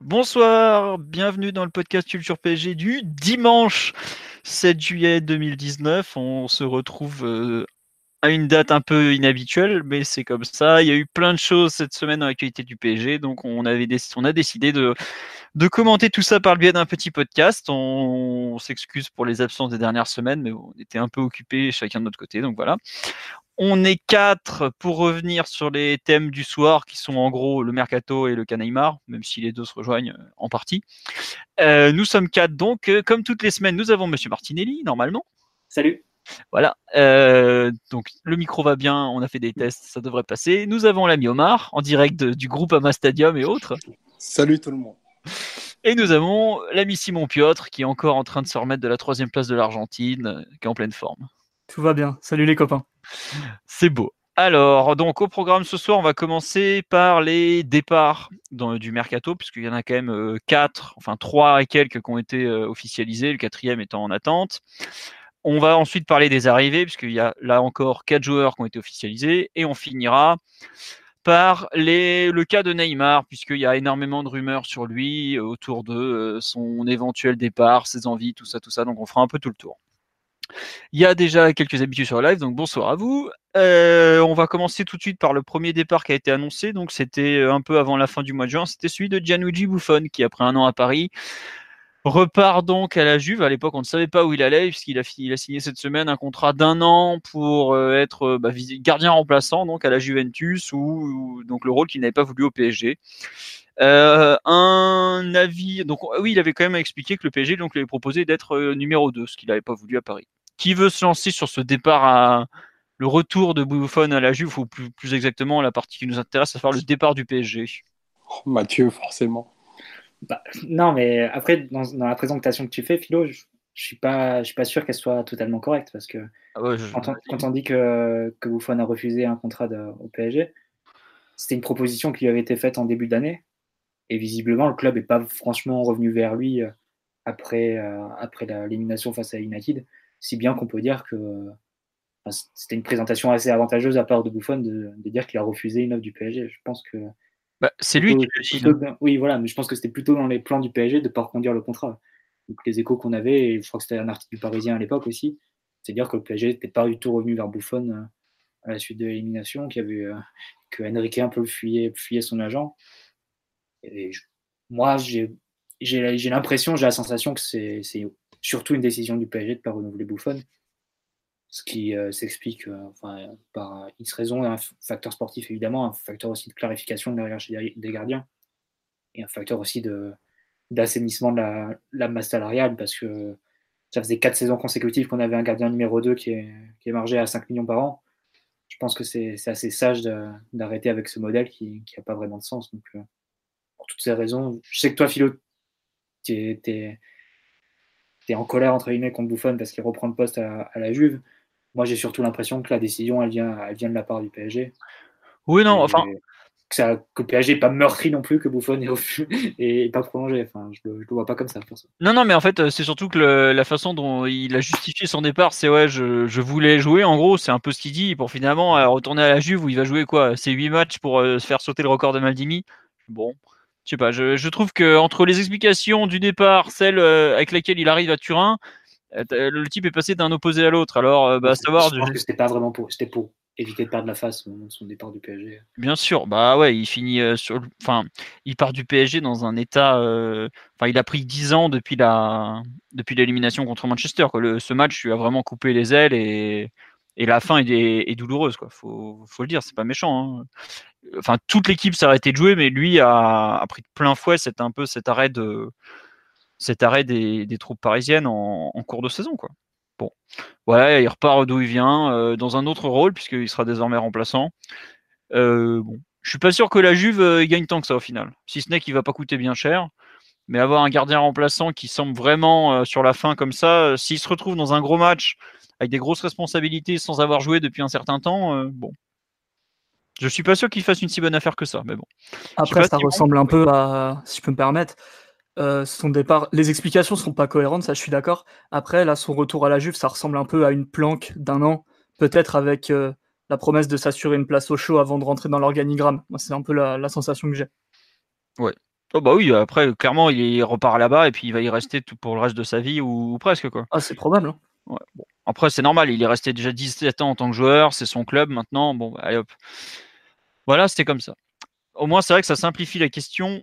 Bonsoir, bienvenue dans le podcast Culture PSG du dimanche 7 juillet 2019. On se retrouve euh, à une date un peu inhabituelle, mais c'est comme ça. Il y a eu plein de choses cette semaine dans l'actualité du PSG, donc on, a décidé de, commenter tout ça par le biais d'un petit podcast. On s'excuse pour les absences des dernières semaines, mais on était un peu occupés chacun de notre côté, donc voilà. On est quatre pour revenir sur les thèmes du soir qui sont en gros le mercato et le Canaimar, même si les deux se rejoignent euh, en partie. Euh, nous sommes quatre donc, euh, comme toutes les semaines, nous avons Monsieur Martinelli normalement. Salut. Voilà. donc le micro va bien, on a fait des tests, ça devrait passer. Nous avons l'ami Omar en direct du groupe Ama Stadium et autres. Salut tout le monde. Et nous avons l'ami Simon Piotr qui est encore en train de se remettre de la troisième place de l'Argentine, qui est en pleine forme. Tout va bien. Salut les copains. C'est beau. Alors, donc au programme ce soir, on va commencer par les départs du mercato, puisqu'il y en a quand même 4, enfin 3 et quelques qui ont été officialisés, le quatrième étant en attente. On va ensuite parler des arrivées, puisqu'il y a là encore 4 joueurs qui ont été officialisés, et on finira par le cas de Neymar, puisqu'il y a énormément de rumeurs sur lui, autour de son éventuel départ, ses envies, tout ça, tout ça. Donc on fera un peu tout le tour. Il y a déjà quelques habitudes sur live, donc bonsoir à vous. Euh, on va commencer tout de suite par le premier départ qui a été annoncé. Donc c'était euh, un peu avant la fin du mois de juin. C'était celui de Gianluigi Buffon qui, après un an à Paris, repart donc à la Juve. À l'époque, on ne savait pas où il allait puisqu'il a, signé cette semaine un contrat d'un an pour euh, être bah, gardien remplaçant donc à la Juventus ou, donc le rôle qu'il n'avait pas voulu au PSG. un avis. Donc oui, il avait quand même expliqué que le PSG lui avait proposé d'être numéro 2, ce qu'il n'avait pas voulu à Paris. Qui veut se lancer sur ce départ à le retour de Buffon à la Juve, ou plus, exactement la partie qui nous intéresse, à faire le départ du PSG oh, Mathieu, forcément. Bah, non, mais après, dans, la présentation que tu fais, Philo, je, ne suis pas, je suis pas sûr qu'elle soit totalement correcte parce que ah quand, on, dit que, que Buffon a refusé un contrat au PSG, c'était une proposition qui lui avait été faite en début d'année. Et visiblement le club n'est pas franchement revenu vers lui euh, après, euh, après l'élimination face à United si bien qu'on peut dire que c'était une présentation assez avantageuse à part de Buffon de, dire qu'il a refusé une offre du PSG. Je pense que. Bah, c'est lui qui le dit. Oui, voilà, mais je pense que c'était plutôt dans les plans du PSG de ne pas reconduire le contrat. Donc les échos qu'on avait, et je crois que c'était un article du Parisien à l'époque aussi, c'est dire que le PSG n'était pas du tout revenu vers Buffon euh, à la suite de l'élimination, qu'il avait, euh, que Enrique un peu fuyait, fuyait son agent. Et moi, j'ai l'impression, j'ai la sensation que c'est surtout une décision du PSG de ne pas renouveler Buffon, ce qui euh, s'explique euh, enfin, par X raisons, un facteur sportif évidemment, un facteur aussi de clarification de la hiérarchie des gardiens, et un facteur aussi d'assainissement de, la, masse salariale, parce que ça faisait quatre saisons consécutives qu'on avait un gardien numéro 2 qui, est, qui émergeait à 5 millions par an. Je pense que c'est assez sage d'arrêter avec ce modèle qui n'a pas vraiment de sens. Donc, euh, pour toutes ces raisons, je sais que toi, Philo, tu es, en colère entre guillemets contre Buffon parce qu'il reprend le poste à, la Juve. Moi, j'ai surtout l'impression que la décision, elle vient, elle vient de la part du PSG. Oui, non, enfin. Que, ça, que le PSG n'est pas meurtri non plus, que Buffon est, pas prolongé. Enfin, je ne le, vois pas comme ça. Non, non, mais en fait, c'est surtout que la façon dont il a justifié son départ, c'est ouais, je, je, voulais jouer. En gros, c'est un peu ce qu'il dit pour finalement euh, retourner à la Juve où il va jouer quoi C'est 8 matchs pour euh, se faire sauter le record de Maldini. Bon, je sais pas, je, trouve que entre les explications du départ, celle euh, avec laquelle il arrive à Turin, euh, le type est passé d'un opposé à l'autre. Alors, euh, bah, savoir. Je pense que c'était pas vraiment pour, c'était pour éviter de perdre la face au moment de son départ du PSG. Bien sûr, bah ouais, il finit sur, enfin, il part du PSG dans un état, enfin, il a pris 10 ans depuis la, depuis l'élimination contre Manchester. Quoi. ce match lui a vraiment coupé les ailes et, et la fin est, douloureuse, quoi. Faut, faut le dire, c'est pas méchant. Hein enfin toute l'équipe s'est arrêtée de jouer, mais lui a, pris de plein fouet cet un peu cet arrêt de cet arrêt des, troupes parisiennes en, cours de saison, quoi. Bon, il repart d'où il vient, euh, dans un autre rôle puisqu'il sera désormais remplaçant. Euh, bon, Je suis pas sûr que la Juve euh, gagne tant que ça au final. Si ce n'est qu'il va pas coûter bien cher. Mais avoir un gardien remplaçant qui semble vraiment euh, sur la fin comme ça, s'il se retrouve dans un gros match avec des grosses responsabilités sans avoir joué depuis un certain temps, bon. Je suis pas sûr qu'il fasse une si bonne affaire que ça, mais bon. Après, ça ressemble un peu à, si je peux me permettre, son départ. Les explications sont pas cohérentes, ça je suis d'accord. Après, là, son retour à la Juve, ça ressemble un peu à une planque d'un an, peut-être avec la promesse de s'assurer une place au show avant de rentrer dans l'organigramme. Moi, c'est un peu la, sensation que j'ai. Ouais. Oh bah oui, après, clairement, il repart là-bas et puis il va y rester tout pour le reste de sa vie ou, presque. quoi. Ah, c'est probable. Hein. Après, c'est normal, il est resté déjà 17 ans en tant que joueur, c'est son club maintenant. Bon, bah, allez hop. Voilà, c'était comme ça. Au moins, c'est vrai que ça simplifie la question,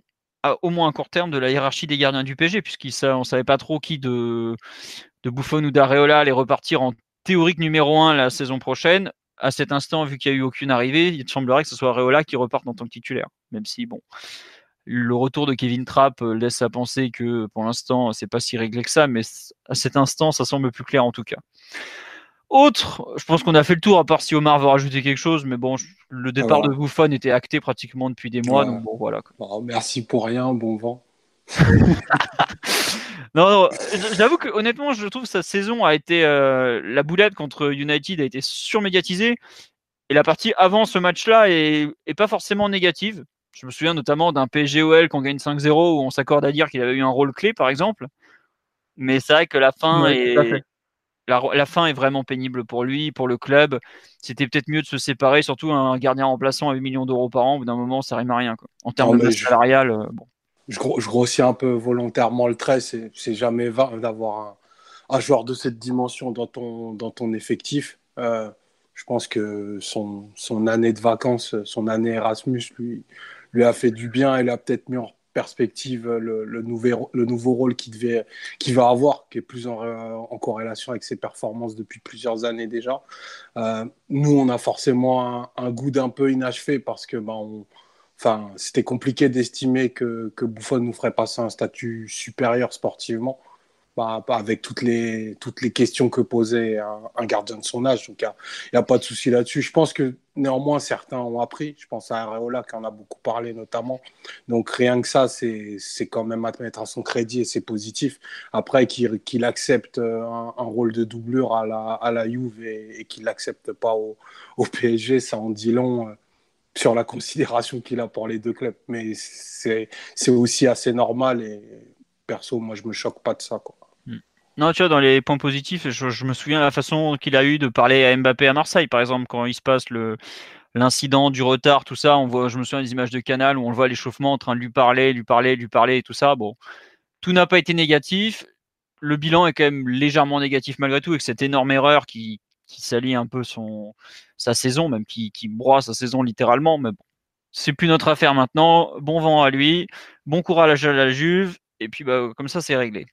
au moins à court terme, de la hiérarchie des gardiens du PG, puisqu'on ne savait pas trop qui de, de Buffon ou d'Areola allait repartir en théorique numéro 1 la saison prochaine à cet instant, vu qu'il n'y a eu aucune arrivée, il semblerait que ce soit Areola qui reparte en tant que titulaire. Même si, bon, le retour de Kevin Trapp euh, laisse à penser que pour l'instant, c'est pas si réglé que ça, mais à cet instant, ça semble plus clair en tout cas. Autre, je pense qu'on a fait le tour, à part si Omar veut rajouter quelque chose, mais bon, le départ de Buffon était acté pratiquement depuis des mois, donc bon, voilà. merci pour rien, bon vent. non, j'avoue que honnêtement, je trouve que sa saison a été euh, la boulette contre United a été surmédiatisée et la partie avant ce match-là est, pas forcément négative. Je me souviens notamment d'un PSGOL qu'on gagne 5-0 où on s'accorde à dire qu'il avait eu un rôle clé, par exemple. Mais c'est vrai que la fin est la, fin est vraiment pénible pour lui, pour le club. C'était peut-être mieux de se séparer, surtout un gardien remplaçant à 8 millions d'euros par an. Au bout d'un moment, ça rime à rien. En termes de salarial, euh, bon je, grossis un peu volontairement le trait. C'est jamais vain d'avoir un, joueur de cette dimension dans ton, dans ton effectif. Euh, je pense que son, son, année de vacances, son année Erasmus, lui, lui a fait du bien. Il a peut-être mis en perspective le, nouveau, le nouveau rôle qu'il va avoir, qui est plus en, en, corrélation avec ses performances depuis plusieurs années déjà. Euh, nous, on a forcément un, goût d'un peu inachevé parce que ben, Enfin, c'était compliqué d'estimer que, que Buffon nous ferait passer un statut supérieur sportivement, bah, avec toutes les, toutes les questions que posait un, gardien de son âge. Donc, il n'y a, pas de souci là-dessus. Je pense que néanmoins, certains ont appris. Je pense à Areola qui en a beaucoup parlé notamment. Donc, rien que ça, c'est quand même à mettre à son crédit et c'est positif. Après, qu'il accepte un, rôle de doublure à la, à la Juve et, et qu'il l'accepte pas au, au, PSG, ça en dit long sur la considération qu'il a pour les deux clubs. Mais c'est aussi assez normal et perso, moi, je me choque pas de ça. Quoi. Non, tu vois, dans les points positifs, je, me souviens de la façon qu'il a eu de parler à Mbappé à Marseille, par exemple, quand il se passe le l'incident du retard, tout ça. On voit, je me souviens des images de Canal où on le voit l'échauffement en train de lui parler, lui parler, lui parler et tout ça. Bon, tout n'a pas été négatif. Le bilan est quand même légèrement négatif malgré tout, avec cette énorme erreur qui, qui salit un peu son, sa saison, même qui, qui broie sa saison littéralement. Mais bon, c'est plus notre affaire maintenant. Bon vent à lui, bon courage à la Juve, et puis bah, comme ça, c'est réglé.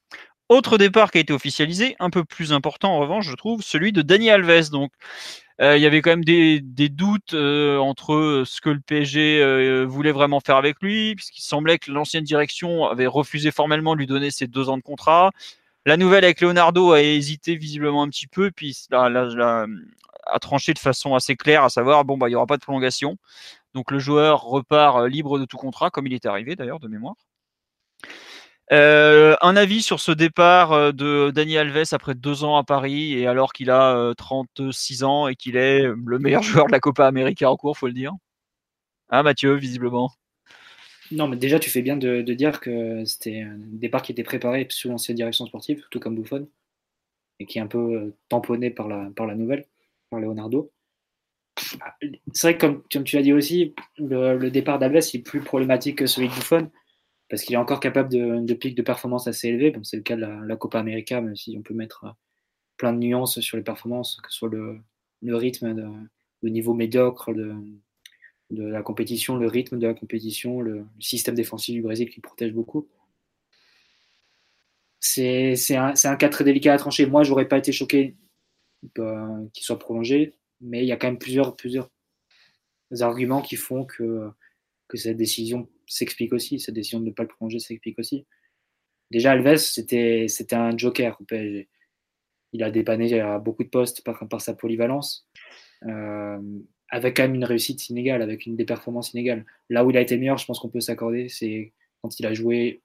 Autre départ qui a été officialisé, un peu plus important en revanche, je trouve, celui de Dani Alves. Donc, euh, il y avait quand même des, doutes euh, entre ce que le PSG euh, voulait vraiment faire avec lui, puisqu'il semblait que l'ancienne direction avait refusé formellement de lui donner ses deux ans de contrat. La nouvelle avec Leonardo a hésité visiblement un petit peu, puis a tranché de façon assez claire, à savoir bon bah il y aura pas de prolongation. Donc le joueur repart libre de tout contrat, comme il est arrivé d'ailleurs de mémoire. Euh, un avis sur ce départ euh, de Dani Alves après deux ans à Paris et alors qu'il a 36 ans et qu'il est le meilleur joueur de la Copa América en cours, faut le dire? Ah Mathieu, visiblement. Non, mais déjà, tu fais bien de, dire que c'était un départ qui était préparé sous l'ancienne direction sportive, tout comme Buffon, et qui est un peu euh, tamponné par la, par la nouvelle, par Leonardo. C'est vrai que, comme, tu l'as dit aussi, le, départ d'Alves est plus problématique que celui de Buffon, parce qu'il est encore capable de, de pics de performance assez élevés. Bon, c'est le cas de la, Copa América, même si on peut mettre euh, plein de nuances sur les performances, que ce soit le, rythme, le niveau médiocre de, la compétition, le rythme de la compétition, le, système défensif du Brésil qui protège beaucoup. C'est un, cas très délicat à trancher. Moi, j'aurais pas été choqué euh, qu'il soit prolongé, mais il y a quand même plusieurs, arguments qui font que cette décision s'explique aussi. Cette décision de ne pas le prolonger s'explique aussi. Déjà, Alves, c'était un joker au PSG. Il a dépanné à beaucoup de postes par, par sa polyvalence. Euh, avec quand même une réussite inégale, avec une des performances inégales. Là où il a été meilleur, je pense qu'on peut s'accorder, c'est quand il a joué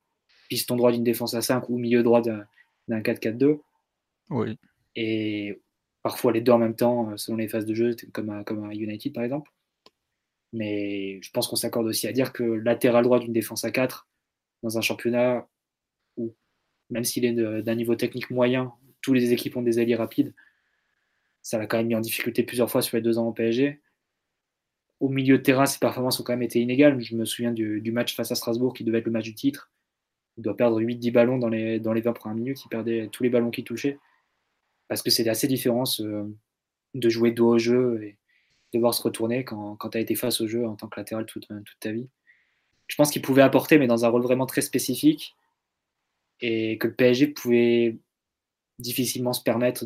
piston droit d'une défense à 5 ou milieu droit d'un 4-4-2. Oui. Et parfois les deux en même temps, selon les phases de jeu, comme à, comme United par exemple. Mais je pense qu'on s'accorde aussi à dire que latéral droit d'une défense à 4, dans un championnat où, même s'il est d'un niveau technique moyen, tous les équipes ont des alliés rapides, ça l'a quand même mis en difficulté plusieurs fois sur les deux ans au PSG au milieu de terrain, ses performances ont quand même été inégales. Je me souviens du, match face à Strasbourg qui devait être le match du titre. Il doit perdre 8-10 ballons dans les, dans les 20 premières minutes. Il perdait tous les ballons qu'il touchait. Parce que c'était assez différent de jouer dos au jeu devoir se retourner quand, quand tu as été face au jeu en tant que latéral toute, ta vie. Je pense qu'il pouvait apporter, mais dans un rôle vraiment très spécifique. Et que le PSG pouvait difficilement se permettre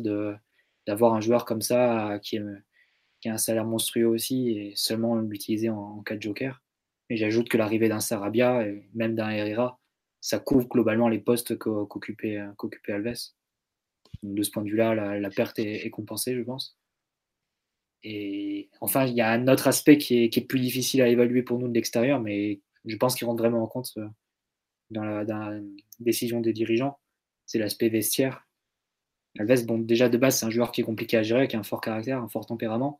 d'avoir un joueur comme ça qui a un salaire monstrueux aussi, et seulement l'utiliser en, cas de joker. Et j'ajoute que l'arrivée d'un Sarabia, et même d'un Herrera, ça couvre globalement les postes qu'occupait Alves. de ce point de vue-là, la, perte est, compensée, je pense. Et enfin, il y a un autre aspect qui est, plus difficile à évaluer pour nous de l'extérieur, mais je pense qu'il rentre vraiment en compte euh, dans la, décision des dirigeants, c'est l'aspect vestiaire. Alves, bon, déjà de base, c'est un joueur qui est compliqué à gérer, qui a un fort caractère, un fort tempérament.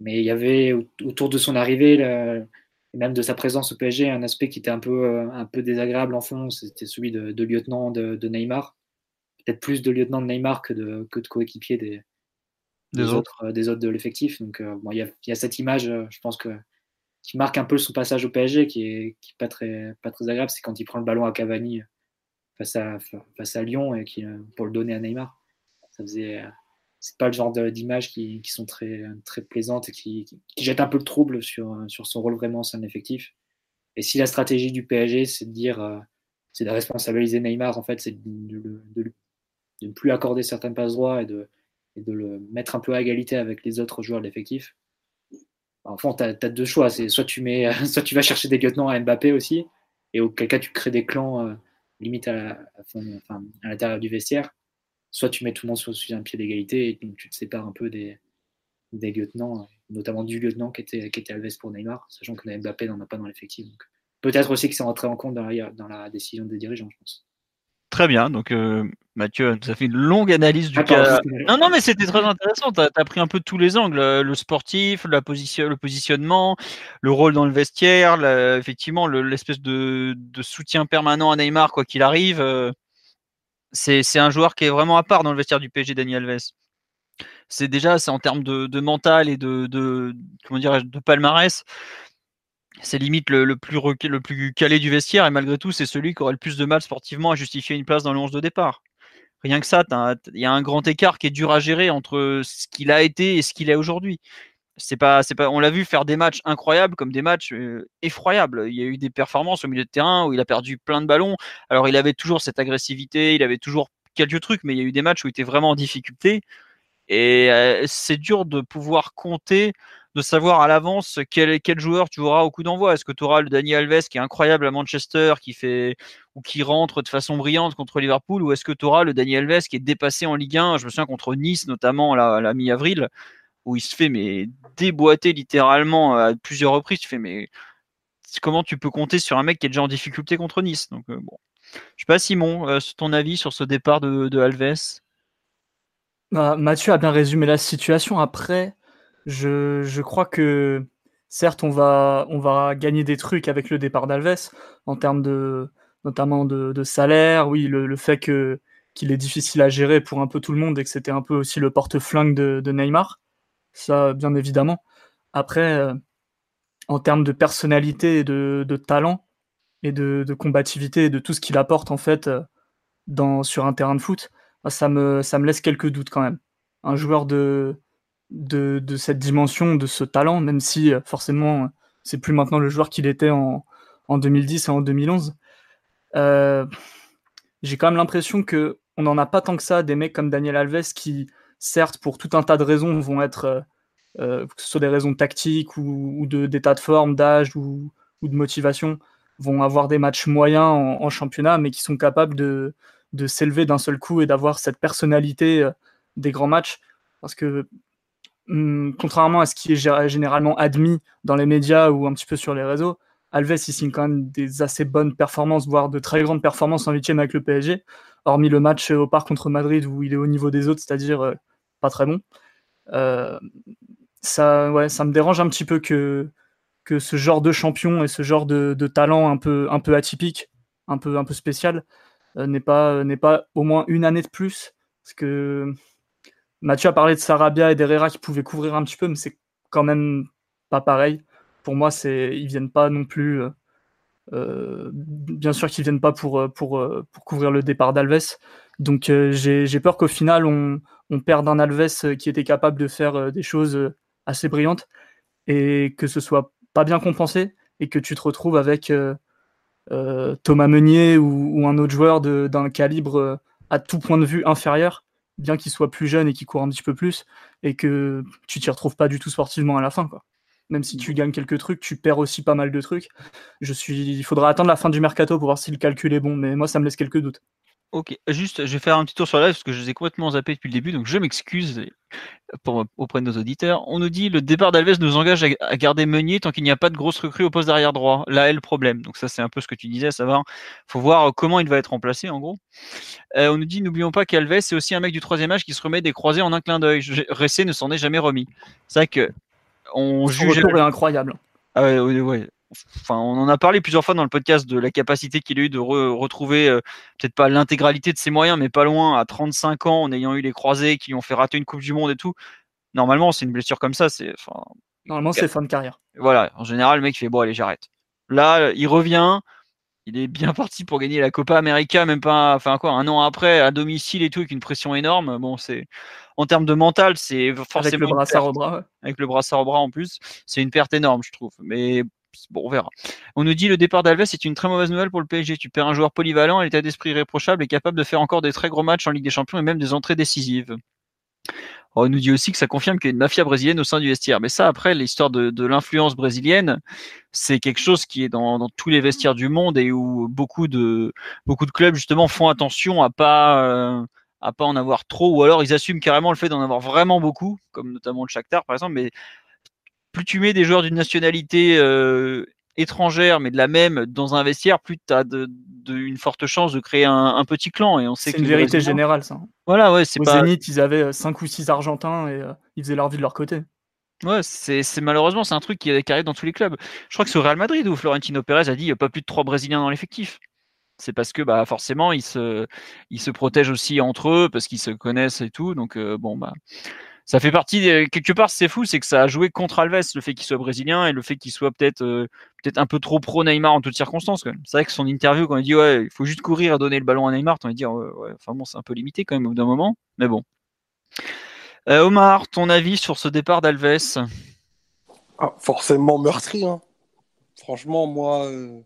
Mais il y avait autour de son arrivée, et même de sa présence au PSG, un aspect qui était un peu, euh, un peu désagréable en fond, c'était celui de, lieutenant de, Neymar. Peut-être plus de lieutenant de Neymar que de coéquipier des, des, autres. Euh, des autres de l'effectif. Donc euh, bon, il, y a, il, y a, cette image, je pense que qui marque un peu son passage au PSG, qui est, qui est pas très pas très agréable, c'est quand il prend le ballon à Cavani face à face à Lyon et qui pour le donner à Neymar. Ça faisait c'est pas le genre d'images qui, qui, sont très, très plaisantes et qui, qui, jettent un peu le trouble sur, sur son rôle vraiment en effectif. Et si la stratégie du PSG, c'est de dire, euh, c'est de responsabiliser Neymar, en fait, c'est de, de, ne plus accorder certaines passes droits et de, et de le mettre un peu à égalité avec les autres joueurs de l'effectif. En fond, tu as, deux choix. Soit tu mets, soit tu vas chercher des lieutenants à Mbappé aussi, et auquel cas tu crées des clans euh, limite à, l'intérieur du vestiaire, soit tu mets tout le monde sur, un pied d'égalité et tu te sépares un peu des, lieutenants, notamment du lieutenant qui était, qui était Alves pour Neymar, sachant que Mbappé n'en a pas dans l'effectif. Peut-être aussi que c'est rentré en compte dans la décision des dirigeants, je pense. Très bien, donc euh, Mathieu, ça fait une longue analyse du cas. Non, non, mais c'était très intéressant. Tu as, pris un peu tous les angles, euh, le sportif, la position, le positionnement, le rôle dans le vestiaire, effectivement l'espèce de, de, soutien permanent à Neymar, quoi qu'il arrive. Euh, c'est un joueur qui est vraiment à part dans le vestiaire du PSG, Daniel Alves. C'est déjà, c'est en termes de, mental et de, de comment de palmarès, c'est limite le, plus calé du vestiaire et malgré tout, c'est celui qui aurait le plus de mal sportivement à justifier une place dans le 11 de départ. Rien que ça, il y a un grand écart qui est dur à gérer entre ce qu'il a été et ce qu'il est aujourd'hui c'est pas, c'est pas, on l'a vu faire des matchs incroyables comme des matchs euh, effroyables. Il y a eu des performances au milieu de terrain où il a perdu plein de ballons. Alors il avait toujours cette agressivité, il avait toujours quelques trucs, mais il y a eu des matchs où il était vraiment en difficulté. Et euh, c'est dur de pouvoir compter, de savoir à l'avance quel, joueur tu auras au coup d'envoi. Est-ce que tu auras le Dani Alves qui est incroyable à Manchester, qui ou qui rentre de façon brillante contre Liverpool, ou est-ce que tu auras le Dani Alves qui est dépassé en Ligue 1 Je me souviens contre Nice notamment à la mi-avril où il se fait mais déboîter littéralement à plusieurs reprises. Tu fais mais comment tu peux compter sur un mec qui est déjà en difficulté contre Nice? Donc euh, bon, je sais pas Simon, euh, ton avis sur ce départ de, Alves? Bah, Mathieu a bien résumé la situation. Après, je, crois que certes on va on va gagner des trucs avec le départ d'Alves en termes de notamment de, salaire. Oui, le, fait que qu'il est difficile à gérer pour un peu tout le monde et que c'était un peu aussi le porte-flingue de Neymar ça bien évidemment. Après, euh, en termes de personnalité et de, talent et de, combativité et de tout ce qu'il apporte en fait euh, dans, sur un terrain de foot, bah, ça me, ça me laisse quelques doutes quand même. Un joueur de, de, cette dimension, de ce talent, même si euh, forcément c'est plus maintenant le joueur qu'il était en, en 2010 et en 2011. j'ai quand même l'impression que on n'en a pas tant que ça des mecs comme Daniel Alves qui certes, pour tout un tas de raisons, vont être, euh, euh, que ce soit des raisons tactiques ou, d'état de, forme, d'âge ou, de motivation, vont avoir des matchs moyens en, championnat, mais qui sont capables de, s'élever d'un seul coup et d'avoir cette personnalité euh, des grands matchs. Parce que contrairement à ce qui est généralement admis dans les médias ou un petit peu sur les réseaux, Alves, il signe quand même des assez bonnes performances, voire de très grandes performances en huitième avec le PSG, hormis le match au parc contre Madrid où il est au niveau des autres, c'est-à-dire euh, pas très bon. Euh, ça, ouais, ça me dérange un petit peu que, que ce genre de champion et ce genre de, talent un peu, un peu atypique, un peu, un peu spécial, euh, n'est pas, pas au moins une année de plus. Parce que Mathieu a parlé de Sarabia et d'Herrera qui pouvaient couvrir un petit peu, mais c'est quand même pas pareil pour moi, c'est ils viennent pas non plus. Euh, euh, bien sûr qu'ils viennent pas pour, euh, couvrir le départ d'Alves. Donc j'ai peur qu'au final, on, perde un Alves qui était capable de faire des choses assez brillantes et que ce soit pas bien compensé et que tu te retrouves avec Thomas Meunier ou, un autre joueur d'un calibre à tout point de vue inférieur, bien qu'il soit plus jeune et qu'il court un petit peu plus, et que tu t'y retrouves pas du tout sportivement à la fin. Quoi. Même si tu gagnes quelques trucs, tu perds aussi pas mal de trucs. Je suis... Il faudra attendre la fin du mercato pour voir si le calcul est bon, mais moi, ça me laisse quelques doutes. Ok, juste, je vais faire un petit tour sur la live parce que je les ai complètement zappés depuis le début, donc je m'excuse auprès de nos auditeurs. On nous dit le départ d'Alves nous engage à, garder Meunier tant qu'il n'y a pas de grosse recrue au poste d'arrière droit. Là est le problème. Donc ça c'est un peu ce que tu disais, ça va. Faut voir comment il va être remplacé en gros. Euh, on nous dit n'oublions pas qu'Alves c'est aussi un mec du troisième âge qui se remet des croisés en un clin d'œil. Ressé ne s'en est jamais remis. C'est vrai que on juge. est incroyable. Ah enfin, on en a parlé plusieurs fois dans le podcast de la capacité qu'il a eu de retrouver euh, peut-être pas l'intégralité de ses moyens, mais pas loin à 35 ans en ayant eu les croisés qui lui ont fait rater une Coupe du Monde et tout. Normalement, c'est une blessure comme ça, c'est. Normalement, c'est fin de carrière. Voilà, en général, le mec fait bon, allez, j'arrête. Là, il revient, il est bien parti pour gagner la Copa América, même pas, enfin quoi, un an après, à domicile et tout, avec une pression énorme. Bon, c'est en termes de mental, c'est forcément avec le brassard au bras, avec le brassard au bras en plus, c'est une perte énorme, je trouve. Mais bon, on verra. On nous dit le départ d'Alves est une très mauvaise nouvelle pour le PSG. Tu perds un joueur polyvalent, un état d'esprit irréprochable et capable de faire encore des très gros matchs en Ligue des Champions et même des entrées décisives. On nous dit aussi que ça confirme qu'il y a une mafia brésilienne au sein du vestiaire. Mais ça, après, l'histoire de, l'influence brésilienne, c'est quelque chose qui est dans, tous les vestiaires du monde et où beaucoup de, clubs, justement, font attention à pas, euh, à pas en avoir trop, ou alors ils assument carrément le fait d'en avoir vraiment beaucoup, comme notamment le Shakhtar, par exemple. Mais plus tu mets des joueurs d'une nationalité euh, étrangère, mais de la même, dans un vestiaire, plus tu as de, une forte chance de créer un, petit clan. Et on sait c'est une vérité générale, ça. Voilà, ouais, c'est Au Zénith, ils avaient 5 euh, ou 6 Argentins et euh, ils faisaient leur vie de leur côté. Ouais, c'est, malheureusement c'est un truc qui, arrive dans tous les clubs. Je crois que c'est au Real Madrid où Florentino Pérez a dit il n'y a pas plus de 3 Brésiliens dans l'effectif. C'est parce que bah forcément ils se, ils se protègent aussi entre eux parce qu'ils se connaissent et tout. Donc euh, bon bah ça fait partie quelque part c'est fou c'est que ça a joué contre Alves le fait qu'il soit brésilien et le fait qu'il soit peut-être euh, peut-être un peu trop pro Neymar en toutes circonstances c'est vrai que son interview quand il dit ouais il faut juste courir et donner le ballon à Neymar on va dire ouais, enfin bon c'est un peu limité quand même au bout d'un moment mais bon. Euh, Omar ton avis sur ce départ d'Alves? Ah, forcément meurtri hein. franchement moi euh,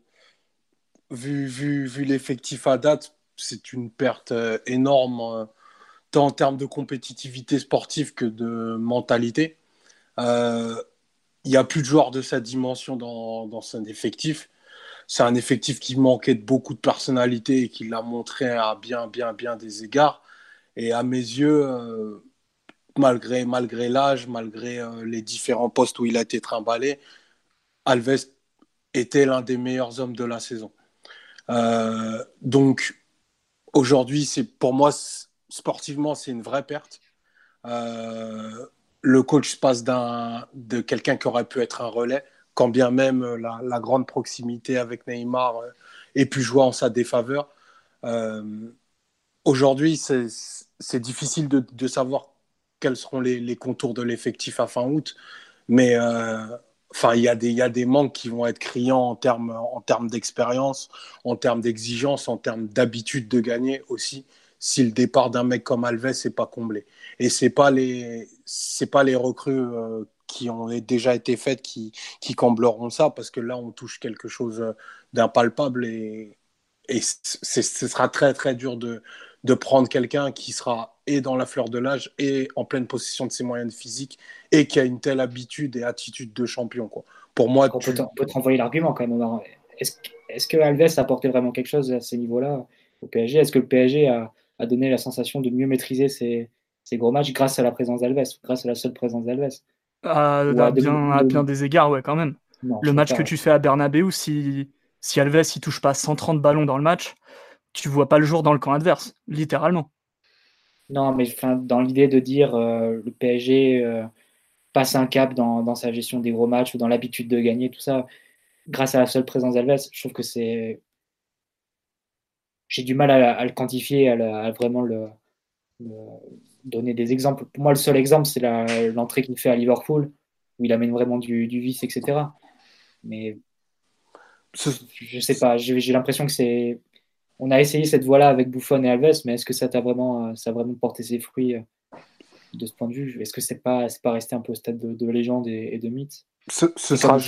vu vu vu l'effectif à date c'est une perte énorme tant en termes de compétitivité sportive que de mentalité. Euh, il n'y a plus de joueurs de cette dimension dans, dans son effectif. C'est un effectif qui manquait de beaucoup de personnalité et qui l'a montré à bien, bien, bien des égards. Et à mes yeux, euh, malgré, malgré l'âge, malgré euh, les différents postes où il a été trimballé, Alves était l'un des meilleurs hommes de la saison. donc aujourd'hui, c'est pour moi sportivement, c'est une vraie perte. Euh, le coach passe de quelqu'un qui aurait pu être un relais, quand bien même la, grande proximité avec Neymar euh, ait pu jouer en sa défaveur. Euh, aujourd'hui, c'est difficile de, savoir quels seront les, contours de l'effectif à fin août, mais enfin, il y, a des, y a des manques qui vont être criants en termes en termes d'expérience, en termes d'exigence, en termes d'habitude de gagner aussi si le départ d'un mec comme Alves n'est pas comblé. Et c'est pas les c'est pas les recrues euh, qui ont déjà été faites qui, qui combleront ça parce que là on touche quelque chose d'impalpable et, et ce sera très très dur de, de prendre quelqu'un qui sera et dans la fleur de l'âge et en pleine possession de ses moyens physiques et qui a une telle habitude et attitude de champion quoi. Pour moi, on, peut, te renvoyer l'argument quand même. Est-ce est que Alves a apporté vraiment quelque chose à ces niveaux-là au PSG Est-ce que le PSG a, a donné la sensation de mieux maîtriser ses, ces gros matchs grâce à la présence d'Alves, grâce à la seule présence d'Alves. À, à, bien, à bien des égards, ouais, quand même. le match que tu fais à Bernabeu, si, si Alves il touche pas 130 ballons dans le match, tu vois pas le jour dans le camp adverse, littéralement. Non, mais dans l'idée de dire euh, le PSG euh, passe un cap dans, dans, sa gestion des gros matchs ou dans l'habitude de gagner, tout ça, grâce à la seule présence d'Alves, je trouve que c'est. J'ai du mal à, le quantifier, à, vraiment le, donner des exemples. Pour moi, le seul exemple, c'est l'entrée qu'il fait à Liverpool, où il amène vraiment du, du vice, etc. Mais je sais pas, j'ai l'impression que c'est. On a essayé cette voie-là avec Buffon et Alves, mais est-ce que ça, a vraiment, ça a vraiment porté ses fruits euh, de ce point de vue? Est-ce que c'est pas, pas resté un peu au stade de, légende et, de mythe? Ce, sera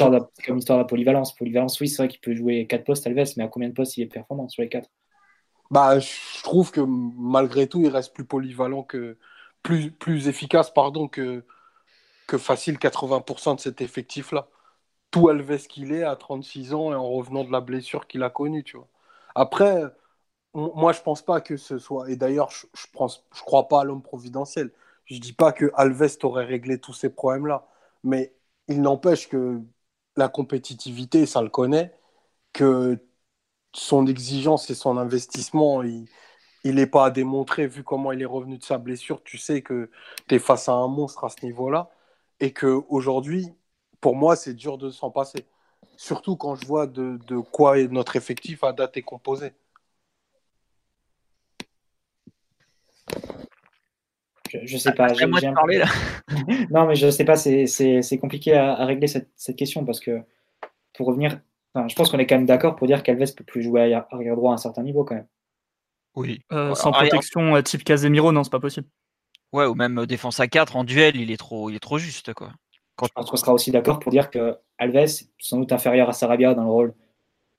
comme histoire de la polyvalence. Polyvalence, oui, c'est vrai qu'il peut jouer 4 postes Alves, mais à combien de postes il est performant sur les 4 bah, Je trouve que malgré tout, il reste plus polyvalent que. plus, plus efficace pardon, que, que facile 80% de cet effectif-là tout Alves qu'il est à 36 ans et en revenant de la blessure qu'il a connue, tu vois. Après, moi, je pense pas que ce soit. Et d'ailleurs, je, pense, je crois pas à l'homme providentiel. Je dis pas que Alves aurait réglé tous ces problèmes-là, mais il n'empêche que la compétitivité, ça le connaît, que son exigence et son investissement, il n'est pas à démontrer vu comment il est revenu de sa blessure. Tu sais que tu es face à un monstre à ce niveau-là et qu'aujourd'hui, pour moi, c'est dur de s'en passer. Surtout quand je vois de, de quoi notre effectif à date est composé. Je, ne sais pas. non, mais je sais pas. C'est compliqué à, régler cette, cette, question parce que pour revenir, je pense qu'on est quand même d'accord pour dire qu'Alves peut plus jouer arrière droit à un certain niveau quand même. Oui. Euh, sans protection euh, type Casemiro, non, c'est pas possible. Ouais, ou même euh, défense à 4 en duel, il est trop, il est trop juste quoi. Je pense qu'on sera aussi d'accord pour dire que Alves est sans doute inférieur à Sarabia dans le rôle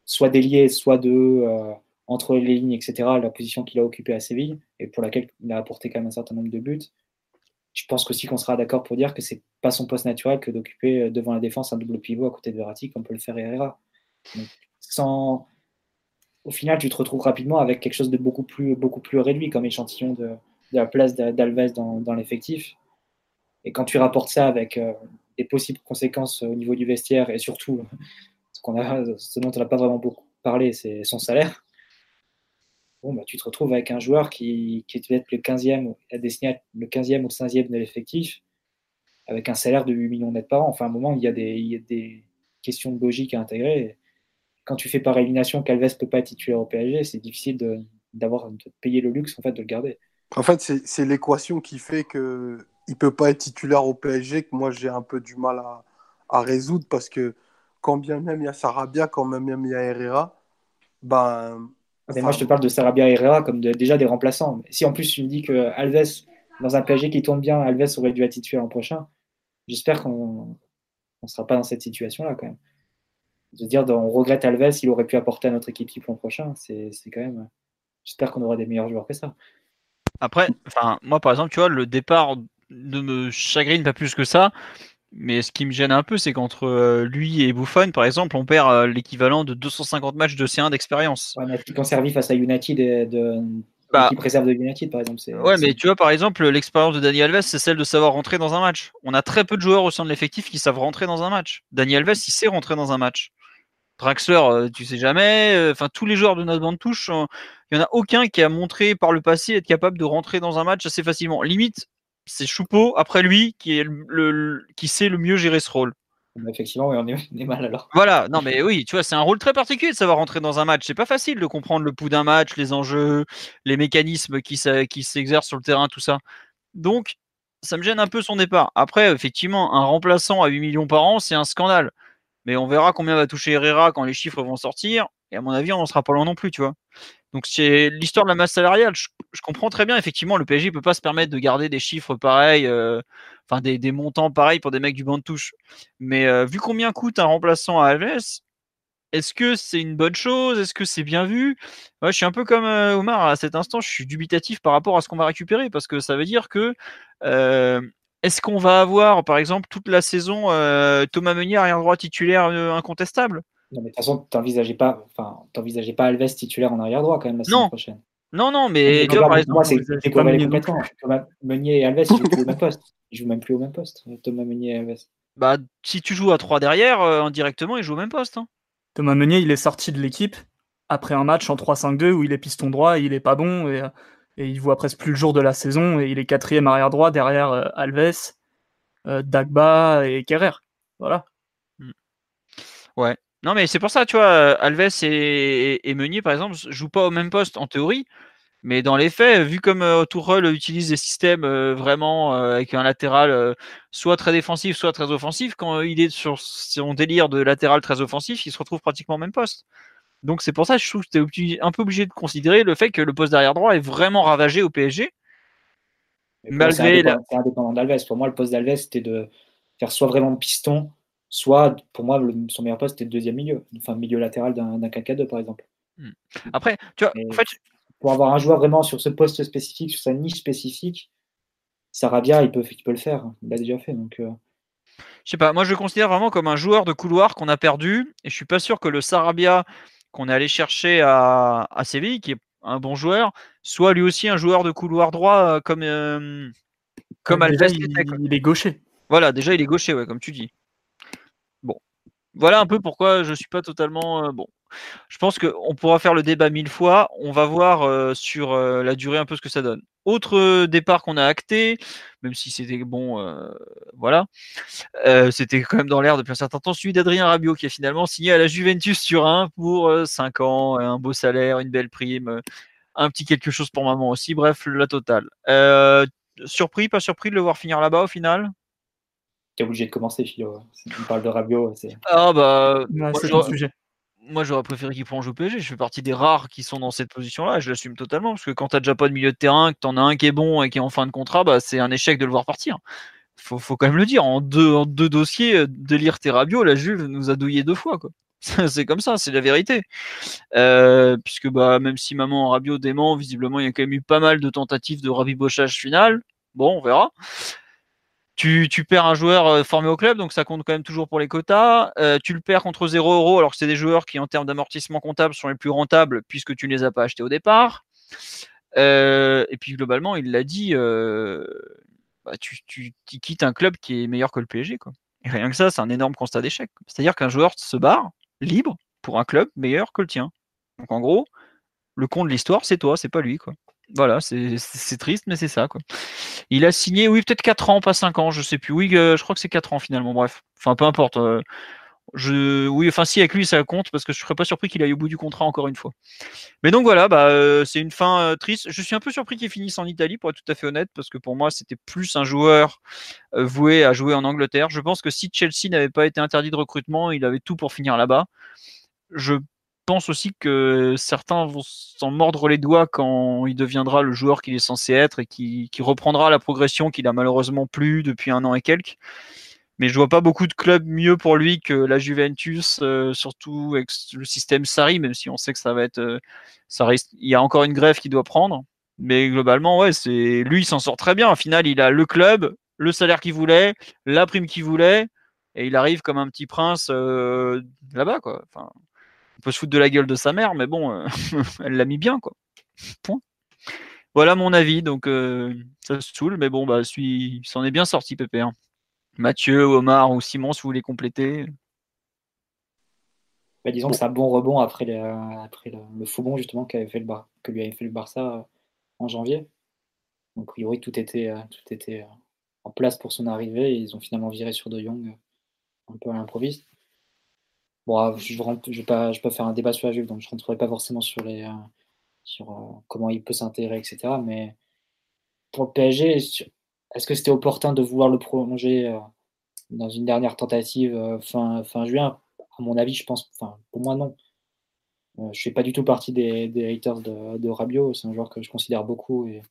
soit d'ailier, soit de euh, entre les lignes, etc. La position qu'il a occupée à Séville et pour laquelle il a apporté quand même un certain nombre de buts. Je pense aussi qu'on sera d'accord pour dire que c'est pas son poste naturel que d'occuper devant la défense un double pivot à côté de Verratti comme peut le faire Herrera. Sans... Au final, tu te retrouves rapidement avec quelque chose de beaucoup plus, beaucoup plus réduit comme échantillon de, la place d'Alves dans, l'effectif. Et quand tu rapportes ça avec euh, des possibles conséquences au niveau du vestiaire et surtout ce, dont on n'a pas vraiment beaucoup parlé, c'est son salaire. Bon, bah, tu te retrouves avec un joueur qui, qui est peut-être le 15e, le 15e ou le 15e de l'effectif, avec un salaire de 8 millions net par an. Enfin, à un moment, il y a des, il y a des questions de logique à intégrer. Quand tu fais par élimination qu'Alves ne peut pas être titulaire au PSG, c'est difficile de, d'avoir, de payer le luxe en fait, de le garder. En fait, c'est, c'est l'équation qui fait que il peut pas être titulaire au PSG, que moi j'ai un peu du mal à, à, résoudre parce que quand bien même il y a Sarabia, quand même il y a Herrera, ben. moi je te parle de Sarabia et Herrera comme déjà des remplaçants. Si en plus tu me dis que Alves, dans un PSG qui tourne bien, Alves aurait dû être titulaire l'an prochain, j'espère qu'on ne sera pas dans cette situation-là quand même. De dire on regrette Alves, il aurait pu apporter à notre équipe l'an prochain, c'est quand même. J'espère qu'on aura des meilleurs joueurs que ça. Après, enfin, moi par exemple, tu vois, le départ ne me chagrine pas plus que ça. Mais ce qui me gêne un peu, c'est qu'entre euh, lui et Buffon, par exemple, on perd euh, l'équivalent de 250 matchs de C1 d'expérience. Ouais, mais servi face à United et de, bah, qui préserve de United, par exemple. Ouais, mais tu vois, par exemple, l'expérience de Dani Alves, c'est celle de savoir rentrer dans un match. On a très peu de joueurs au sein de l'effectif qui savent rentrer dans un match. Dani Alves, il sait rentrer dans un match. Draxler, euh, tu sais jamais. Enfin, tous les joueurs de notre bande touche, il n'y en a aucun qui a montré par le passé être capable de rentrer dans un match assez facilement. Limite, c'est Choupeau, après lui, qui, est le, qui sait le mieux gérer ce rôle. Effectivement, on, est, mal alors. Voilà, non mais oui, tu vois, c'est un rôle très particulier de savoir rentrer dans un match. C'est pas facile de comprendre le pouls d'un match, les enjeux, les mécanismes qui, qui s'exercent sur le terrain, tout ça. Donc, ça me gêne un peu son départ. Après, effectivement, un remplaçant à 8 millions par an, c'est un scandale. Mais on verra combien va toucher Herrera quand les chiffres vont sortir. Et à mon avis, on n'en sera pas loin non plus, tu vois. Donc c'est l'histoire de la masse salariale. Je, comprends très bien, effectivement, le PSG ne peut pas se permettre de garder des chiffres pareils, euh, enfin des, montants pareils pour des mecs du banc de touche. Mais euh, vu combien coûte un remplaçant à Alves, est-ce que c'est une bonne chose? Est-ce que c'est bien vu? Je suis un peu comme euh, Omar à cet instant, je suis dubitatif par rapport à ce qu'on va récupérer parce que ça veut dire que est-ce qu'on va avoir, par exemple, toute la saison Thomas Meunier arrière droit titulaire incontestable? Non, mais de toute façon, tu n'envisageais pas, enfin, pas Alves titulaire en arrière droit quand même la non. prochaine. Non, non, mais tu vois, par exemple, moi, c'est. Thomas Meunier et Alves, ils jouent plus au même poste. Ils jouent même plus au même poste, Thomas Meunier et Alves. Bah, si tu joues à 3 derrière, euh, indirectement, ils jouent au même poste. Hein. Thomas Meunier, il est sorti de l'équipe après un match en 3-5-2 où il est piston droit, et il est pas bon et, et, il voit presque plus le jour de la saison et il est quatrième arrière droit derrière euh, Alves, euh, Dagba et Kerrer. Voilà. Hmm. Ouais. Non, mais c'est pour ça, tu vois, Alves et, Meunier, par exemple, jouent pas au même poste en théorie, mais dans les faits, vu comme euh, utilise des systèmes euh, vraiment euh, avec un latéral soit très défensif, soit très offensif, quand il est sur son délire de latéral très offensif, il se retrouve pratiquement au même poste. Donc c'est pour ça que je trouve que tu es un peu obligé de considérer le fait que le poste d'arrière droit est vraiment ravagé au PSG. malgré c'est indépendant d'Alves. Pour moi, le poste d'Alves, c'était de faire soit vraiment piston, soit pour moi, son meilleur poste, c'était le deuxième milieu, enfin milieu latéral d'un 4-4-2 par exemple. Hmm. Après, tu vois, en fait, pour avoir un joueur vraiment sur ce poste spécifique, sur sa niche spécifique, Sarabia, il peut, il peut le faire. Il l'a déjà fait. Donc, euh. Je sais pas, moi je le considère vraiment comme un joueur de couloir qu'on a perdu. Et je suis pas sûr que le Sarabia qu'on est allé chercher à, à, Séville, qui est un bon joueur, soit lui aussi un joueur de couloir droit euh, comme, euh, comme Alves. Il, est gaucher. Voilà, déjà il est gaucher, ouais, comme tu dis. Bon. Voilà un peu pourquoi je suis pas totalement. bon. Je pense qu'on pourra faire le débat mille fois. On va voir euh, sur euh, la durée un peu ce que ça donne. Autre euh, départ qu'on a acté, même si c'était bon, voilà, c'était quand même dans l'air depuis un certain temps, celui d'Adrien Rabiot qui a finalement signé à la Juventus Turin pour 5 ans, un beau salaire, une belle prime, un petit quelque chose pour maman aussi, bref, la totale. surpris, pas surpris de le voir finir là-bas au final? T'es obligé de commencer, Philo. On parle de Rabiot. Ah bah, c'est un sujet moi, j'aurais préféré qu'il prenne au PSG. Je fais partie des rares qui sont dans cette position-là je l'assume totalement. Parce que quand tu déjà pas de milieu de terrain, que tu en as un qui est bon et qui est en fin de contrat, bah, c'est un échec de le voir partir. Faut, faut quand même le dire. En deux, en deux dossiers, euh, délire Terrabio, la Juve nous a douillé deux fois. Quoi. c'est comme ça, c'est la vérité. Euh, puisque bah, même si maman Rabiot dément, visiblement, il y a quand même eu pas mal de tentatives de rabibochage final. Bon, on verra. Tu, perds un joueur euh, formé au club, donc ça compte quand même toujours pour les quotas. Euh, tu le perds contre 0 euros, alors que c'est des joueurs qui, en termes d'amortissement comptable, sont les plus rentables puisque tu ne les as pas achetés au départ. Euh, et puis globalement, il l'a dit, bah, tu, quittes un club qui est meilleur que le PSG. Rien que ça, c'est un énorme constat d'échec. C'est-à-dire qu'un joueur se barre libre pour un club meilleur que le tien. Donc en gros, le con de l'histoire, c'est toi, c'est pas lui. Voilà, c'est triste, mais c'est ça. Il a signé, oui, peut-être 4 ans, pas 5 ans, je sais plus. Oui, euh, je crois que c'est 4 ans finalement, bref. Enfin, peu importe. Euh, je, oui, enfin, si avec lui ça compte, parce que je serais pas surpris qu'il aille au bout du contrat encore une fois. Mais donc voilà, bah, euh, c'est une fin triste. Je suis un peu surpris qu'il finisse en Italie, pour être tout à fait honnête, parce que pour moi, c'était plus un joueur voué à jouer en Angleterre. Je pense que si Chelsea n'avait pas été interdit de recrutement, il avait tout pour finir là-bas. Je pense aussi que certains vont s'en mordre les doigts quand il deviendra le joueur qu'il est censé être et qui, reprendra la progression qu'il a malheureusement plus depuis un an et quelques. Mais je vois pas beaucoup de clubs mieux pour lui que la Juventus, euh, surtout avec le système Sari, même si on sait que ça va être, euh, ça il y a encore une grève qu'il doit prendre. Mais globalement, ouais, c'est lui, il s'en sort très bien. Au final, il a le club, le salaire qu'il voulait, la prime qu'il voulait, et il arrive comme un petit prince euh, là-bas, quoi. On peut se foutre de la gueule de sa mère, mais bon, euh, elle l'a mis bien, quoi. Point. Voilà mon avis, donc euh, ça se saoule, mais bon, bah, il s'en est bien sorti, Pépé. Hein. Mathieu, Omar ou Simon, si vous voulez compléter. Bah, disons que c'est un bon rebond après, le, après le, faux bon justement fait le que lui avait fait le Barça euh, en janvier. Donc, a priori, tout était, tout était en place pour son arrivée et ils ont finalement viré sur De Jong un peu à l'improviste. Bon, je ne vais, pas, faire un débat sur la Juve, donc je ne rentrerai pas forcément sur, les, euh, sur euh, comment il peut s'intégrer, etc. Mais pour le PSG, est-ce que c'était opportun de vouloir le prolonger euh, dans une dernière tentative fin, fin juin? À mon avis, je pense, enfin, pour moi, non. je ne fais pas du tout partie des, des haters de, de. C'est un joueur que je considère beaucoup et,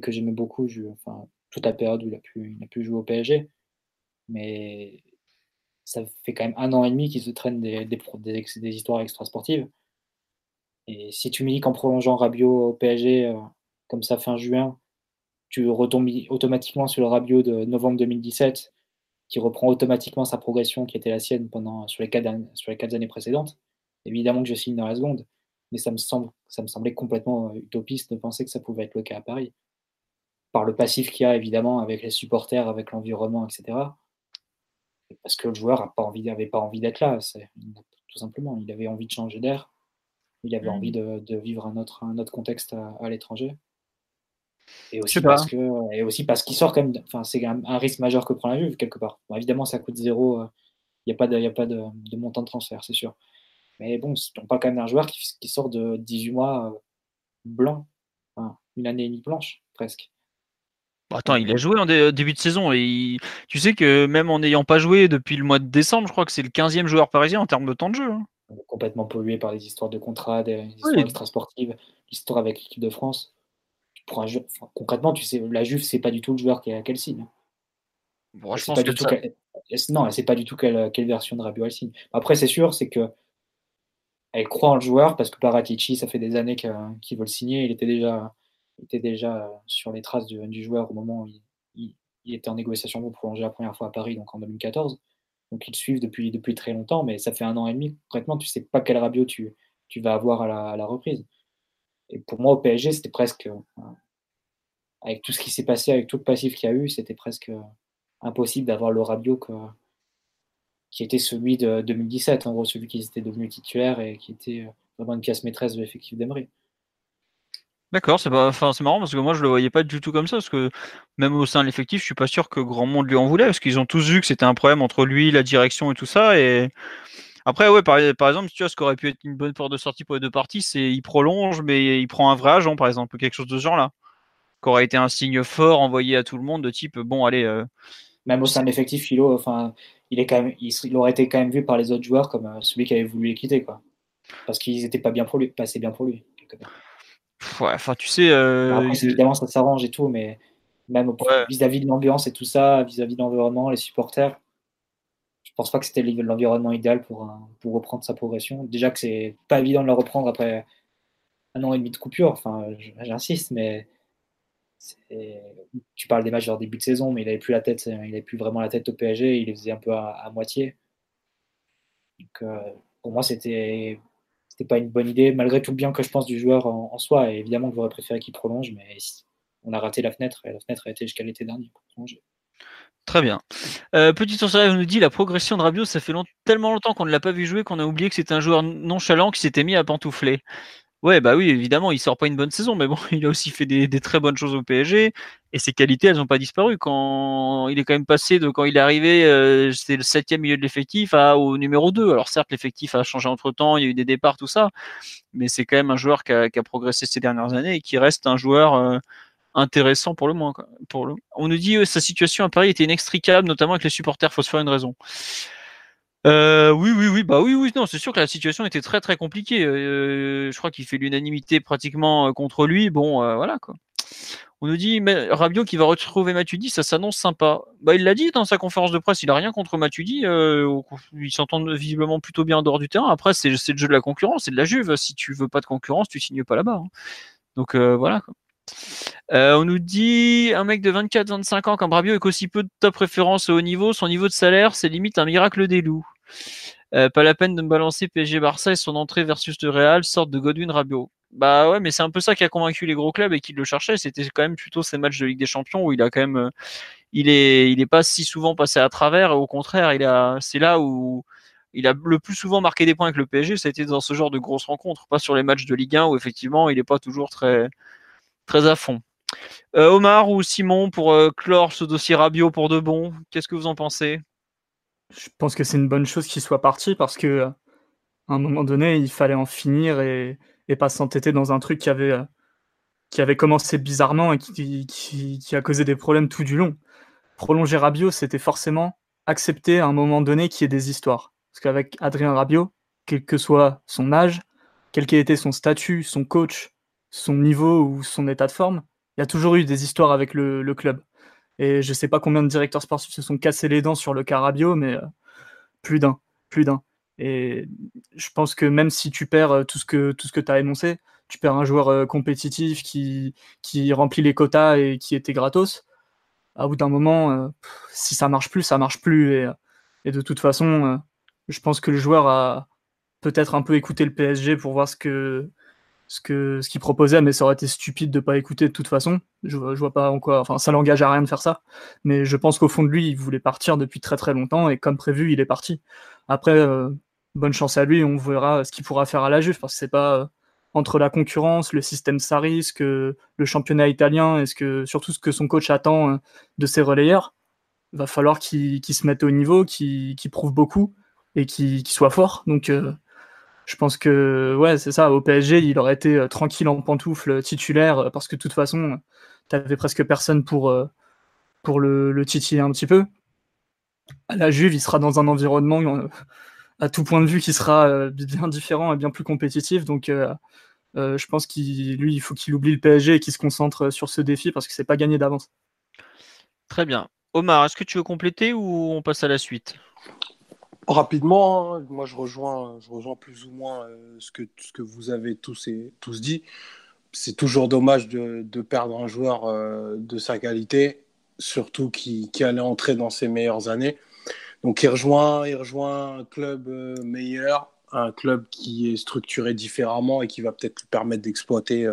que j'aimais beaucoup enfin, toute la période où il a pu, il a pu jouer au PSG. Mais ça fait quand même un an et demi qu'ils se traînent des, des, des, histoires extrasportives. Et si tu me dis qu'en prolongeant Rabiot au PSG, euh, comme ça fin juin, tu retombes automatiquement sur le Rabiot de novembre 2017, qui reprend automatiquement sa progression qui était la sienne pendant, sur, les quatre, années précédentes, évidemment que je signe dans la seconde. mais ça me, ça me semblait complètement utopiste de penser que ça pouvait être le cas à Paris. Par le passif qu'il y a, évidemment, avec les supporters, avec l'environnement, etc. Parce que le joueur n'avait pas envie, pas envie d'être là, tout simplement. Il avait envie de changer d'air. Il avait mmh. envie de, vivre un autre, un autre contexte à l'étranger. Et aussi, parce que, et aussi parce qu'il sort quand même. Enfin, c'est un, un, risque majeur que prend la Juve, quelque part. évidemment, ça coûte zéro. Il euh, n'y a pas, de, y a pas de, de, montant de transfert, c'est sûr. Mais bon, on parle quand même d'un joueur qui, qui, sort de 18 mois euh, blanc. Enfin, une année et demie blanche, presque. Bah, attends, il a joué en début de saison et tu sais que même en n'ayant pas joué depuis le mois de décembre, je crois que c'est le 15e joueur parisien en termes de temps de jeu. Hein. Complètement pollué par des histoires de contrats, des histoires extrasportives, l'histoire avec l'équipe de France pour un jeu, concrètement, tu sais, la Juve, c'est pas du tout le joueur qui qu'elle signe. Bon, je pas du tout Non, elle sait pas du tout quelle, quelle version de Rabiot elle signe. Après, c'est sûr, c'est que elle croit en le joueur parce que Paratici, ça fait des années qu'il veut le signer. Il était déjà, était déjà sur les traces du, joueur au moment où il, était en négociation pour prolonger la première fois à Paris, donc en 2014. Donc ils suivent depuis, depuis très longtemps, mais ça fait un an et demi. Concrètement, tu sais pas quel Rabiot tu, tu vas avoir à la, reprise. Et pour moi, au PSG, c'était presque, euh, avec tout ce qui s'est passé, avec tout le passif qu'il y a eu, c'était presque euh, impossible d'avoir le Rabiot qui était celui de 2017, en gros, celui qui était devenu titulaire et qui était euh, vraiment une pièce maîtresse de l'effectif d'Emery. D'accord, c'est enfin, marrant parce que moi je le voyais pas du tout comme ça, parce que même au sein de l'effectif, je suis pas sûr que grand monde lui en voulait, parce qu'ils ont tous vu que c'était un problème entre lui, la direction et tout ça, et après, ouais, par, exemple, tu vois, ce qui aurait pu être une bonne porte de sortie pour les deux parties, c'est il prolonge, mais il prend un vrai agent, par exemple, quelque chose de ce genre-là. Qui aurait été un signe fort envoyé à tout le monde de type, bon, allez. Euh, même au sein de l'effectif, Philo, enfin, il, est quand même, il, aurait été quand même vu par les autres joueurs comme euh, celui qui avait voulu les quitter, quoi. Parce qu'ils n'étaient pas bien pour lui, pas assez bien pour lui. Ouais, enfin, tu sais. Euh, après, évidemment, ça s'arrange et tout, mais même vis-à-vis de l'ambiance et tout ça, vis-à-vis -vis de l'environnement, les supporters, je pense pas que c'était l'environnement idéal pour, pour reprendre sa progression. Déjà que c'est pas évident de la reprendre après un an et demi de coupure, enfin, j'insiste, mais tu parles des matchs en début de saison, mais il avait plus la tête, il avait plus vraiment la tête au PSG, il les faisait un peu à, moitié. Donc, euh, pour moi, c'était c'était pas une bonne idée, malgré tout le bien que je pense du joueur en, soi. Et évidemment que j'aurais préféré qu'il prolonge, mais on a raté la fenêtre, et la fenêtre a été jusqu'à l'été dernier. Très bien. Euh, petit on nous dit la progression de Rabiot, ça fait tellement longtemps qu'on ne l'a pas vu jouer qu'on a oublié que c'était un joueur nonchalant qui s'était mis à pantoufler. Ouais, bah oui, évidemment, il sort pas une bonne saison, mais bon, il a aussi fait des, très bonnes choses au PSG et ses qualités, elles n'ont pas disparu. Quand il est quand même passé de quand il est arrivé, euh, c'était le septième milieu de l'effectif à au numéro 2. Alors certes, l'effectif a changé entre temps, il y a eu des départs, tout ça, mais c'est quand même un joueur qui a, progressé ces dernières années et qui reste un joueur. Euh, intéressant pour le moins. Pour le... On nous dit que sa situation à Paris était inextricable, notamment avec les supporters. Faut se faire une raison. Euh, oui, oui, oui, bah oui, oui, non, c'est sûr que la situation était très très compliquée. Euh, je crois qu'il fait l'unanimité pratiquement euh, contre lui. Bon, voilà quoi. On nous dit mais Rabiot qui va retrouver Matuidi, ça s'annonce sympa. Bah, il l'a dit dans sa conférence de presse, il a rien contre Matuidi. Euh, ils s'entendent visiblement plutôt bien en dehors du terrain. Après, c'est le jeu de la concurrence, c'est de la Juve. Si tu veux pas de concurrence, tu signes pas là-bas. Hein. Donc voilà. Quoi. Euh, on nous dit un mec de 24-25 ans comme Rabiot avec aussi peu de top référence au haut niveau, son niveau de salaire, c'est limite un miracle des loups. Euh, pas la peine de me balancer PSG Barça son entrée versus le Real, sorte de Godwin Rabiot. Bah ouais, mais c'est un peu ça qui a convaincu les gros clubs et qui le cherchaient. C'était quand même plutôt ces matchs de Ligue des Champions où il a quand même, euh, il est, pas si souvent passé à travers. Au contraire, il a, c'est là où il a le plus souvent marqué des points avec le PSG. Ça a été dans ce genre de grosses rencontres, pas sur les matchs de Ligue 1 où effectivement il est pas toujours très, très à fond. Euh, Omar ou Simon pour euh, clore ce dossier Rabiot pour de bon, qu'est-ce que vous en pensez? Je pense que c'est une bonne chose qu'il soit parti parce que à un moment donné, il fallait en finir et, pas s'entêter dans un truc qui avait, qui avait commencé bizarrement et qui, qui, a causé des problèmes tout du long. Prolonger Rabiot, c'était forcément accepter à un moment donné qu'il y ait des histoires. Parce qu'avec Adrien Rabiot, quel que soit son âge, quel qu'ait été son statut, son coach, son niveau ou son état de forme, il y a toujours eu des histoires avec le, club. Et je sais pas combien de directeurs sportifs se sont cassés les dents sur le Carabio, mais euh, plus d'un, plus d'un. Et je pense que même si tu perds euh, tout ce que, tout ce que tu as énoncé, tu perds un joueur euh, compétitif qui, qui remplit les quotas et qui était gratos, à bout d'un moment, si ça marche plus, ça marche plus. Et de toute façon, je pense que le joueur a peut-être un peu écouté le PSG pour voir ce que, ce que ce qu'il proposait, mais ça aurait été stupide de pas écouter de toute façon. Je, je vois pas en quoi, enfin, ça l'engage à rien de faire ça. Mais je pense qu'au fond de lui, il voulait partir depuis très très longtemps et comme prévu, il est parti. Après, euh, bonne chance à lui, on verra ce qu'il pourra faire à la Juve parce que c'est pas euh, entre la concurrence, le système Sarri, que le championnat italien et ce que surtout ce que son coach attend euh, de ses relayeurs. Va falloir qu'il se mette au niveau, qu'il prouve beaucoup et qu'il soit fort. Donc je pense que ouais, c'est ça. Au PSG, il aurait été euh, tranquille en pantoufle titulaire euh, parce que de toute façon, tu avais presque personne pour, euh, le, le, titiller un petit peu. À la Juve, il sera dans un environnement à tout point de vue qui sera bien différent et bien plus compétitif. Donc, je pense qu'il lui, faut qu'il oublie le PSG et qu'il se concentre sur ce défi parce que c'est pas gagné d'avance. Très bien. Omar, est-ce que tu veux compléter ou on passe à la suite? Rapidement, hein, moi je rejoins, je rejoins plus ou moins euh, ce, que, ce que vous avez tous, et, tous dit. C'est toujours dommage de, de, perdre un joueur euh, de sa qualité, surtout qui, qui, allait entrer dans ses meilleures années. Donc il rejoint, il rejoint un club euh, meilleur, un club qui est structuré différemment et qui va peut-être lui permettre d'exploiter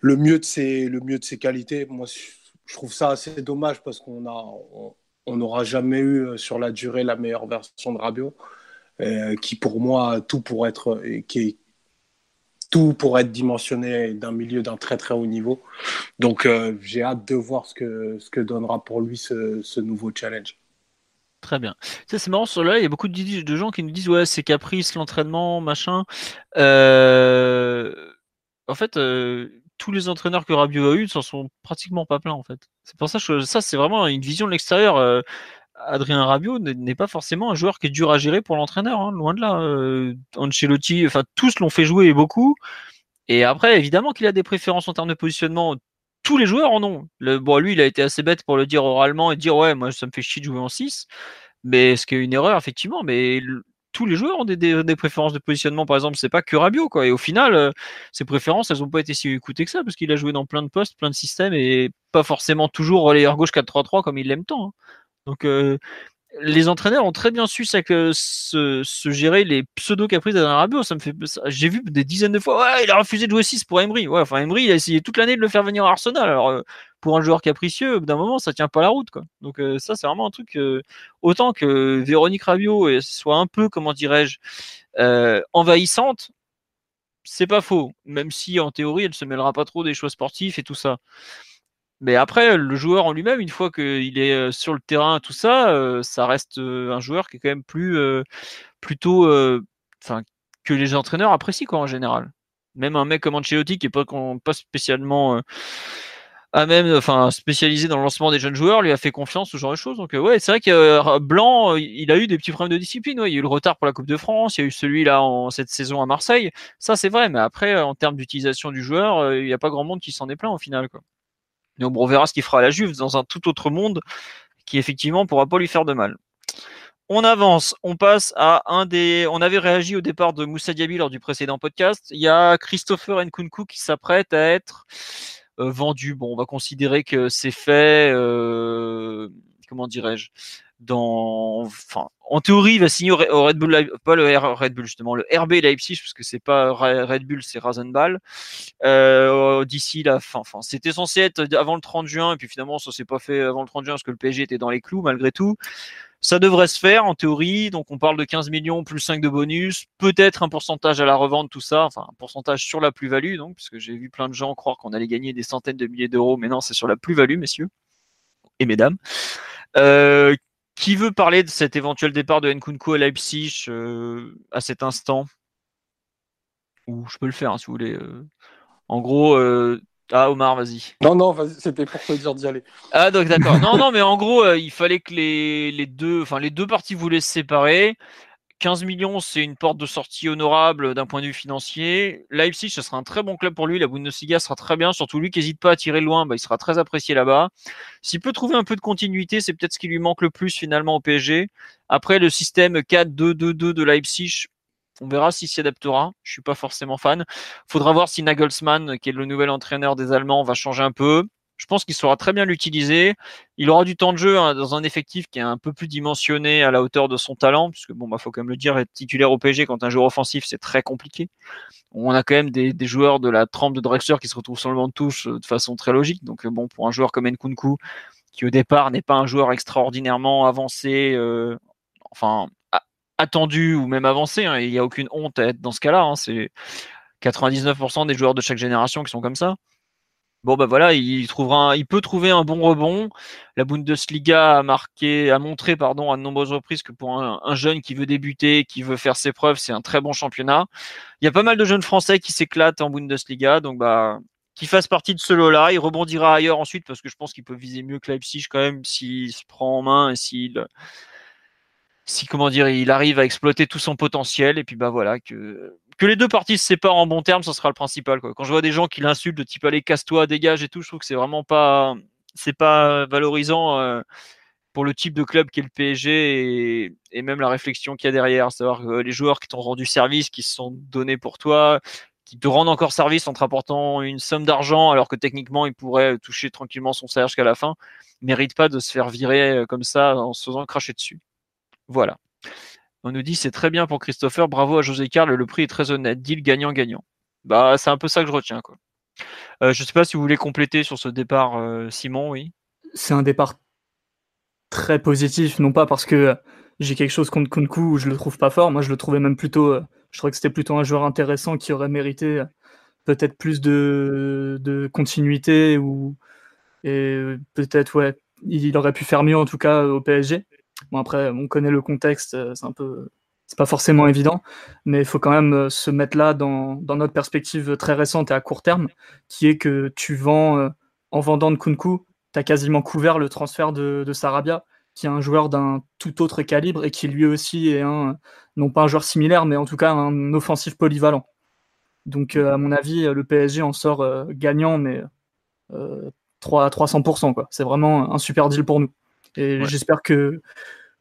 le, mieux de ses, le mieux de ses qualités. Moi, je trouve ça assez dommage parce qu'on a, n'aura jamais eu euh, sur la durée la meilleure version de Rabiot, euh, qui pour moi tout pour être euh, qui tout pour être dimensionné d'un milieu d'un très très haut niveau. Donc j'ai hâte de voir ce que donnera pour lui ce, nouveau challenge. Très bien. c'est marrant sur là, il y a beaucoup de, de, gens qui nous disent ouais c'est caprice l'entraînement machin. en fait tous les entraîneurs que Rabiot a eu s'en sont pratiquement pas pleins en fait. C'est pour ça que ça c'est vraiment une vision de l'extérieur. Euh, Adrien Rabiot n'est pas forcément un joueur qui est dur à gérer pour l'entraîneur, hein, loin de là. Euh, Ancelotti, enfin tous l'ont fait jouer beaucoup. Et après, évidemment qu'il a des préférences en termes de positionnement. Tous les joueurs en ont. Le, bon, lui, il a été assez bête pour le dire oralement et dire ouais, moi ça me fait chier de jouer en 6. Mais ce qui est une erreur, effectivement. Mais tous les joueurs ont des, préférences de positionnement, par exemple, c'est pas que Rabiot, quoi. Et au final, euh, ses préférences, elles ont pas été si écoutées que ça, parce qu'il a joué dans plein de postes, plein de systèmes, et pas forcément toujours relayeur gauche 4-3-3 comme il l'aime tant. Hein. Donc, euh, les entraîneurs ont très bien su se, gérer les pseudo caprices d'Adrien Rabiot. Ça me fait, j'ai vu des dizaines de fois. Ouais, il a refusé de jouer 6 pour Emery. Ouais, enfin Emery, il a essayé toute l'année de le faire venir à Arsenal. Alors euh, pour un joueur capricieux, d'un moment, ça tient pas la route, quoi. Donc euh, ça, c'est vraiment un truc. Euh, autant que Véronique Rabiot soit un peu, comment dirais-je, envahissante, c'est pas faux. Même si en théorie, elle se mêlera pas trop des choix sportifs et tout ça. Mais après, le joueur en lui-même, une fois qu'il est euh, sur le terrain, tout ça, euh, ça reste euh, un joueur qui est quand même plus plutôt, enfin, que les entraîneurs apprécient quoi en général. Même un mec comme Ancelotti qui est pas, pas spécialement à même, enfin, spécialisé dans le lancement des jeunes joueurs, lui a fait confiance, ce genre de choses. Donc ouais, c'est vrai que Blanc, il a eu des petits problèmes de discipline. Ouais. Il y a eu le retard pour la Coupe de France, il y a eu celui là en cette saison à Marseille. Ça c'est vrai, mais après, en termes d'utilisation du joueur, il n'y a pas grand monde qui s'en est plaint au final. Quoi. On verra ce qu'il fera à la Juve dans un tout autre monde qui effectivement pourra pas lui faire de mal. On avance, on passe à un des. On avait réagi au départ de Moussa Diaby lors du précédent podcast. Il y a Christopher Nkunku qui s'apprête à être euh, vendu. Bon, on va considérer que c'est fait. Euh, comment dirais-je en théorie, il va signer au Red Bull, pas le Red Bull justement, le RB Leipzig, parce que c'est pas Red Bull, c'est Rasenball. Euh, D'ici la fin, enfin, c'était censé être avant le 30 juin, et puis finalement, ça s'est pas fait avant le 30 juin parce que le PSG était dans les clous malgré tout. Ça devrait se faire en théorie, donc on parle de 15 millions plus 5 de bonus, peut-être un pourcentage à la revente, tout ça, enfin un pourcentage sur la plus-value, donc, parce que j'ai vu plein de gens croire qu'on allait gagner des centaines de milliers d'euros, mais non, c'est sur la plus-value, messieurs et mesdames. Euh, qui veut parler de cet éventuel départ de Nkunku à Leipzig euh, à cet instant? Ou je peux le faire hein, si vous voulez. Euh. En gros, euh, ah Omar, vas-y. Non, non, c'était pour te dire d'y aller. Ah donc d'accord. non, non, mais en gros, il fallait que les, les deux, enfin les deux parties voulaient se séparer. 15 millions, c'est une porte de sortie honorable d'un point de vue financier. Leipzig, ce sera un très bon club pour lui. La Bundesliga sera très bien. Surtout lui qui n'hésite pas à tirer loin, bah, il sera très apprécié là-bas. S'il peut trouver un peu de continuité, c'est peut-être ce qui lui manque le plus finalement au PSG. Après, le système 4-2-2-2 de Leipzig, on verra s'il s'y adaptera. Je suis pas forcément fan. Faudra voir si Nagelsmann, qui est le nouvel entraîneur des Allemands, va changer un peu. Je pense qu'il saura très bien l'utiliser. Il aura du temps de jeu hein, dans un effectif qui est un peu plus dimensionné à la hauteur de son talent, puisque bon, bah, faut quand même le dire, être titulaire au PSG quand un joueur offensif, c'est très compliqué. On a quand même des, joueurs de la trempe de Drexler qui se retrouvent sur le banc de touche euh, de façon très logique. Donc bon, pour un joueur comme Nkunku, qui au départ n'est pas un joueur extraordinairement avancé, euh, enfin attendu ou même avancé, hein, il n'y a aucune honte à être dans ce cas-là. Hein, c'est 99% des joueurs de chaque génération qui sont comme ça. Bon bah voilà, il trouvera, il peut trouver un bon rebond. La Bundesliga a marqué, a montré pardon à de nombreuses reprises que pour un, jeune qui veut débuter, qui veut faire ses preuves, c'est un très bon championnat. Il y a pas mal de jeunes Français qui s'éclatent en Bundesliga, donc bah qu'il fasse partie de ce lot-là. Il rebondira ailleurs ensuite parce que je pense qu'il peut viser mieux que Leipzig quand même s'il se prend en main et s'il si comment dire, il arrive à exploiter tout son potentiel et puis bah voilà que que les deux parties se séparent en bons termes, ce sera le principal. Quand je vois des gens qui l'insultent de type allez casse-toi, dégage et tout, je trouve que c'est vraiment pas c'est pas valorisant euh, pour le type de club qu'est le PSG et, même la réflexion qu'il y a derrière, savoir que les joueurs qui t'ont rendu service, qui se sont donnés pour toi, qui te rendent encore service en te rapportant une somme d'argent alors que techniquement il pourrait toucher tranquillement son salaire jusqu'à la fin, mérite pas de se faire virer euh, comme ça en se faisant cracher dessus. Voilà. On nous dit c'est très bien pour Christopher, bravo à José Carl, le prix est très honnête, deal gagnant-gagnant. Bah c'est un peu ça que je retiens. Euh, je sais pas si vous voulez compléter sur ce départ, euh, Simon, oui. C'est un départ très positif, non pas parce que j'ai quelque chose contre Kunku ou je le trouve pas fort, moi je le trouvais même plutôt, euh, je trouvais que c'était plutôt un joueur intéressant qui aurait mérité peut-être plus de, de, continuité ou et peut-être ouais, il aurait pu faire mieux en tout cas au PSG. Bon, après, on connaît le contexte, euh, c'est un peu. C'est pas forcément évident, mais il faut quand même euh, se mettre là dans, notre perspective très récente et à court terme, qui est que tu vends, euh, en vendant de Kunku, tu as quasiment couvert le transfert de, Sarabia, qui est un joueur d'un tout autre calibre et qui lui aussi est un, non pas un joueur similaire, mais en tout cas un offensif polyvalent. Donc, à mon avis, le PSG en sort gagnant, mais euh, 3 à 300%. C'est vraiment un super deal pour nous. Et j'espère que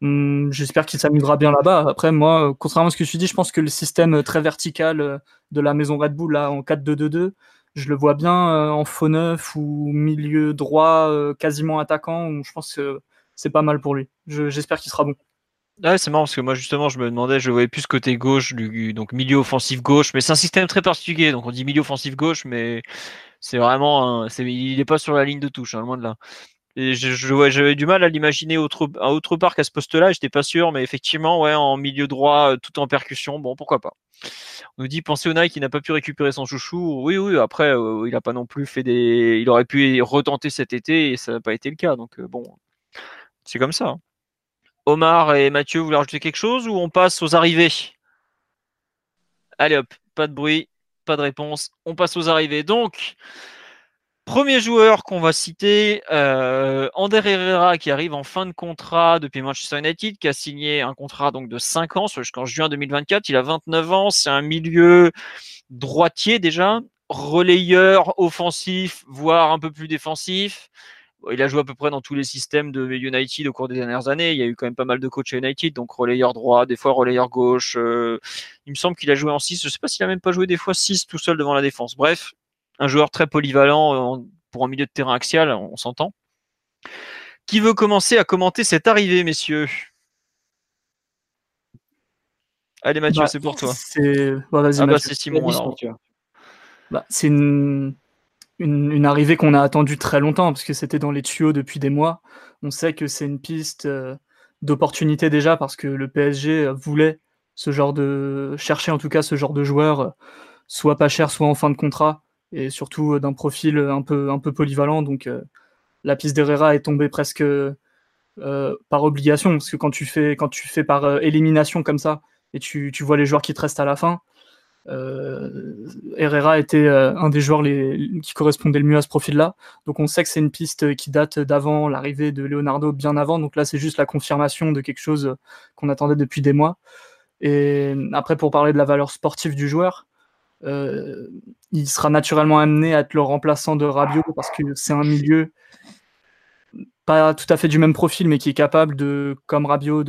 hum, j'espère qu'il s'amusera bien là-bas. Après, moi, contrairement à ce que tu dis, je pense que le système très vertical euh, de la maison Red Bull là en 4-2-2-2, je le vois bien euh, en faux neuf ou milieu droit, euh, quasiment attaquant. Je pense que c'est pas mal pour lui. J'espère qu'il sera bon. Ouais, c'est marrant parce que moi justement je me demandais, je voyais plus côté gauche, du, donc milieu offensif gauche, mais c'est un système très particulier, donc on dit milieu offensif gauche, mais c'est vraiment, il n'est pas sur la ligne de touche, hein, loin de là. J'avais du mal à l'imaginer à autre part qu'à ce poste-là, j'étais pas sûr, mais effectivement, ouais, en milieu droit, euh, tout en percussion, bon, pourquoi pas. On nous dit, pensez au Nike qui n'a pas pu récupérer son chouchou. Oui, oui, après, euh, il a pas non plus fait des. Il aurait pu retenter cet été et ça n'a pas été le cas. Donc, euh, bon, c'est comme ça. Hein. Omar et Mathieu, vous voulez rajouter quelque chose ou on passe aux arrivées? Allez hop, pas de bruit, pas de réponse. On passe aux arrivées. Donc, Premier joueur qu'on va citer, euh, Ander Herrera qui arrive en fin de contrat depuis Manchester United, qui a signé un contrat donc de 5 ans jusqu'en juin 2024. Il a 29 ans, c'est un milieu droitier déjà, relayeur offensif, voire un peu plus défensif. Il a joué à peu près dans tous les systèmes de United au cours des dernières années. Il y a eu quand même pas mal de coachs à United, donc relayeur droit, des fois relayeur gauche. Euh, il me semble qu'il a joué en 6. Je ne sais pas s'il a même pas joué des fois 6 tout seul devant la défense. Bref, un joueur très polyvalent euh, pour un milieu de terrain axial, on s'entend. Qui veut commencer à commenter cette arrivée, messieurs? Allez Mathieu, bah, c'est pour toi. C'est bah, ah bah, Simon. Bah, c'est une... Une, arrivée qu'on a attendue très longtemps parce que c'était dans les tuyaux depuis des mois. On sait que c'est une piste euh, d'opportunité déjà parce que le PSG voulait ce genre de chercher en tout cas ce genre de joueur, euh, soit pas cher, soit en fin de contrat, et surtout euh, d'un profil un peu, un peu polyvalent. Donc euh, la piste d'Herrera est tombée presque euh, par obligation, parce que quand tu fais, quand tu fais par élimination comme ça, et tu, tu, vois les joueurs qui te restent à la fin, Herrera était un des joueurs les, qui correspondait le mieux à ce profil-là. Donc on sait que c'est une piste qui date d'avant l'arrivée de Leonardo, bien avant. Donc là, c'est juste la confirmation de quelque chose qu'on attendait depuis des mois. Et après, pour parler de la valeur sportive du joueur, euh, il sera naturellement amené à être le remplaçant de Rabiot parce que c'est un milieu pas tout à fait du même profil, mais qui est capable de, comme Rabiot,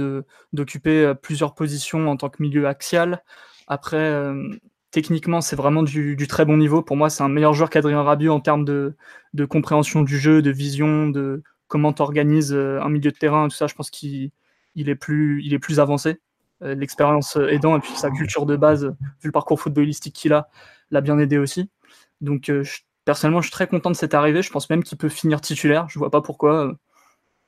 d'occuper euh, plusieurs positions en tant que milieu axial. Après, euh, techniquement, c'est vraiment du, très bon niveau. Pour moi, c'est un meilleur joueur qu'Adrien Rabiot en termes de, compréhension du jeu, de vision, de comment tu organises un milieu de terrain, tout ça. Je pense qu'il il est plus avancé. Euh, l'expérience aidant et puis sa culture de base, vu le parcours footballistique qu'il a, l'a bien aidé aussi. Donc, personnellement, je suis très content de cette arrivée. Je pense même qu'il peut finir titulaire. Je vois pas pourquoi.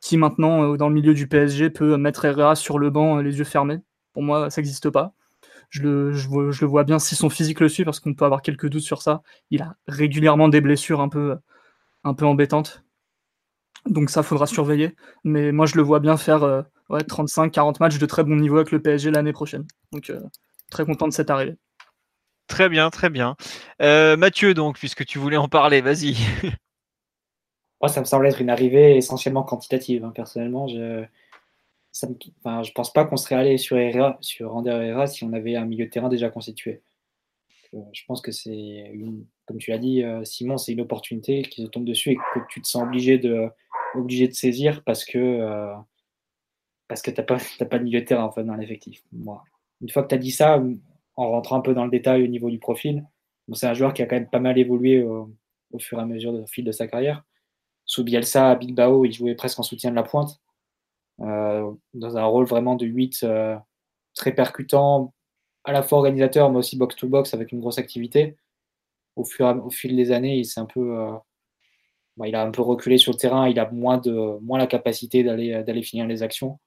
qui maintenant, dans le milieu du PSG, peut mettre Herrera sur le banc les yeux fermés. Pour moi, ça n'existe pas je le, vois, bien si son physique le suit, parce qu'on peut avoir quelques doutes sur ça. Il a régulièrement des blessures un peu, un peu embêtantes. Donc ça, faudra surveiller. Mais moi, je le vois bien faire euh, ouais, 35-40 matchs de très bon niveau avec le PSG l'année prochaine. Donc euh, très content de cette arrivée. Très bien, très bien. Euh, Mathieu, donc, puisque tu voulais en parler, vas-y. Moi, ça me semble être une arrivée essentiellement quantitative. Hein. Personnellement, je je pense pas qu'on serait allé sur, Herrera, sur Ander Herrera si on avait un milieu de terrain déjà constitué. Euh, je pense que c'est, comme tu l'as dit, euh, Simon, c'est une opportunité qui se tombe dessus et que tu te sens obligé de, obligé de saisir parce que, euh, parce que tu n'as pas, pas de milieu de terrain en fait, dans l'effectif. Une fois que tu as dit ça, en rentrant un peu dans le détail au niveau du profil, c'est un joueur qui a quand même pas mal évolué au, fur et à mesure au fil de sa carrière. Sous Bielsa à Bilbao, il jouait presque en soutien de la pointe. Euh, dans un rôle vraiment de 8 euh, très percutant, à la fois organisateur, mais aussi box-to-box avec une grosse activité. Au, fur, au fil des années, il, un peu, euh, bah, il a un peu reculé sur le terrain, il a moins, de, moins la capacité d'aller finir les actions.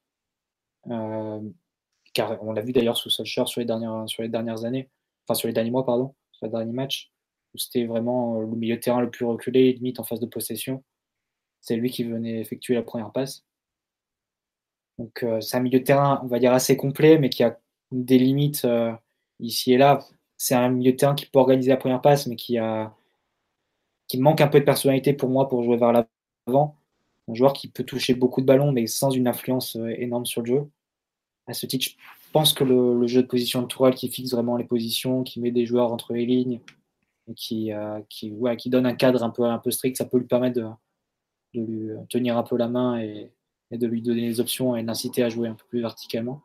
Car on l'a vu d'ailleurs sous Solskjaer sur les, dernières, années, enfin sur les derniers mois, pardon, sur les derniers matchs, où c'était vraiment le milieu de terrain le plus reculé, limite en phase de possession. C'est lui qui venait effectuer la première passe. Donc euh, c'est un milieu de terrain, on va dire, assez complet, mais qui a des limites euh, ici et là. C'est un milieu de terrain qui peut organiser la première passe, mais qui, a, qui manque un peu de personnalité pour moi pour jouer vers l'avant. Un joueur qui peut toucher beaucoup de ballons, mais sans une influence euh, énorme sur le jeu. À ce titre, je pense que le, jeu de position de Tourelle qui fixe vraiment les positions, qui met des joueurs entre les lignes, et qui, donne un cadre un peu, strict, ça peut lui permettre de, lui tenir un peu la main et, de lui donner les options et l'inciter à jouer un peu plus verticalement.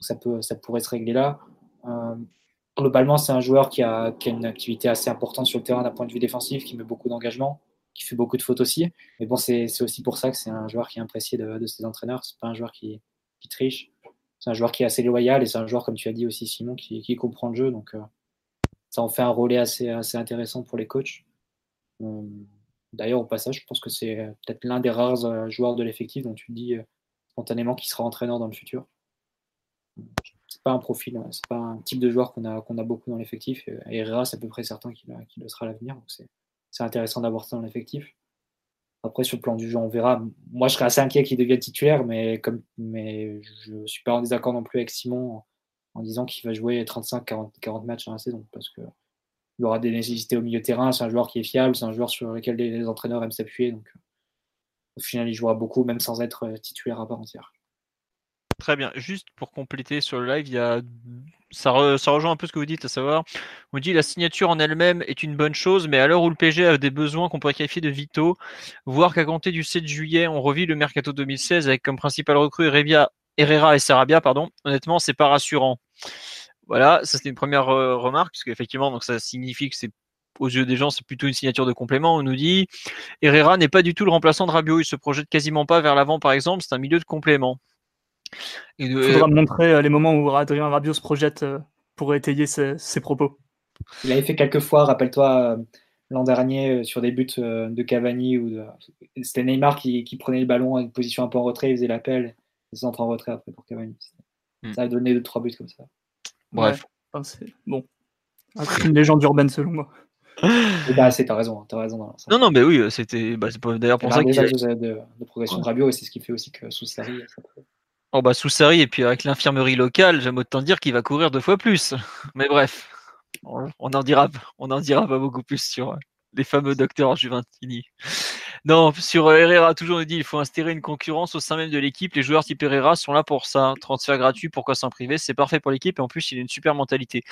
Ça, pourrait se régler là. Euh, globalement, c'est un joueur qui a, qui a, une activité assez importante sur le terrain d'un point de vue défensif, qui met beaucoup d'engagement, qui fait beaucoup de fautes aussi. Mais bon, c'est aussi pour ça que c'est un joueur qui est apprécié de, de ses entraîneurs. C'est pas un joueur qui, qui triche. C'est un joueur qui est assez loyal et c'est un joueur, comme tu as dit aussi, Simon, qui, comprend le jeu. Donc, euh, ça en fait un relais assez, intéressant pour les coachs. Euh, D'ailleurs, au passage, je pense que c'est peut-être l'un des rares euh, joueurs de l'effectif dont tu dis spontanément qu'il sera entraîneur dans le futur. C'est pas un profil, hein, c'est pas un type de joueur qu'on a, beaucoup dans l'effectif. Et Herrera, c'est à peu près certain qu'il, le sera à l'avenir. C'est, intéressant d'avoir ça dans l'effectif. Après, sur le plan du jeu, on verra. Moi, je serais assez inquiet qu'il devienne titulaire, mais, comme, mais je ne suis pas en désaccord non plus avec Simon en, disant qu'il va jouer 35-40 matchs dans la saison. Parce que il y aura des nécessités au milieu terrain. C'est un joueur qui est fiable, c'est un joueur sur lequel les, entraîneurs aiment s'appuyer. Donc, au final, il jouera beaucoup, même sans être titulaire à part entière. Très bien. Juste pour compléter sur le live, il y a... ça, rejoint un peu ce que vous dites, à savoir, on dit la signature en elle-même est une bonne chose, mais à l'heure où le PG a des besoins qu'on pourrait qualifier de vitaux, voir qu'à compter du 7 juillet, on revit le mercato 2016 avec comme principal recrue Herrera et Sarabia, pardon, honnêtement, c'est pas rassurant. Voilà, ça c'était une première euh, remarque, puisque effectivement, donc ça signifie que c'est aux yeux des gens, c'est plutôt une signature de complément. On nous dit Herrera n'est pas du tout le remplaçant de Rabiot, il se projette quasiment pas vers l'avant, par exemple, c'est un milieu de complément. Il faudra montrer euh, les moments où Adrien Rabiot se projette euh, pour étayer ses, propos. Il avait fait quelques fois, rappelle-toi, l'an dernier, sur des buts de Cavani, ou c'était Neymar qui, prenait le ballon à une position un peu en retrait, il faisait l'appel, il s'entre en retrait après pour Cavani. Hmm. Ça a donné deux, trois buts comme ça. Bref. c'est bon. une légende urbaine selon moi. bah, c'est, t'as raison, t'as raison. non, non, mais oui, euh, c'était bah, c'est d'ailleurs pour ça qu'il y a... de, de, progression de Rabiot et c'est ce qui fait aussi que Soussari. Oh bah Soussari et puis avec l'infirmerie locale, j'aime autant dire qu'il va courir deux fois plus. Mais bref, on en dira, on en dira pas beaucoup plus sur les fameux docteurs Juventini. Non, sur euh, Herrera, toujours nous dit il faut instaurer une concurrence au sein même de l'équipe. Les joueurs type Herrera sont là pour ça. Transfert gratuit, pourquoi s'en priver? C'est parfait pour l'équipe et en plus il a une super mentalité.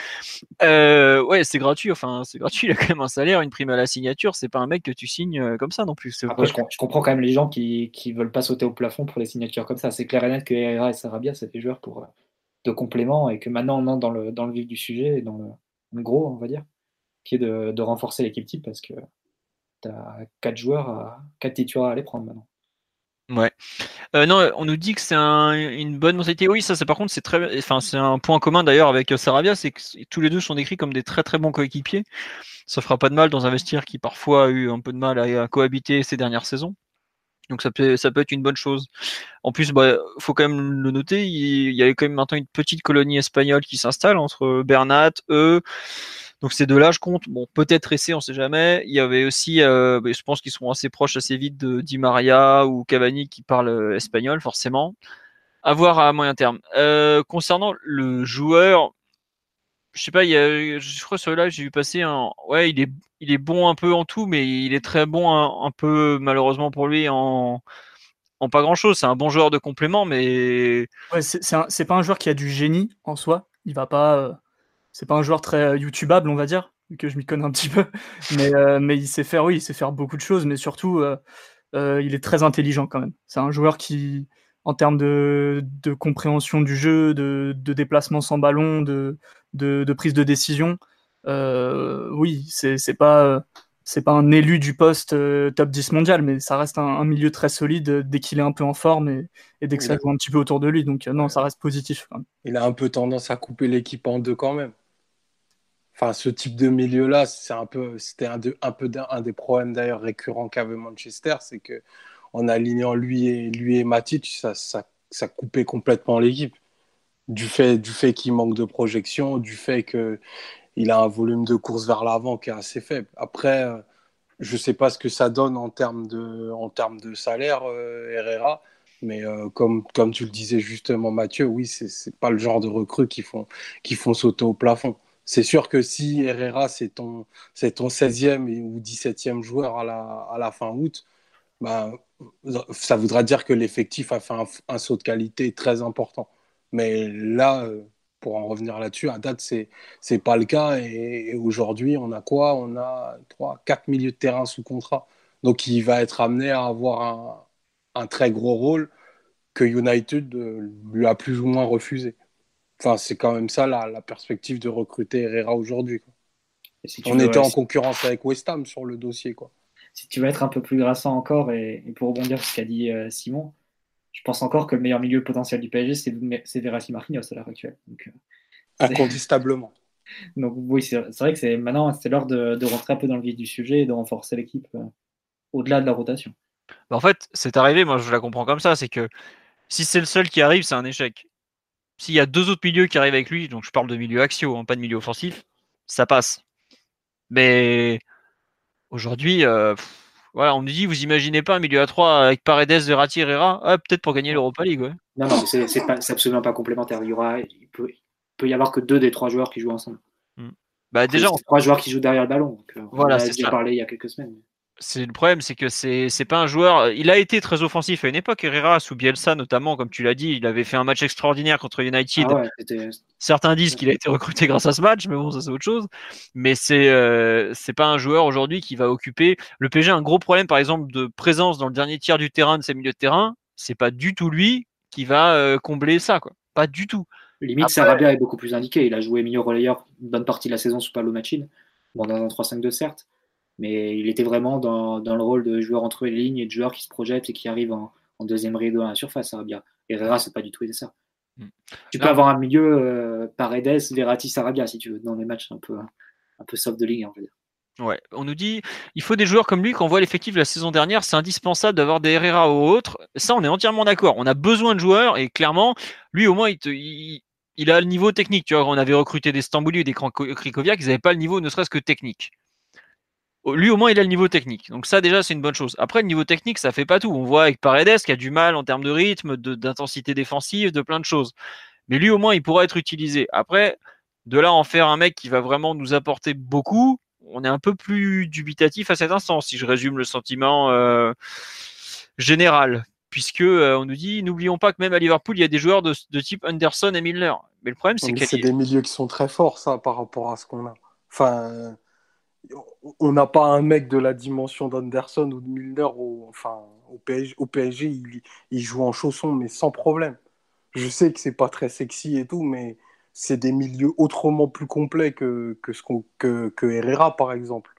Euh, ouais, c'est gratuit. Enfin, c'est gratuit. Il a quand même un salaire, une prime à la signature. C'est pas un mec que tu signes euh, comme ça non plus. Après, je, comprends quand même les gens qui, qui veulent pas sauter au plafond pour les signatures comme ça. C'est clair et net que Herrera et Sarabia, c'est des joueurs pour de complément et que maintenant on entre dans le, dans le vif du sujet, dans le, gros, on va dire, qui est de, renforcer l'équipe type parce que tu as quatre joueurs, à, quatre titulaires à aller prendre maintenant. Ouais. Euh, non, on nous dit que c'est une bonne mentalité. Oui, ça, par contre, c'est très, enfin, c'est un point commun d'ailleurs avec Sarabia, c'est que tous les deux sont décrits comme des très très bons coéquipiers. Ça fera pas de mal dans un vestiaire qui parfois a eu un peu de mal à, cohabiter ces dernières saisons. Donc ça peut, ça peut être une bonne chose. En plus, bah, faut quand même le noter, il, y a quand même maintenant une petite colonie espagnole qui s'installe entre Bernat, eux. Donc ces deux-là, je compte. Bon, peut-être Essé, on sait jamais. Il y avait aussi, euh, je pense qu'ils seront assez proches assez vite de Di Maria ou Cavani qui parlent euh, espagnol, forcément. À voir à moyen terme. Euh, concernant le joueur, je sais pas, je crois sur là j'ai vu passer ouais, il est, il est bon un peu en tout, mais il est très bon un, peu malheureusement pour lui en, en pas grand chose. C'est un bon joueur de complément, mais c'est pas un joueur qui a du génie en soi. Il va pas, c'est pas un joueur très euh, YouTubeable, on va dire, vu que je m'y connais un petit peu. Mais, euh, mais il sait faire, oui, il sait faire beaucoup de choses, mais surtout, il est très intelligent quand même. C'est un joueur qui, en termes de, compréhension du jeu, de, déplacement sans ballon, de, de, prise de décision. Euh, oui, c'est pas c'est pas un élu du poste euh, top 10 mondial, mais ça reste un, milieu très solide dès qu'il est un peu en forme et, dès que ça joue un petit peu autour de lui. Donc euh, non, ça reste positif. Il a un peu tendance à couper l'équipe en deux quand même. Enfin, ce type de milieu-là, c'est un peu, c'était un, un, peu un des problèmes d'ailleurs récurrents qu'avait Manchester, c'est que en alignant lui et, lui et Matic, ça, ça, ça coupait complètement l'équipe. Du fait, du fait qu'il manque de projection, du fait qu'il a un volume de course vers l'avant qui est assez faible. Après, euh, je ne sais pas ce que ça donne en termes de, en termes de salaire, euh, Herrera. Mais euh, comme, comme tu le disais justement, Mathieu, oui, ce n'est pas le genre de recrues qui font, qui font sauter au plafond. C'est sûr que si Herrera, c'est ton, ton 16e ou 17e joueur à la, à la fin août, bah, ça voudra dire que l'effectif a fait un, saut de qualité très important. Mais là, euh, pour en revenir là-dessus, à date, c'est n'est pas le cas. Et, aujourd'hui, on a quoi? On a 3, 4 milieux de terrain sous contrat. Donc, il va être amené à avoir un, très gros rôle que United euh, lui a plus ou moins refusé. Enfin, c'est quand même ça la, perspective de recruter Herrera aujourd'hui. on était en concurrence avec West Ham sur le dossier. quoi si tu veux être un peu plus grassant encore, et, pour rebondir sur ce qu'a dit euh, Simon, je pense encore que le meilleur milieu potentiel du PSG, c'est Verratti Marquinhos à l'heure actuelle. Donc, euh, Incontestablement. Donc oui, c'est vrai que c'est maintenant c'est l'heure de, rentrer un peu dans le vif du sujet et de renforcer l'équipe euh, au-delà de la rotation. Bah, en fait, c'est arrivé, moi je la comprends comme ça, c'est que si c'est le seul qui arrive, c'est un échec. S'il y a deux autres milieux qui arrivent avec lui, donc je parle de milieu axio, hein, pas de milieu offensif, ça passe. Mais Aujourd'hui, euh, voilà, on nous dit, vous imaginez pas un milieu à 3 avec Paredes, Verratti, Herrera ah, Peut-être pour gagner l'Europa League. Ouais. Non, non, c'est absolument pas complémentaire. Il, y aura, il, peut, peut y avoir que deux des trois joueurs qui jouent ensemble. Hmm. Bah, déjà, trois joueurs qui jouent derrière le ballon. Euh, voilà, on a déjà parlé il y a quelques semaines c'est le problème, c'est que c'est c'est pas un joueur. Il a été très offensif à une époque. Herrera sous Bielsa notamment, comme tu l'as dit, il avait fait un match extraordinaire contre United. Ah Certains disent qu'il a été recruté grâce à ce match, mais bon, ça c'est autre chose. Mais c'est euh, c'est pas un joueur aujourd'hui qui va occuper. Le PSG a un gros problème, par exemple, de présence dans le dernier tiers du terrain de ses milieux de terrain. C'est pas du tout lui qui va euh, combler ça, quoi. Pas du tout. Limite, Sarabia est beaucoup plus indiqué. Il a joué milieu relayeur une bonne partie de la saison sous Palo Machine. Bon, dans un 3-5-2 certes mais il était vraiment dans, dans, le rôle de joueur entre les lignes et de joueur qui se projette et qui arrive en, en deuxième rideau à la surface, Sarabia. Herrera, c'est pas du tout ça. Hmm. Tu peux avoir un milieu euh, Paredes, Verratti, Sarabia si tu veux, dans des matchs un peu, un peu soft de ligue, on va dire. Ouais, on nous dit il faut des joueurs comme lui quand on voit l'effectif de la saison dernière, c'est indispensable d'avoir des Herrera ou autres. Ça, on est entièrement d'accord. On a besoin de joueurs et clairement, lui au moins, il, il, a le niveau technique. Tu vois, on avait recruté des Stambouli et des Krikoviak, ils n'avaient pas le niveau ne serait-ce que technique lui au moins il a le niveau technique. Donc ça déjà c'est une bonne chose. Après le niveau technique ça fait pas tout. On voit avec Paredes qui a du mal en termes de rythme, d'intensité défensive, de plein de choses. Mais lui au moins il pourra être utilisé. Après de là en faire un mec qui va vraiment nous apporter beaucoup, on est un peu plus dubitatif à cet instant si je résume le sentiment euh, général. Puisque euh, on nous dit, n'oublions pas que même à Liverpool, il y a des joueurs de, type Anderson et Milner. Mais le problème, c'est que c'est des milieux qui sont très forts, ça, par rapport à ce qu'on a. Enfin, on n'a pas un mec de la dimension d'Anderson ou de Milner au, enfin, au PSG, au il, joue en chaussons, mais sans problème. Je sais que c'est pas très sexy et tout, mais c'est des milieux autrement plus complets que, que, ce qu'on, que, que Herrera, par exemple.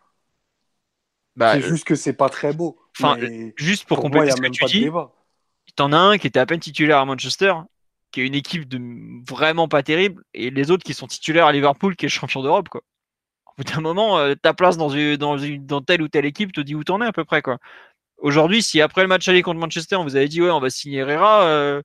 Bah, c'est juste que c'est pas très beau. Enfin, juste pour, pour compléter ce que tu dis, t'en as un qui était à peine titulaire à Manchester, qui est une équipe de vraiment pas terrible, et les autres qui sont titulaires à Liverpool, qui est champion d'Europe, quoi. Au bout d'un moment, euh, ta place dans, une, telle ou telle équipe te dit où t'en es à peu près, quoi. Aujourd'hui, si après le match aller contre Manchester, on vous avait dit ouais, on va signer Herrera, euh,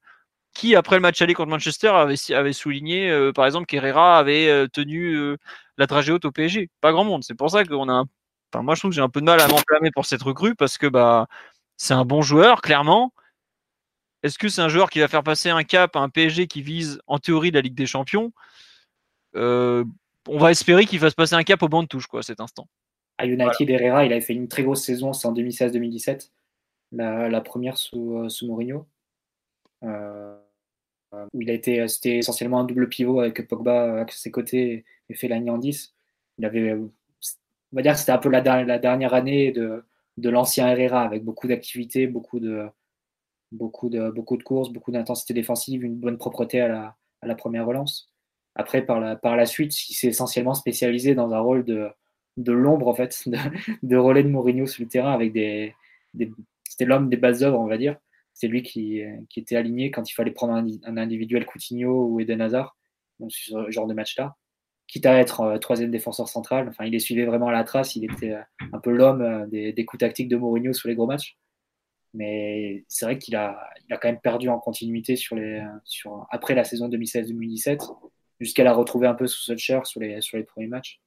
qui après le match aller contre Manchester avait, souligné, euh, par exemple, qu'Herrera avait tenu la trajet haute au PSG Pas grand monde. C'est pour ça qu'on a un Enfin, moi, je trouve que j'ai un peu de mal à m'enflammer pour cette recrue parce que bah, c'est un bon joueur, clairement. Est-ce que c'est un joueur qui va faire passer un cap à un PSG qui vise en théorie la Ligue des Champions? On va espérer qu'il fasse passer un cap au banc de touche, quoi, à cet instant. À United, Herrera, il avait fait une très grosse saison, c'est en 2016-2017, la, la première sous, euh, sous Mourinho. Euh, où il a été, c'était essentiellement un double pivot avec Pogba à ses côtés et Fellaini en 10. Il avait, on va dire que c'était un peu la, der- la dernière année de, de l'ancien Herrera avec beaucoup d'activités, beaucoup de, beaucoup de, beaucoup de courses, beaucoup d'intensité défensive, une bonne propreté à la, à la première relance. Après, par la, par la suite, il s'est essentiellement spécialisé dans un rôle de, de l'ombre, en fait, de, relais de Mourinho sur le terrain avec des. c'était l'homme des bases œuvres, on va dire. C'est lui qui, qui était aligné quand il fallait prendre un, individuel Coutinho ou Eden Hazard, donc ce genre de match-là. Quitte à être euh, troisième défenseur central, enfin, il les suivait vraiment à la trace, il était euh, un peu l'homme euh, des, des coups tactiques de Mourinho sur les gros matchs. Mais c'est vrai qu'il a, il a quand même perdu en continuité sur les, sur, après la saison 2016-2017, jusqu'à la retrouver un peu sous Solskjaer sur les, sur les premiers matchs.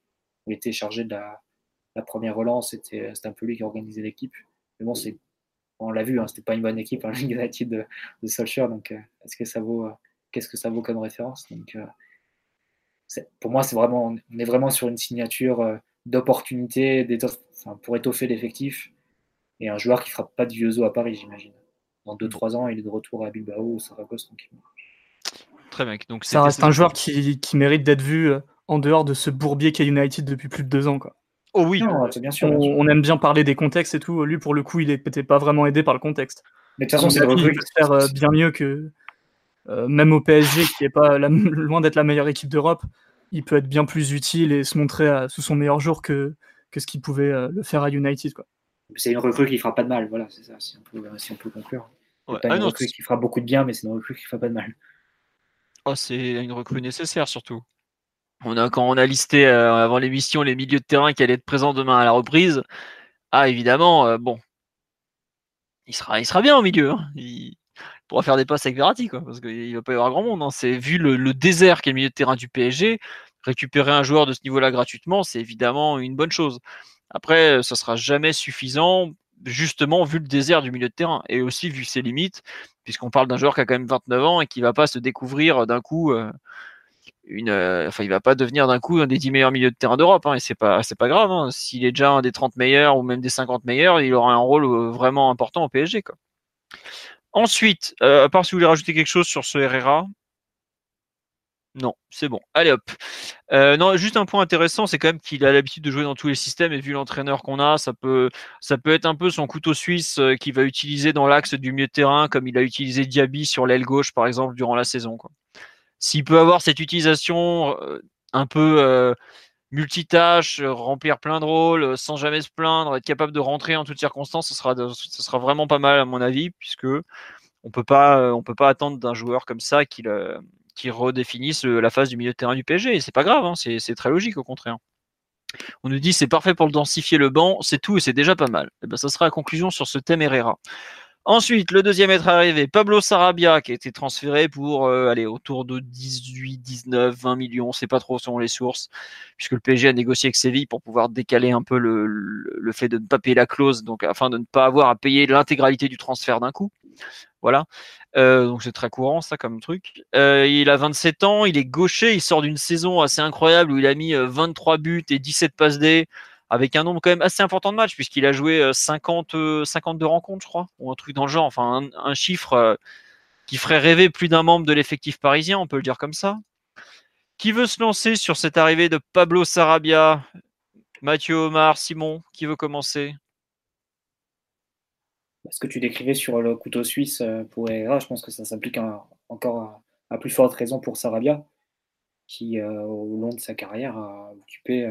Il était chargé de la, la première relance, c'était un peu lui qui organisait l'équipe. Mais bon, c'est, on l'a vu, hein, c'était pas une bonne équipe, hein, United de, de Solskjaer, donc euh, est-ce que ça vaut, euh, qu'est-ce que ça vaut comme référence? Donc, euh, Pour moi, c'est vraiment, on est vraiment sur une signature d'opportunité enfin, pour étoffer l'effectif et un joueur qui fera pas de vieux os à Paris, j'imagine. Dans 2-3 ans, il est de retour à Bilbao ou Saragosse. tranquillement. Très bien. Donc, Ça reste un joueur qui, qui mérite d'être vu euh, en dehors de ce bourbier qu'est United depuis plus de deux ans. Quoi. Oh oui. Non, c'est bien sûr. bien On, sûr. on aime bien parler des contextes et tout. Lui, pour le coup, il n'était pas vraiment aidé par le contexte. Mais de toute façon, c'est recrue. faire euh, bien mieux que euh, même au PSG, qui est pas la- loin d'être la meilleure équipe d'Europe. Il peut être bien plus utile et se montrer à- sous son meilleur jour que, que ce qu'il pouvait euh, le faire à United. Quoi. C'est une recrue qui fera pas de mal. Voilà, c'est ça, si on peut, si on peut conclure. C'est Ouais. Ah une non, recrue qui fera beaucoup de bien, mais c'est une recrue qui fera pas de mal. Oh, c'est une recrue nécessaire surtout. On a, quand on a listé euh, avant l'émission les milieux de terrain qui allaient être présents demain à la reprise, ah évidemment, euh, bon, il sera, bien au milieu. hein. Il pourra faire des passes avec Verratti, quoi, parce qu'il va pas y avoir grand monde. hein. C'est vu le, le désert qu'est le milieu de terrain du PSG, récupérer un joueur de ce niveau-là gratuitement, c'est évidemment une bonne chose. Après, euh, ça sera jamais suffisant, justement vu le désert du milieu de terrain et aussi vu ses limites, puisqu'on parle d'un joueur qui a quand même 29 ans et qui va pas se découvrir d'un coup. euh, une, euh, enfin, il va pas devenir d'un coup un des 10 meilleurs milieux de terrain d'Europe, hein, et c'est pas, pas grave. hein. S'il est déjà un des 30 meilleurs ou même des 50 meilleurs, il aura un rôle euh, vraiment important au PSG. Quoi. Ensuite, à part si vous voulez rajouter quelque chose sur ce Herrera, non, c'est bon. Allez hop. Euh, non, juste un point intéressant, c'est quand même qu'il a l'habitude de jouer dans tous les systèmes et vu l'entraîneur qu'on a, ça peut, être un peu son couteau suisse euh, qu'il va utiliser dans l'axe du milieu de terrain, comme il a utilisé Diaby sur l'aile gauche par exemple durant la saison. S'il peut avoir cette utilisation euh, un peu multitâche, remplir plein de rôles, sans jamais se plaindre, être capable de rentrer en toutes circonstances, ce sera, vraiment pas mal à mon avis, puisque on peut on peut pas attendre d'un joueur comme ça qu'il euh, qu'il redéfinisse euh, la phase du milieu de terrain du PSG. C'est pas grave, hein, c'est très logique au contraire. On nous dit c'est parfait pour densifier le banc, c'est tout et c'est déjà pas mal. Et ben, ça sera la conclusion sur ce thème Herrera. Ensuite, le deuxième être arrivé, Pablo Sarabia, qui a été transféré pour euh, aller autour de 18, 19, 20 millions, c'est pas trop selon les sources, puisque le PSG a négocié avec Séville pour pouvoir décaler un peu le, le fait de ne pas payer la clause, donc afin de ne pas avoir à payer l'intégralité du transfert d'un coup. Voilà. Euh, donc c'est très courant ça comme truc. Euh, il a 27 ans, il est gaucher, il sort d'une saison assez incroyable où il a mis euh, 23 buts et 17 passes D avec un nombre quand même assez important de matchs puisqu'il a joué euh, 50, euh, 52 rencontres je crois ou un truc dans le genre, enfin un, un chiffre euh, qui ferait rêver plus d'un membre de l'effectif parisien, on peut le dire comme ça. Qui veut se lancer sur cette arrivée de Pablo Sarabia Mathieu Omar, Simon, qui veut commencer? Ce que tu décrivais sur le couteau suisse euh, pour Herrera, je pense que ça s'applique en- encore à, plus forte raison pour Sarabia. qui, au long de sa carrière, a occupé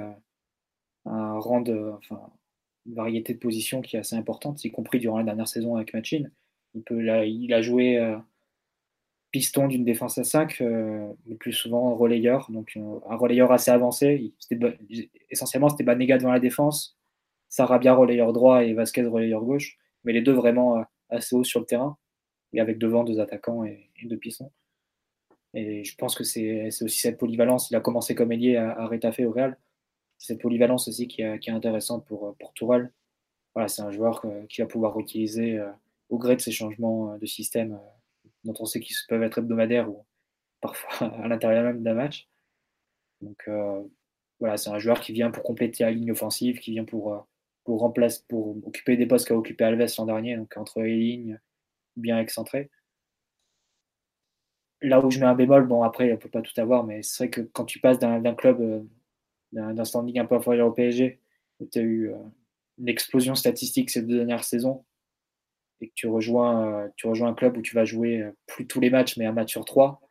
un rang de, enfin, une variété de positions qui est assez importante, y compris durant la dernière saison avec Machine. Il, a joué piston d'une défense à 5, le plus souvent relayeur, donc un relayeur assez avancé. essentiellement, c'était Banega devant la défense, Sarabia relayeur droit et Vasquez relayeur gauche, mais les deux vraiment assez hauts sur le terrain, et avec devant deux attaquants et, deux pistons. Et je pense que c'est aussi cette polyvalence. Il a commencé comme ailier à, à Retafe au Real. Cette polyvalence aussi qui, est, intéressante pour, pour Tourelle. Voilà, c'est un joueur qui va pouvoir utiliser euh, au gré de ses changements euh, de système, euh, dont on sait qu'ils peuvent être hebdomadaires ou parfois à l'intérieur même d'un match. Donc voilà, c'est un joueur qui vient pour compléter la ligne offensive, qui vient pour, pour, remplacer, pour occuper des postes qu'a occupé Alves l'an dernier, donc entre les lignes, bien excentré. Là où je mets un bémol, bon après, on peut pas tout avoir, mais c'est vrai que quand tu passes d'un club, euh, d'un standing un peu inférieur au PSG, où tu as eu euh, une explosion statistique ces deux dernières saisons, et que tu rejoins, euh, tu rejoins un club où tu vas jouer plus tous les matchs, mais un match sur trois,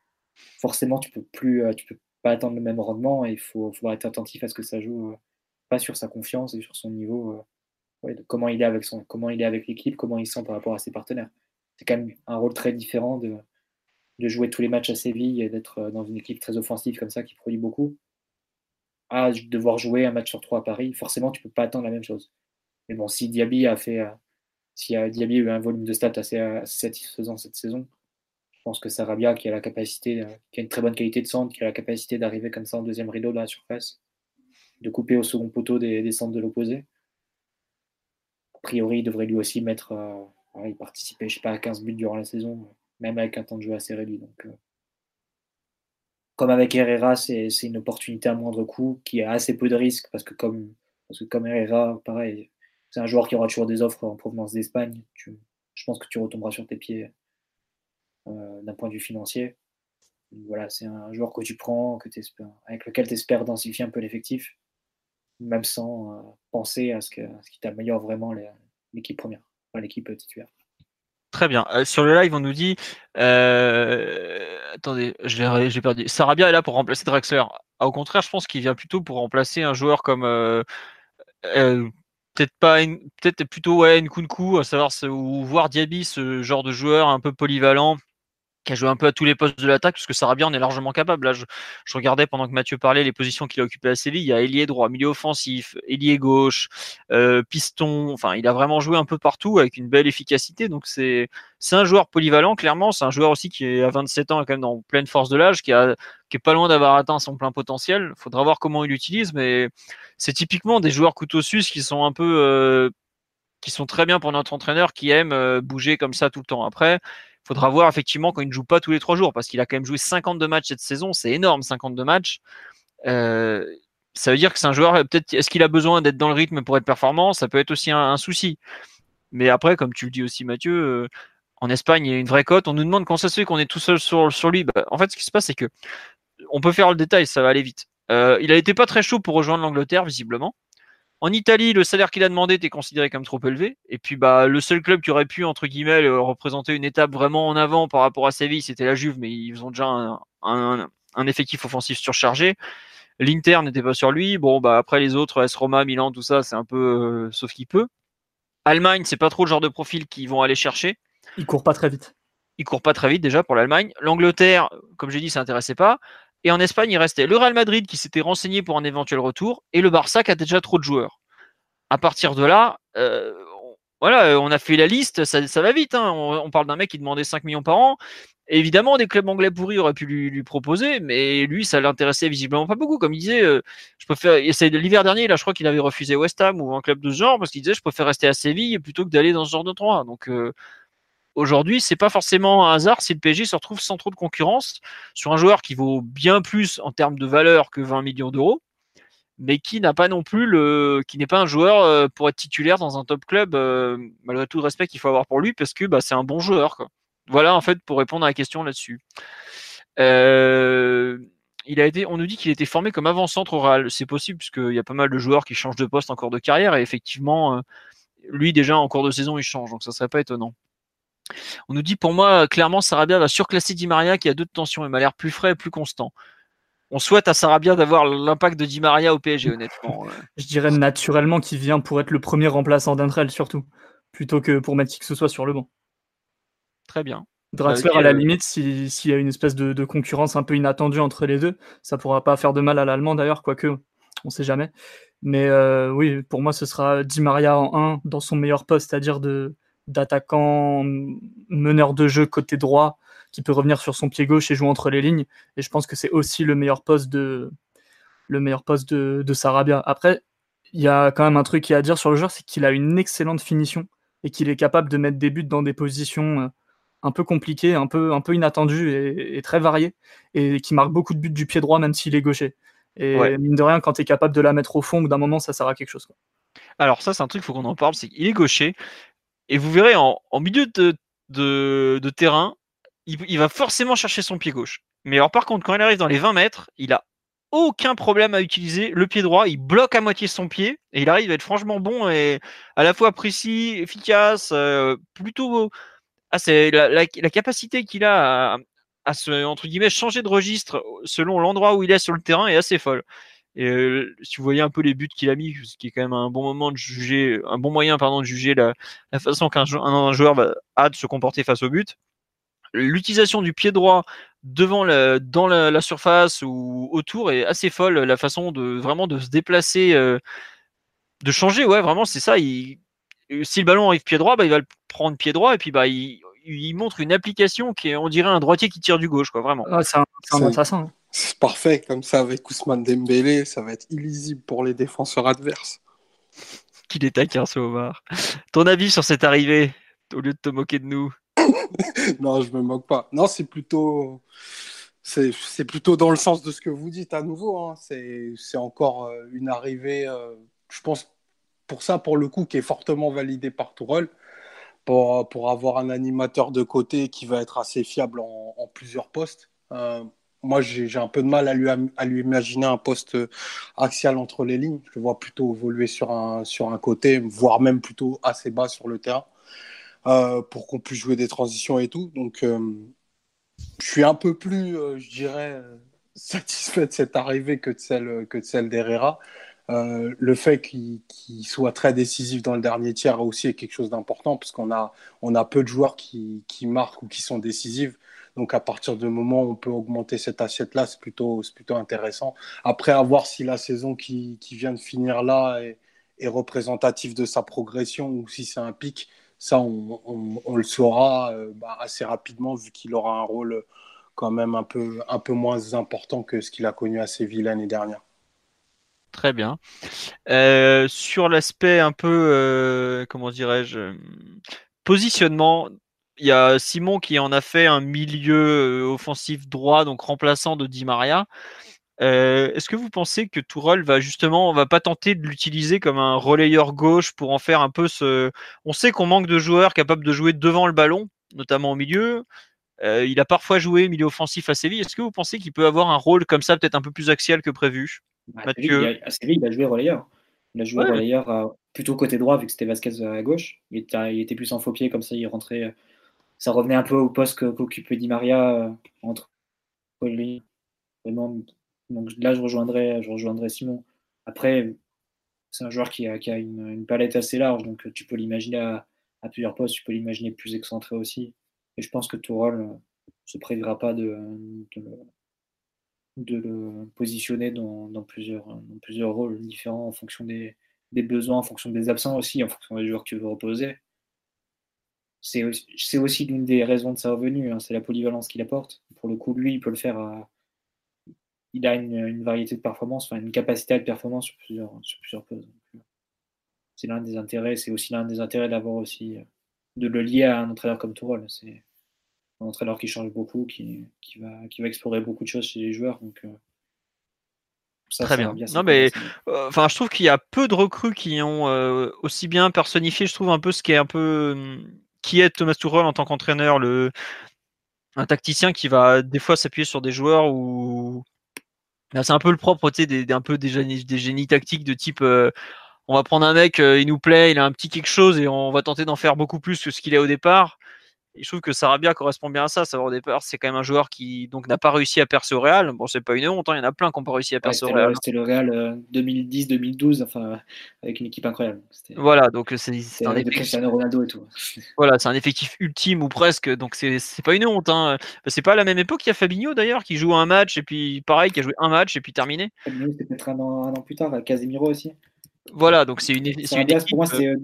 forcément, tu peux plus, tu peux pas attendre le même rendement et il faut, faut, être attentif à ce que ça joue, sur sa confiance et sur son niveau, comment il est avec son, comment il est avec l'équipe, comment il sent par rapport à ses partenaires c'est quand même un rôle très différent de, jouer tous les matchs à Séville et d'être euh, dans une équipe très offensive comme ça qui produit beaucoup, à devoir jouer un match sur trois à Paris. Forcément, tu peux pas attendre la même chose. Mais bon, si Diaby a fait, euh, si Diaby a eu un volume de stats assez, satisfaisant cette saison, je pense que Sarabia, qui a la capacité, euh, qui a une très bonne qualité de centre, qui a la capacité d'arriver comme ça en deuxième rideau dans la surface, de couper au second poteau des, centres de l'opposé. A priori, il devrait lui aussi mettre il participait, je sais pas, à 15 buts durant la saison, même avec un temps de jeu assez réduit. Euh, comme avec Herrera, c'est une opportunité à moindre coût qui a assez peu de risques parce que comme, parce que comme Herrera, pareil, c'est un joueur qui aura toujours des offres en provenance d'Espagne. Je pense que tu retomberas sur tes pieds euh, d'un point de vue financier. voilà, c'est un joueur que tu prends, que avec lequel tu espères densifier un peu l'effectif, même sans euh, penser à ce, ce qui t'améliore vraiment l'équipe première l'équipe titulaire. Très bien. Euh, sur le live, on nous dit. Euh, attendez, j'ai perdu. Sarabia est là pour remplacer Drexler. Ah, au contraire, je pense qu'il vient plutôt pour remplacer un joueur comme. Peut-être pas. Peut-être plutôt Nkunku, à savoir, ou voir Diaby, ce genre de joueur un peu polyvalent qui a joué un peu à tous les postes de l'attaque, parce que Sarabia en est largement capable. Là, je, regardais pendant que Mathieu parlait les positions qu'il a occupées à Séville. Il y a ailier droit, milieu offensif, ailier gauche, euh, piston. Enfin, il a vraiment joué un peu partout avec une belle efficacité. Donc, c'est un joueur polyvalent, clairement. C'est un joueur aussi qui est à 27 ans, quand même dans pleine force de l'âge, qui, a, qui est pas loin d'avoir atteint son plein potentiel. Faudra voir comment il l'utilise, mais c'est typiquement des joueurs couteau suisse qui sont un peu. Euh, qui sont très bien pour notre entraîneur qui aime euh, bouger comme ça tout le temps. Après, faudra voir effectivement quand il ne joue pas tous les trois jours, parce qu'il a quand même joué 52 matchs cette saison, c'est énorme, 52 matchs. Euh, ça veut dire que c'est un joueur, peut-être, est-ce qu'il a besoin d'être dans le rythme pour être performant? Ça peut être aussi un, souci. Mais après, comme tu le dis aussi, Mathieu, euh, en Espagne, il y a une vraie cote. On nous demande quand ça se fait qu'on est tout seul sur, lui. Bah, en fait, ce qui se passe, c'est que on peut faire le détail, ça va aller vite. Euh, il été pas très chaud pour rejoindre l'Angleterre, visiblement. En Italie, le salaire qu'il a demandé était considéré comme trop élevé. Et puis, bah, le seul club qui aurait pu, entre guillemets, représenter une étape vraiment en avant par rapport à Séville, c'était la Juve, mais ils ont déjà un, effectif offensif surchargé. L'Inter n'était pas sur lui. Bon, bah, après les autres, S Roma, Milan, tout ça, c'est un peu euh, sauf qu'il peut. Allemagne, c'est pas trop le genre de profil qu'ils vont aller chercher. Il court pas très vite. Il court pas très vite déjà pour l'Allemagne. L'Angleterre, comme j'ai dit, ça n'intéressait pas. Et en Espagne, il restait le Real Madrid qui s'était renseigné pour un éventuel retour et le Barça qui a déjà trop de joueurs. À partir de là, euh, voilà, on a fait la liste, ça, va vite. Hein. On, parle d'un mec qui demandait 5 millions par an. évidemment, des clubs anglais pourris auraient pu lui, proposer, mais lui, ça l'intéressait visiblement pas beaucoup. Comme il disait, euh. L'hiver dernier, là, je crois qu'il avait refusé West Ham ou un club de ce genre parce qu'il disait, je préfère rester à Séville plutôt que d'aller dans ce genre de. Donc, euh, Aujourd'hui, c'est pas forcément un hasard si le PSG se retrouve sans trop de concurrence sur un joueur qui vaut bien plus en termes de valeur que 20 millions d'euros, mais qui n'a pas non plus le, qui n'est pas un joueur euh, pour être titulaire dans un top club, euh, malgré tout le respect qu'il faut avoir pour lui, parce que bah, c'est un bon joueur. Voilà en fait pour répondre à la question là-dessus. Euh, il a été, on nous dit qu'il était formé comme avant-centre oral. C'est possible puisqu'il y a pas mal de joueurs qui changent de poste en cours de carrière et effectivement, lui déjà en cours de saison il change, donc ça serait pas étonnant. On nous dit pour moi, clairement, Sarabia va surclasser Di Maria qui a deux de tension et m'a l'air plus frais et plus constant. on souhaite à Sarabia d'avoir l'impact de Di Maria au PSG, honnêtement. Je dirais naturellement qu'il vient pour être le premier remplaçant d'Entrel, surtout, plutôt que pour mettre qui que ce soit sur le banc. Très bien. Draxler, à la limite, s'il y a une espèce de, concurrence un peu inattendue entre les deux, ça pourra pas faire de mal à l'allemand d'ailleurs, quoique on sait jamais. Mais euh, oui, pour moi, ce sera Di Maria en 1 dans son meilleur poste, c'est-à-dire de d'attaquant meneur de jeu côté droit qui peut revenir sur son pied gauche et jouer entre les lignes. Et je pense que c'est aussi le meilleur poste de le meilleur poste de, de Sarabia. Après, il y a quand même un truc à dire sur le joueur, c'est qu'il a une excellente finition et qu'il est capable de mettre des buts dans des positions euh, un peu compliquées, un peu, un peu inattendues et, très variées, et qui marque beaucoup de buts du pied droit, même s'il est gaucher. Et mine de rien, quand tu es capable de la mettre au fond, d'un moment, ça sert à quelque chose. Alors ça, c'est un truc, il faut qu'on en parle, c'est qu'il est gaucher, et vous verrez, en, milieu de, terrain, il, va forcément chercher son pied gauche. Mais alors par contre, quand il arrive dans les 20 mètres, il a aucun problème à utiliser le pied droit. Il bloque à moitié son pied et il arrive à être franchement bon et à la fois précis, efficace, euh, plutôt. Ah, c'est la, capacité qu'il a à, se entre guillemets changer de registre selon l'endroit où il est sur le terrain est assez folle. Et euh, si vous voyez un peu les buts qu'il a mis, ce qui est quand même un bon moment de juger, un bon moyen pardon de juger la, façon qu'un joueur, a de se comporter face au but l'utilisation du pied droit devant la, dans la, surface ou autour est assez folle. La façon de vraiment de se déplacer, euh, de changer, ouais, vraiment, c'est ça. Il, si le ballon arrive pied droit, bah, il va le prendre pied droit et puis bah, il, il montre une application qui est, on dirait, un droitier qui tire du gauche, quoi, vraiment. c'est un, hein. C'est parfait, comme ça, avec Ousmane Dembélé, ça va être illisible pour les défenseurs adverses. Qu'il est taquin, ce Omar. Ton avis sur cette arrivée, au lieu de te moquer de nous? Non, je me moque pas. Non, c'est plutôt, c'est plutôt dans le sens de ce que vous dites à nouveau. Hein. C'est encore euh, une arrivée, euh, je pense, pour ça, pour le coup, qui est fortement validé par Tourelle, pour, pour avoir un animateur de côté qui va être assez fiable en, plusieurs postes. Euh, moi, j'ai un peu de mal à lui, imaginer un poste axial entre les lignes. Je le vois plutôt évoluer sur un, côté, voire même plutôt assez bas sur le terrain. Euh, pour qu'on puisse jouer des transitions et tout. Donc, euh, je suis un peu plus, euh, je dirais, satisfait de cette arrivée que de celle, que de celle d'Herrera. le fait qu'il soit très décisif dans le dernier tiers aussi est quelque chose d'important parce qu'on a, on a peu de joueurs qui, qui, marquent ou qui sont décisifs. Donc à partir du moment où on peut augmenter cette assiette-là, c'est plutôt, intéressant. Après, à voir si la saison qui, vient de finir là est, représentative de sa progression ou si c'est un pic. Ça, on, le saura euh, bah, assez rapidement vu qu'il aura un rôle quand même un peu, un peu moins important que ce qu'il a connu à Séville l'année dernière. Très bien. Euh, sur l'aspect un peu, euh, comment dirais-je, positionnement, il y a Simon qui en a fait un milieu offensif droit, donc remplaçant de Di Maria. Euh, est-ce que vous pensez que Tourelle va justement, va pas tenter de l'utiliser comme un relayeur gauche pour en faire un peu ce. On sait qu'on manque de joueurs capables de jouer devant le ballon, notamment au milieu. Euh, il a parfois joué milieu offensif à Séville. Est-ce que vous pensez qu'il peut avoir un rôle comme ça, peut-être un peu plus axial que prévu bah, Mathieu? À Séville, il a joué relayeur. Il a joué relayeur euh, plutôt côté droit, vu que c'était Vasquez à gauche. Il était, il était, plus en faux pied, comme ça, il rentrait. Ça revenait un peu au poste qu'occupait Di Maria entre vraiment donc là, je rejoindrai, je rejoindrai Simon. Après, c'est un joueur qui a, une, palette assez large, donc tu peux l'imaginer à, plusieurs postes, tu peux l'imaginer plus excentré aussi. Et je pense que Tourol ne se prévira pas de, le positionner dans, plusieurs, plusieurs rôles différents en fonction des, besoins, en fonction des absents aussi, en fonction des joueurs que tu veux reposer. C'est aussi, l'une des raisons de sa revenue, hein, c'est la polyvalence qu'il apporte. Pour le coup, lui, il peut le faire à, il a une, variété de performances, enfin une capacité de performance sur plusieurs, sur plusieurs postes. Euh, c'est l'un des intérêts, c'est aussi l'un des intérêts d'avoir aussi euh, de le lier à un entraîneur comme Tourelle. C'est un entraîneur qui change beaucoup, qui, qui, va, qui va explorer beaucoup de choses chez les joueurs. Donc, euh, ça, Très bien. non mais, enfin, je trouve qu'il y a peu de recrues qui ont aussi bien personnifié, je trouve un peu ce qui est un peu qui est Thomas Tuchel en tant qu'entraîneur, le un tacticien qui va des fois s'appuyer sur des joueurs où c'est un peu le propre, tu sais, des, peu génies, des génies tactiques de type euh, on va prendre un mec, euh, il nous plaît, il a un petit quelque chose et on va tenter d'en faire beaucoup plus que ce qu'il est au départ. Je trouve que Sarabia correspond bien à ça. Savoir au départ, c'est quand même un joueur qui donc n'a pas réussi à percer au Real. Bon, c'est pas une honte, hein, il y en a plein qui n'ont pas réussi à percer au Real. C'était le Real 2010-2012, enfin, avec une équipe incroyable. Voilà, donc c'est un effectif. Ronaldo et tout. Voilà, c'est un effectif ultime ou presque, donc c'est pas une honte. Hein. C'est pas à la même époque qu'il y a Fabinho d'ailleurs, qui joue un match et puis pareil, qui a joué un match et puis terminé. Fabinho, c'était peut-être un, an, plus tard, Casemiro aussi. Voilà, donc c'est une, une équipe. Pour moi, c'est. Euh,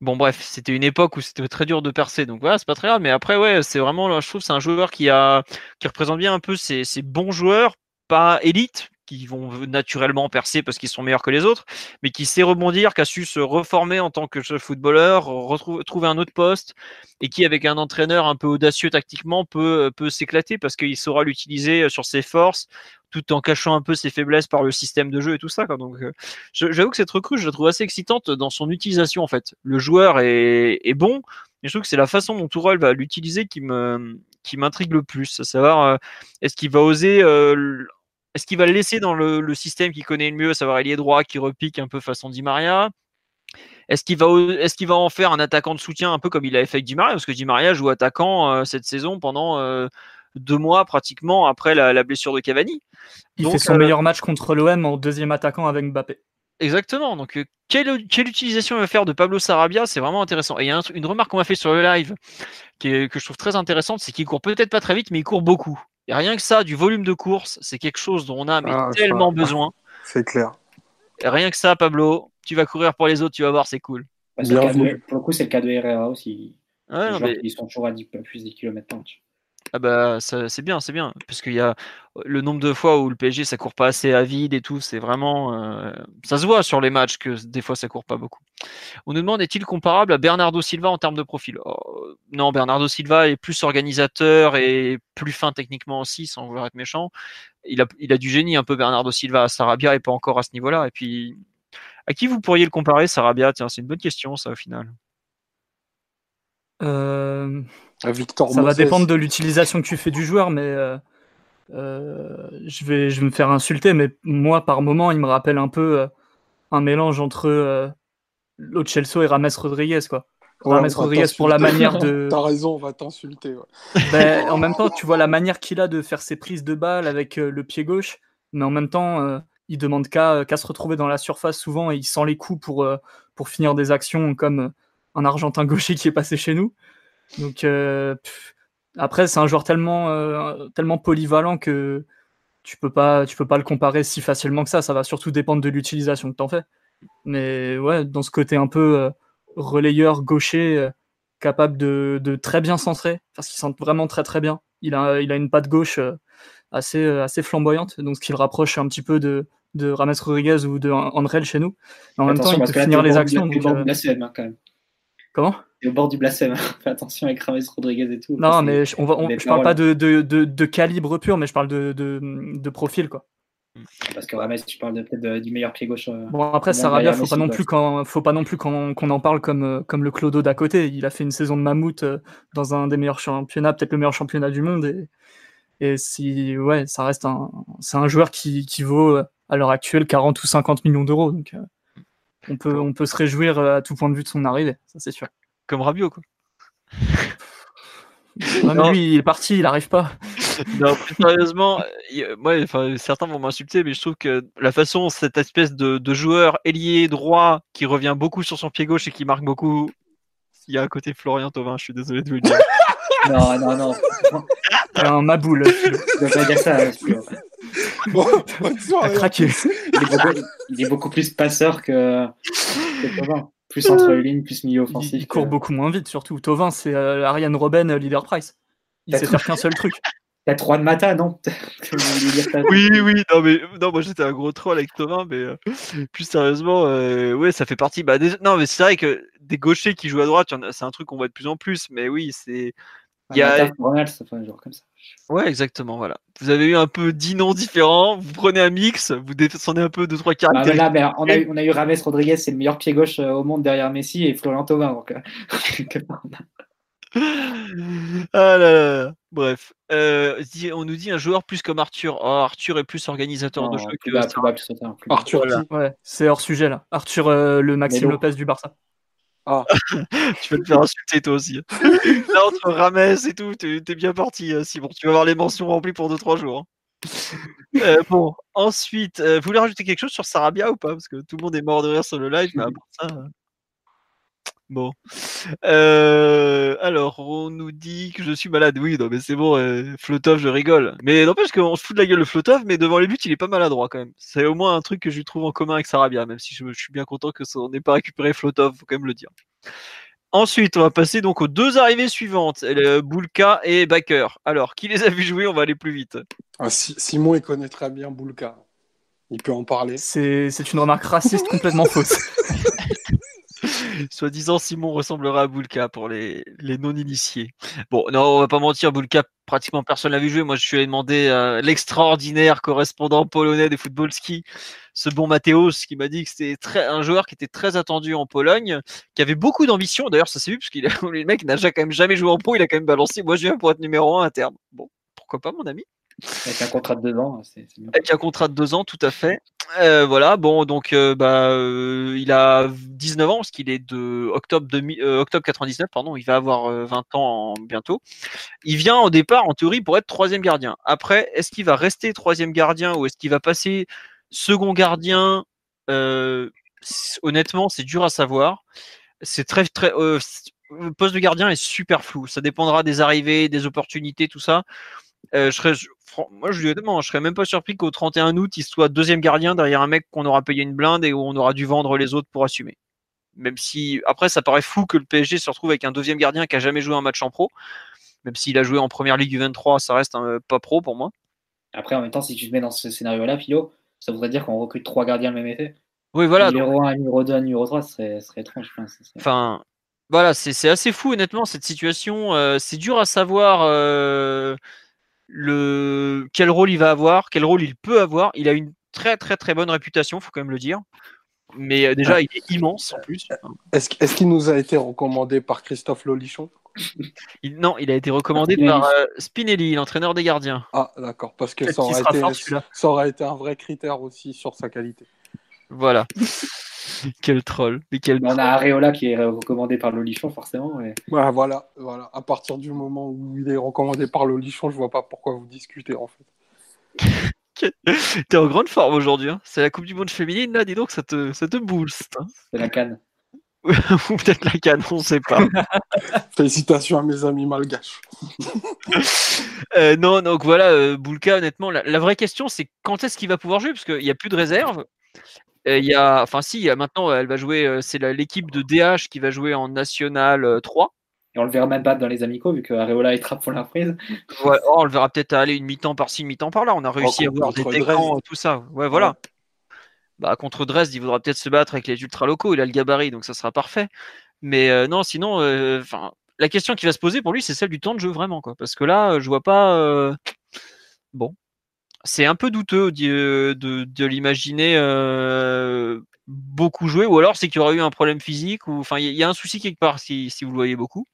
Bon bref, c'était une époque où c'était très dur de percer, donc voilà, c'est pas très grave. Mais après, ouais, c'est vraiment, je trouve, c'est un joueur qui a, qui représente bien un peu ces, bons joueurs, pas élites, qui vont naturellement percer parce qu'ils sont meilleurs que les autres, mais qui sait rebondir, qui a su se reformer en tant que footballeur, retrouver trouver un autre poste, et qui, avec un entraîneur un peu audacieux tactiquement, peut, peut s'éclater parce qu'il saura l'utiliser sur ses forces, tout en cachant un peu ses faiblesses par le système de jeu et tout ça. Donc, euh, j'avoue que cette recrue, je la trouve assez excitante dans son utilisation en fait. Le joueur est, bon, mais je trouve que c'est la façon dont Tourelle va l'utiliser qui me qui m'intrigue le plus, à savoir euh, est-ce qu'il va oser euh, est-ce qu'il va le laisser dans le, système qu'il connaît le mieux, à savoir ailier droit qui repique un peu façon Di Maria? Est-ce qu'il va, est qu'il va en faire un attaquant de soutien un peu comme il avait fait avec Di Maria? Parce que Di Maria joue attaquant cette saison pendant deux mois pratiquement après la, blessure de Cavani. Il fait son euh, meilleur match contre l'OM en deuxième attaquant avec Mbappé. Exactement. Donc, euh, quelle, quelle, utilisation il va faire de Pablo Sarabia? C'est vraiment intéressant. Et il y a une remarque qu'on m'a fait sur le live qui que je trouve très intéressante c'est qu'il court peut-être pas très vite, mais il court beaucoup. Et rien que ça, du volume de course, c'est quelque chose dont on a ah, tellement besoin. C'est clair. rien que ça, Pablo, tu vas courir pour les autres, tu vas voir, c'est cool. Bah, pour le coup, c'est le cas de Herrera aussi. Ils sont toujours à 10, plus de 10 km ah bah c'est bien, c'est bien, parce qu'il y a le nombre de fois où le PSG ça court pas assez à vide et tout, c'est vraiment ça se voit sur les matchs que des fois ça court pas beaucoup. On nous demande est-il comparable à Bernardo Silva en termes de profil? Oh, Non, Bernardo Silva est plus organisateur et plus fin techniquement aussi, sans vouloir être méchant. Il a, du génie un peu Bernardo Silva, Sarabia et pas encore à ce niveau-là. Et puis à qui vous pourriez le comparer, Sarabia? Tiens, c'est une bonne question ça au final. Euh, ça va dépendre de l'utilisation que tu fais du joueur, mais euh, euh, je, vais, je vais me faire insulter, mais moi, par moment, il me rappelle un peu un mélange entre Lo et Rames Rodriguez, quoi. Rames Rodriguez pour la manière de. T'as raison, on va t'insulter. Ben, en même temps, tu vois la manière qu'il a de faire ses prises de balles avec le pied gauche, mais en même temps, il demande qu'à se retrouver dans la surface souvent et il sent les coups pour, pour finir des actions comme un Argentin gaucher qui est passé chez nous. Donc euh, après, c'est un joueur tellement, euh, tellement polyvalent que tu peux pas, tu peux pas le comparer si facilement que ça. Ça va surtout dépendre de l'utilisation que tu en fais. Mais ouais, dans ce côté un peu euh, relayeur gaucher, capable de, de, très bien centrer, parce qu'il sent vraiment très très bien. Il a, il a une patte gauche assez, assez flamboyante, donc ce qui le rapproche un petit peu de, de Rames Rodriguez ou de chez nous. en même temps, il peut finir les actions. Comment? Au bord du blasphème. Fais attention avec Rames Rodriguez et tout. Non, mais je, on va, je parle pas de, de, de, calibre pur, mais je parle de, de, profil, quoi. Parce que Rames, tu parles peut-être du meilleur pied gauche. Euh, bon, après, Sarabia, faut pas, non plus quand, faut pas non plus qu'on en parle comme, euh, comme le Clodo d'à côté. Il a fait une saison de mammouth euh, dans un des meilleurs championnats, peut-être le meilleur championnat du monde. Et, et si, ouais, ça reste un, c'est un joueur qui, qui vaut à l'heure actuelle 40 ou 50 millions d'euros. Donc, on peut, on peut se réjouir à tout point de vue de son arrivée, ça c'est sûr comme Rabiot, quoi. non, lui, il est parti, il n'arrive pas. non, plus sérieusement, moi, certains vont m'insulter, mais je trouve que la façon, cette espèce de, joueur ailier droit qui revient beaucoup sur son pied gauche et qui marque beaucoup, il y a un côté Florian Thauvin, je suis désolé de vous le dire. non, non, non. un maboule. Je pas dire ça. Bon, craqué. Il est, beaucoup, plus passeur que, que Thauvin. Plus entre les lignes, plus milieu offensif. Il, court beaucoup moins vite, surtout. Tovin, c'est euh, Ariane Robben, euh, leader price. Il sait faire qu'un seul truc. T'as trois de Mata, non Oui, oui, non, mais non, moi j'étais un gros troll avec Tovin, mais euh, plus sérieusement, ouais, ça fait partie. Bah, Non, mais c'est vrai que des gauchers qui jouent à droite, c'est un truc qu'on voit de plus en plus, mais oui, c'est. Il y a... Ronald, ça fait un genre comme ça. Ouais, exactement, voilà. Vous avez eu un peu dix noms différents, vous prenez un mix, vous descendez un peu deux, trois bah, caractères. là, on, a eu, on a eu Rames Rodriguez, c'est le meilleur pied gauche euh, au monde derrière Messi, et Florian Thauvin. Donc, euh, ah là là. Bref, euh, on nous dit un joueur plus comme Arthur. Oh, Arthur est plus organisateur de jeu que Arthur. Ouais, c'est hors sujet là. Arthur, le Maxime Lopez du Barça. Ah. tu vas te faire insulter toi aussi. Là, entre Rames et tout, t'es es bien parti, euh, Simon. Tu vas avoir les mentions remplies pour 2-3 jours. hein. Euh, bon, ensuite, euh, vous voulez rajouter quelque chose sur Sarabia ou pas? Parce que tout le monde est mort de rire sur le live, mais à part ça. Euh, Bon. Euh, alors, on nous dit que je suis malade. Oui, non, mais c'est bon, euh, Flotov, je rigole. Mais n'empêche qu'on se fout de la gueule de Flotov, mais devant les buts, il est pas maladroit quand même. C'est au moins un truc que je lui trouve en commun avec Sarabia, même si je, je suis bien content que ça- on n'ait pas récupéré Flotov, faut quand même le dire. Ensuite, on va passer donc aux deux arrivées suivantes, euh, Boulka et Baker. Alors, qui les a vus jouer? On va aller plus vite. Ah, Si- Simon, il connaît très bien Boulka. Il peut en parler. C'est une remarque raciste complètement fausse. Soi-disant, Simon ressemblera à Boulka pour les, non-initiés. Bon, non, on va pas mentir, Boulka, pratiquement personne l'a vu jouer. Moi, je suis allé demander à l'extraordinaire correspondant polonais des football ski, ce bon Mathéos, qui m'a dit que c'était un joueur qui était très attendu en Pologne, qui avait beaucoup d'ambition. D'ailleurs, ça s'est vu, parce a, le mec n'a quand même jamais joué en pro, il a quand même balancé. Moi, je viens pour être numéro un à terme. Bon, pourquoi pas, mon ami? Avec un contrat de deux ans, c'est avec un contrat de deux ans, tout à fait. Euh, voilà, bon, donc euh, bah, euh, il a 19 ans, parce qu'il est de octobre, 2000 euh, octobre 99, pardon, il va avoir euh, 20 ans en- bientôt. Il vient au départ, en théorie, pour être troisième gardien. Après, est-ce qu'il va rester troisième gardien ou est-ce qu'il va passer second gardien? Honnêtement, c'est dur à savoir. C'est très, très. le poste de gardien est super flou. Ça dépendra des arrivées, des opportunités, tout ça. Euh, je serais, je- moi, je honnêtement, je serais même pas surpris qu'au 31 août, il soit deuxième gardien derrière un mec qu'on aura payé une blinde et où on aura dû vendre les autres pour assumer. Même si, après, ça paraît fou que le PSG se retrouve avec un deuxième gardien qui a jamais joué un match en pro. Même s'il a joué en première ligue du 23, ça reste un, pas pro pour moi. Après, en même temps, si tu te mets dans ce scénario-là, Philo, ça voudrait dire qu'on recrute trois gardiens le même effet. Oui, voilà. donc- numéro 1, numéro 2, numéro 3, ce serait, étrange. serait- Enfin, voilà, c'est c'est assez fou, honnêtement, cette situation. euh, c'est dur à savoir euh, le, quel rôle il va avoir, quel rôle il peut avoir. Il a une très, très, très bonne réputation, faut quand même le dire. Mais euh, déjà, il est immense en plus. Est-ce qu- est-ce qu'il nous a été recommandé par Christophe Lolichon? Il- non, il a été recommandé par euh, Spinelli, l'entraîneur des gardiens. Ah, d'accord, parce que ça aurait, été, fort, ça aurait été un vrai critère aussi sur sa qualité. Voilà. quel troll. Mais quel on a Areola qui est recommandé par Lolichon, forcément. Ouais, voilà, voilà. À partir du moment où il est recommandé par Lolichon, je vois pas pourquoi vous discutez en fait. T'es en grande forme aujourd'hui. hein. C'est la Coupe du Monde féminine, là, dis donc, ça te, ça te booste. hein. C'est la canne. Ou peut-être la canne, on sait pas. Félicitations à mes amis malgaches. Euh, non, donc voilà, euh, Boulka, honnêtement, la, la vraie question, c'est quand est-ce qu'il va pouvoir jouer? Parce qu'il n'y a plus de réserve. Euh, Il y a, enfin, si, il y a maintenant, elle va jouer, euh, c'est l'équipe de DH qui va jouer en National euh, 3. Et on le verra même pas dans les amicaux, vu que Areola est trappe pour la prise. Ouais, oh, on le verra peut-être aller une mi-temps par-ci, une mi-temps par-là. On a réussi à avoir des décans, Dresde. tout ça. Ouais, voilà. Bah, contre Dresde, il voudra peut-être se battre avec les ultra locaux. Il a le gabarit, donc ça sera parfait. Mais euh, non, sinon, euh, enfin, la question qui va se poser pour lui, c'est celle du temps de jeu vraiment, quoi. Parce que là, euh, je vois pas. euh, Bon, c'est un peu douteux euh, de, l'imaginer euh, beaucoup jouer, ou alors c'est qu'il y aura eu un problème physique, ou enfin, il y, a un souci quelque part si, vous le voyez beaucoup.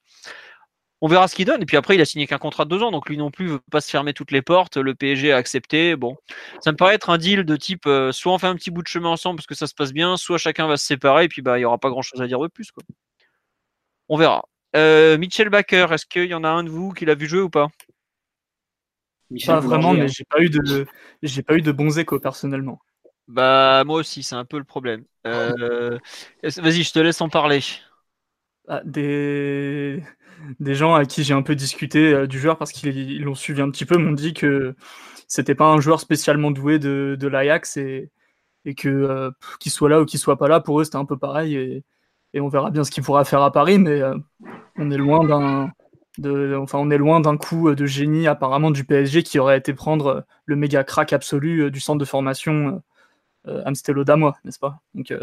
On verra ce qu'il donne. Et puis après, il a signé qu'un contrat de deux ans, donc lui non plus veut pas se fermer toutes les portes. Le PSG a accepté. Bon, ça me paraît être un deal de type euh, soit on fait un petit bout de chemin ensemble parce que ça se passe bien, soit chacun va se séparer et puis bah il y aura pas grand chose à dire de plus. On verra. Mitchell Baker, est-ce qu'il y en a un de vous qui l'a vu jouer ou pas? Michel Pas vraiment, mais hein. j'ai pas eu de, j'ai pas eu de bons échos personnellement. Bah moi aussi, c'est un peu le problème. Euh, Vas-y, je te laisse en parler. Ah, des, des gens à qui j'ai un peu discuté euh, du joueur parce qu'ils ils l'ont suivi un petit peu m'ont dit que c'était pas un joueur spécialement doué de, de l'Ajax et, et que euh, qu'il soit là ou qu'il soit pas là, pour eux c'était un peu pareil et, et on verra bien ce qu'il pourra faire à Paris, mais euh, on est loin d'un de, enfin on est loin d'un coup de génie apparemment du PSG qui aurait été prendre euh, le méga crack absolu euh, du centre de formation euh, euh, n'est-ce pas? Donc euh,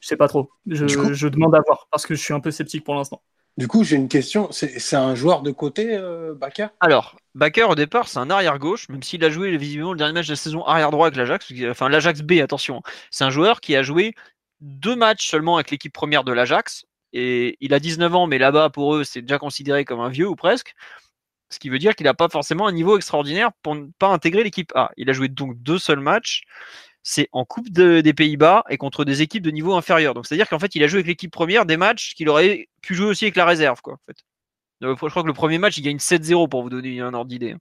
je sais pas trop. Je, Du coup- je demande à voir parce que je suis un peu sceptique pour l'instant. Du coup, j'ai une question. C'est un joueur de côté, euh, Bakker Alors, Baker au départ, c'est un arrière gauche, même s'il a joué visiblement le dernier match de la saison arrière droit avec l'Ajax, enfin l'Ajax B, attention. C'est un joueur qui a joué deux matchs seulement avec l'équipe première de l'Ajax, et il a 19 ans, mais là-bas pour eux, c'est déjà considéré comme un vieux ou presque. Ce qui veut dire qu'il n'a pas forcément un niveau extraordinaire pour ne pas intégrer l'équipe A. Il a joué donc deux seuls matchs. c'est en Coupe des Pays-Bas et contre des équipes de niveau inférieur. Donc c'est-à-dire qu'en fait, il a joué avec l'équipe première des matchs qu'il aurait pu jouer aussi avec la réserve. Quoi, en fait. je crois que le premier match, il gagne 7-0 pour vous donner un ordre d'idée. Hein.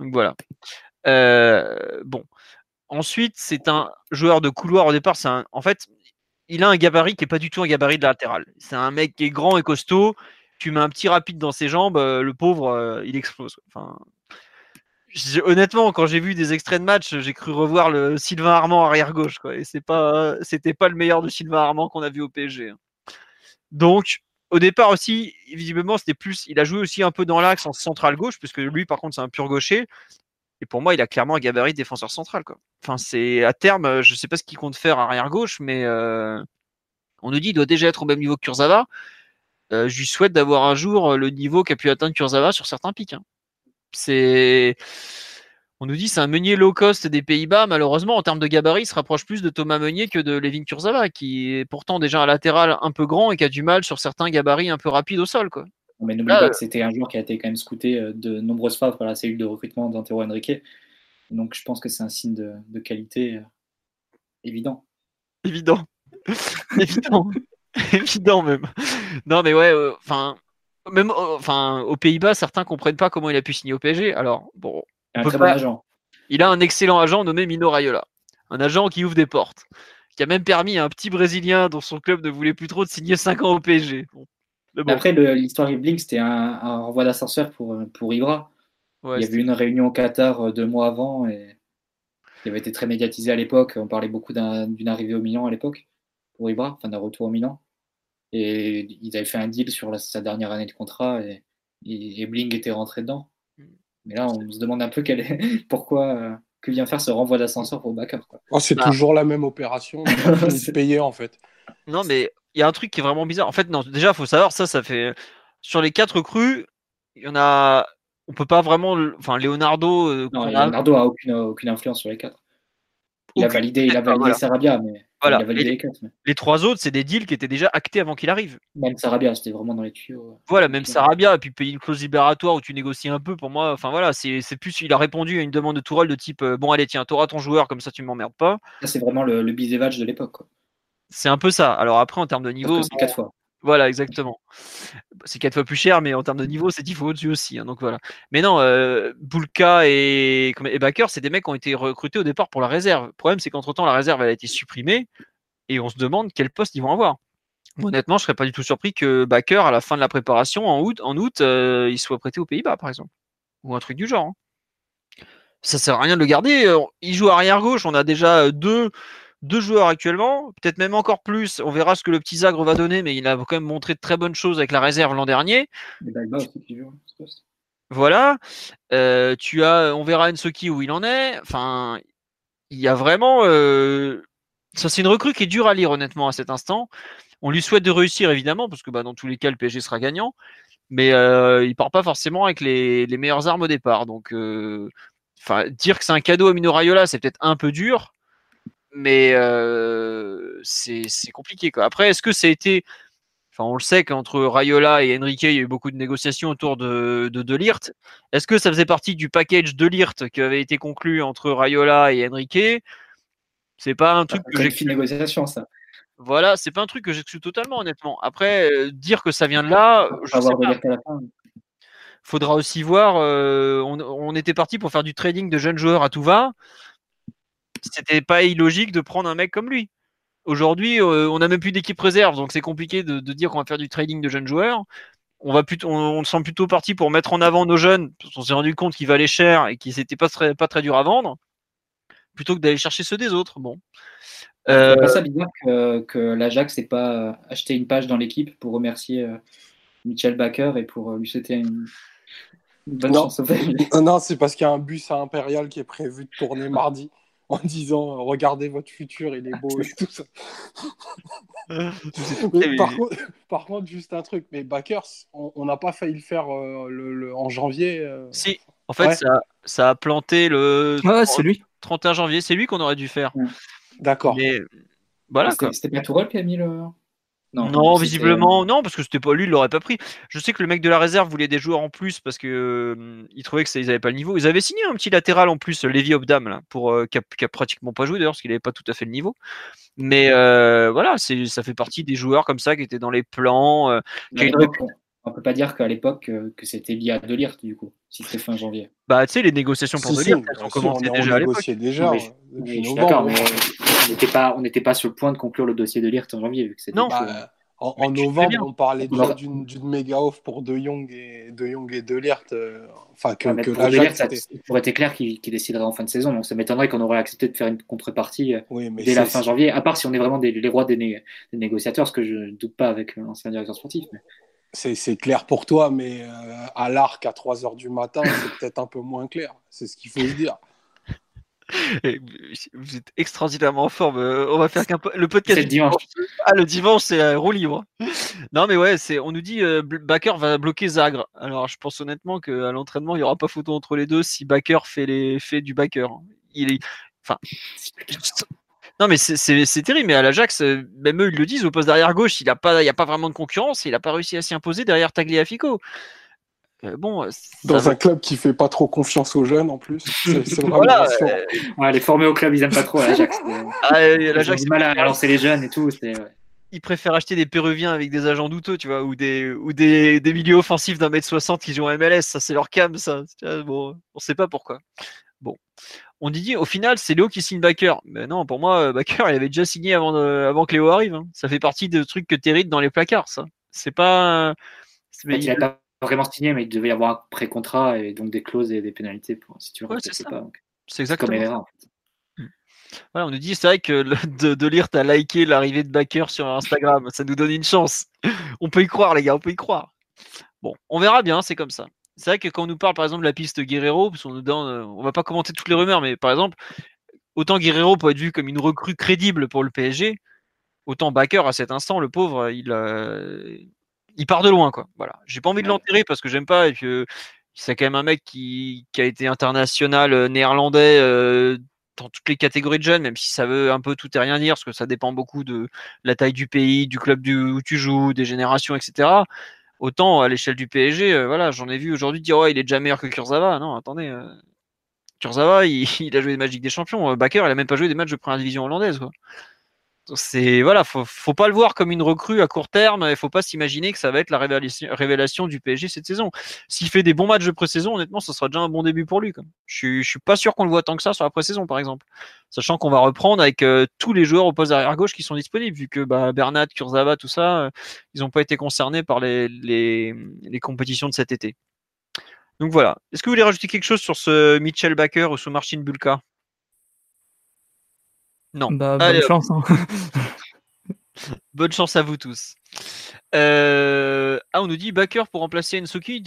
Donc voilà. Euh, bon. Ensuite, c'est un joueur de couloir au départ. C'est en fait, il a un gabarit qui est pas du tout un gabarit de latéral. C'est un mec qui est grand et costaud. Tu mets un petit rapide dans ses jambes, euh, le pauvre, euh, il explose. Honnêtement, quand j'ai vu des extraits de match, j'ai cru revoir le Sylvain Armand arrière gauche, quoi. Et c'est pas, c'était pas le meilleur de Sylvain Armand qu'on a vu au PSG. Hein. Donc, au départ aussi, visiblement, c'était plus, il a joué aussi un peu dans l'axe en central gauche, puisque lui, par contre, c'est un pur gaucher. Et pour moi, il a clairement un gabarit de défenseur central. Enfin, c'est à terme, je sais pas ce qu'il compte faire arrière gauche, mais euh, on nous dit qu'il doit déjà être au même niveau que Kurzawa. Euh, je lui souhaite d'avoir un jour le niveau qu'a pu atteindre Kurzawa sur certains pics. Hein. C'est on nous dit c'est un Meunier low cost des Pays-Bas. Malheureusement, en termes de gabarit, il se rapproche plus de Thomas Meunier que de Levin Kurzawa, qui est pourtant déjà un latéral un peu grand et qui a du mal sur certains gabarits un peu rapides au sol. Quoi. Mais n'oublie pas que c'était un joueur qui a été quand même scouté euh, de nombreuses fois par la cellule de recrutement d'Antero Henrique. Donc je pense que c'est un signe de, qualité euh, évident. Évident. évident. évident même. Non mais ouais, euh, enfin même euh, enfin aux Pays-Bas, certains comprennent pas comment il a pu signer au PSG. Alors bon, un très bon agent. Il a un excellent agent nommé Mino Raiola, un agent qui ouvre des portes, qui a même permis à un petit Brésilien dont son club ne voulait plus trop de signer 5 ans au PSG. Après, l'histoire Blink, c'était un, renvoi d'ascenseur pour, pour Ibra. Il y avait eu une réunion au Qatar euh, deux mois avant et qui avait été très médiatisé à l'époque. On parlait beaucoup d'une arrivée au Milan à l'époque pour Ibra, enfin d'un retour au Milan. Et ils avaient fait un deal sur sa dernière année de contrat et, et, Bling était rentré dedans. Mm. Mais là, on se demande un peu quel est, pourquoi, euh, que vient faire ce renvoi d'ascenseur pour Backer. Oh, c'est bah. toujours la même opération, c'est payé en fait. Non, mais il y a un truc qui est vraiment bizarre. En fait, non, déjà, il faut savoir, ça, ça fait. Sur les quatre crues, il y en a. On peut pas vraiment. Enfin, Leonardo. Euh, non, Leonardo a... aucune, aucune influence sur les quatre. Il a validé, il a validé Sarabia, mais voilà. les, trois autres, c'est des deals qui étaient déjà actés avant qu'il arrive. Même Sarabia, c'était vraiment dans les tuyaux. Voilà, même Sarabia, et puis payer une clause libératoire où tu négocies un peu, pour moi, enfin voilà, c'est plus, il a répondu à une demande de Tourelle de type euh, bon, allez, tiens, t'auras ton joueur, comme ça tu m'emmerdes pas. C'est vraiment le, le de l'époque. C'est un peu ça. Alors après, en termes de niveau. C'est quatre fois. Voilà, exactement. C'est quatre fois plus cher, mais en termes de niveau, c'est dix fois au-dessus aussi. Hein, donc voilà. Mais non, euh, Bulka et, et Baker, c'est des mecs qui ont été recrutés au départ pour la réserve. Le problème, c'est qu'entre temps, la réserve elle a été supprimée et on se demande quel poste ils vont avoir. Honnêtement, je serais pas du tout surpris que Baker, à la fin de la préparation, en août, en août euh, il soit prêté aux Pays-Bas, par exemple. Ou un truc du genre. Hein. Ça sert à rien de le garder. Euh, il joue arrière gauche. On a déjà deux deux joueurs actuellement, peut-être même encore plus. On verra ce que le petit Zagre va donner, mais il a quand même montré de très bonnes choses avec la réserve l'an dernier. Voilà. Euh, tu as, on verra Ensoki où il en est. Enfin, il y a vraiment. Euh, ça, c'est une recrue qui est dure à lire, honnêtement, à cet instant. On lui souhaite de réussir, évidemment, parce que bah, dans tous les cas, le PSG sera gagnant. Mais euh, il part pas forcément avec les, meilleures armes au départ. Donc, enfin, dire que c'est un cadeau à Mino Raiola, c'est peut-être un peu dur mais euh, c'est compliqué. Quoi. Après, est-ce que ça a été. Enfin, on le sait qu'entre Rayola et Enrique, il y a eu beaucoup de négociations autour de De, de Lirt. Est-ce que ça faisait partie du package De Lirt qui avait été conclu entre Rayola et Enrique? C'est pas un truc que j'ai. négociation, ça. Voilà, c'est pas un truc que j'exclus totalement, honnêtement. Après, euh, dire que ça vient de là, je sais pas. Faudra aussi voir. Euh, on, on, était parti pour faire du trading de jeunes joueurs à tout va c'était pas illogique de prendre un mec comme lui. Aujourd'hui, euh, on n'a même plus d'équipe réserve, donc c'est compliqué de, dire qu'on va faire du trading de jeunes joueurs. On va plutôt, on, sent plutôt parti pour mettre en avant nos jeunes, parce qu'on s'est rendu compte qu'ils valaient cher et qu'ils n'étaient pas très, pas très dur à vendre, plutôt que d'aller chercher ceux des autres. Bon. Euh... C'est ça bizarre que, que l'Ajax n'ait pas acheté une page dans l'équipe pour remercier euh, Michel Baker et pour euh, lui souhaiter une, bonne chance. non, c'est parce qu'il y a un bus à Impérial qui est prévu de tourner mardi en disant regardez votre futur, il est beau et tout ça. par, contre, juste un truc, mais Backers, on n'a pas failli le faire euh, le, en janvier. Euh. Si, en fait, ça, a planté le c'est lui. 31 janvier, c'est lui qu'on aurait dû faire. D'accord. Mais voilà. C'était pas Tourelle qui a mis le. Non, visiblement, non, parce que c'était pas lui, il l'aurait pas pris. Je sais que le mec de la réserve voulait des joueurs en plus parce que euh, il trouvait que ça, ils avaient pas le niveau. Ils avaient signé un petit latéral en plus, Lévi Obdam, là, pour euh, qui, a, pratiquement pas joué d'ailleurs parce qu'il avait pas tout à fait le niveau. Mais euh, voilà, c'est ça fait partie des joueurs comme ça qui étaient dans les plans. On peut pas dire qu'à l'époque que c'était lié à Delirte du coup, si c'était fin janvier. Bah tu sais, les négociations pour Delirte, elles ont commencé déjà à l'époque. Déjà, d'accord, mais on n'était pas, on n'était pas sur le point de conclure le dossier de Lirt en janvier, vu que Non, bah, en, novembre, on parlait déjà d'une méga offre pour De Jong et De Jong et De euh, enfin, que, que pour là, ça aurait été clair qu'il déciderait en fin de saison. Donc ça m'étonnerait qu'on aurait accepté de faire une contrepartie euh, dès la fin janvier, à part si on est vraiment des, les rois des, négociateurs, ce que je ne doute pas avec l'ancien directeur sportif. C'est clair pour toi, mais euh, à l'arc à 3 h du matin, c'est peut-être un peu moins clair. C'est ce qu'il faut se dire. Vous êtes extraordinairement en forme. Euh, on va faire qu'un le podcast. C'est le dimanche. Ah, le dimanche, c'est euh, roue libre. Non, mais ouais, c'est. On nous dit euh, Baker va bloquer Zagre. Alors, je pense honnêtement qu'à l'entraînement, il n'y aura pas photo entre les deux si Baker fait les fait du Baker. Il est. Enfin. Non, mais c'est terrible. Mais à l'Ajax, même eux, ils le disent au poste d'arrière gauche, il n'y a, pas, a pas vraiment de concurrence. Il n'a pas réussi à s'y imposer derrière Tagliafico. Euh, bon, euh, Dans un club qui fait pas trop confiance aux jeunes en plus. C'est voilà, euh, les formés au club, ils aiment pas trop l'Ajax. ah, l'Ajax, mal à lancer les jeunes et tout. Ils préfèrent acheter des Péruviens avec des agents douteux, tu vois, ou des, ou des, des milieux offensifs d'un mètre 60 qui jouent en MLS. Ça, c'est leur cam, ça. Bon, on sait pas pourquoi. Bon. On dit, au final, c'est Léo qui signe Baker. Mais non, pour moi, Baker, il avait déjà signé avant, avant que Léo arrive. Hein. Ça fait partie des trucs que t'hérites dans les placards, ça. C'est pas. Il a pas vraiment signé, mais il devait y avoir un pré-contrat et donc des clauses et des pénalités pour, si tu le pas. C'est exactement. Hmm. on nous dit, c'est vrai que de, de lire, t'as liké l'arrivée de Baker sur Instagram. Ça nous donne une chance. On peut y croire, les gars, on peut y croire. Bon, on verra bien, c'est comme ça. C'est vrai que quand on nous parle, par exemple, de la piste Guerrero, parce qu'on nous donne, euh, on va pas commenter toutes les rumeurs, mais par exemple, autant Guerrero peut être vu comme une recrue crédible pour le PSG, autant Baker, à cet instant, le pauvre, il, il part de loin, quoi. Voilà. J'ai pas envie de l'enterrer parce que j'aime pas et que c'est quand même un mec qui, a été international euh, néerlandais euh, dans toutes les catégories de jeunes, même si ça veut un peu tout et rien dire, parce que ça dépend beaucoup de la taille du pays, du club où tu joues, des générations, etc. Autant à l'échelle du PSG, euh, voilà, j'en ai vu aujourd'hui dire ouais, il est déjà meilleur que Kurzawa. Non, attendez. Kurzawa, il, a joué des matchs des Champions. Baker, il a même pas joué des matchs de première division hollandaise. Quoi c'est voilà, faut, pas le voir comme une recrue à court terme. Il faut pas s'imaginer que ça va être la révélation, du PSG cette saison. S'il fait des bons matchs de pré-saison, honnêtement, ce sera déjà un bon début pour lui. Je, je suis pas sûr qu'on le voit tant que ça sur la pré-saison, par exemple. Sachant qu'on va reprendre avec euh, tous les joueurs au poste arrière gauche qui sont disponibles, vu que bah, Bernat, Kurzawa, tout ça, euh, ils n'ont pas été concernés par les compétitions de cet été. Donc voilà. Est-ce que vous voulez rajouter quelque chose sur ce Mitchell Baker ou ce Martin Bulka? Non. Bah, bonne chance. Hein. bonne chance à vous tous. Euh, ah, on nous dit Backer pour remplacer Ensoki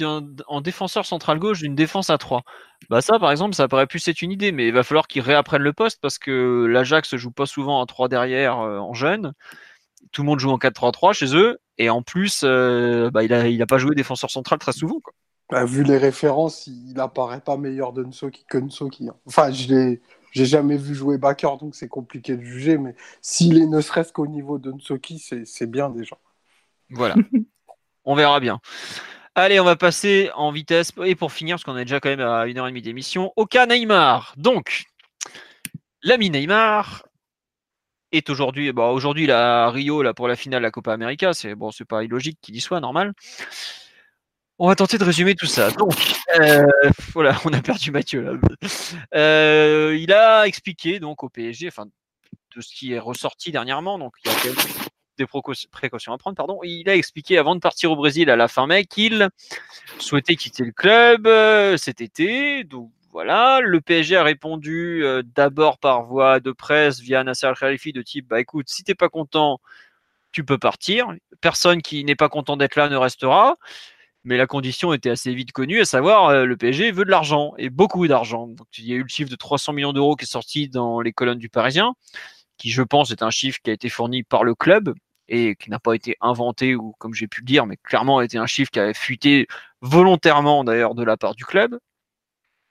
en défenseur central gauche d'une défense à 3. Bah ça, par exemple, ça paraît plus être une idée, mais il va falloir qu'il réapprenne le poste parce que l'Ajax joue pas souvent en 3 derrière euh, en jeune. Tout le monde joue en 4-3-3 chez eux, et en plus, euh, bah, il, a, il a pas joué défenseur central très souvent. Bah, vu les références, il apparaît pas meilleur de Nsoki que Nsoki. Hein. Enfin, je l'ai j'ai jamais vu jouer backer, donc c'est compliqué de juger, mais s'il est ne serait-ce qu'au niveau de Nsoki, c'est bien déjà. Voilà. on verra bien. Allez, on va passer en vitesse. Et pour finir, parce qu'on est déjà quand même à une heure et demie d'émission, au cas Neymar. Donc, l'ami Neymar est aujourd'hui, bon, aujourd'hui il à Rio là, pour la finale de la Copa América. C'est bon, c'est pas illogique qu'il y soit, normal. On va tenter de résumer tout ça. Donc, euh, voilà, on a perdu Mathieu là. Euh, il a expliqué donc au PSG, enfin de ce qui est ressorti dernièrement, donc il y a des précautions à prendre, pardon. Il a expliqué avant de partir au Brésil à la fin mai qu'il souhaitait quitter le club euh, cet été. Donc voilà, le PSG a répondu d'abord par voie de presse via Nasser Al-Khalifi de type bah écoute, si t'es pas content, tu peux partir. Personne qui n'est pas content d'être là ne restera mais la condition était assez vite connue, à savoir euh, le PSG veut de l'argent et beaucoup d'argent. Il y a eu le chiffre de 300 millions d'euros qui est sorti dans les colonnes du Parisien, qui je pense est un chiffre qui a été fourni par le club et qui n'a pas été inventé ou comme j'ai pu le dire, mais clairement a un chiffre qui avait fuité volontairement d'ailleurs de la part du club.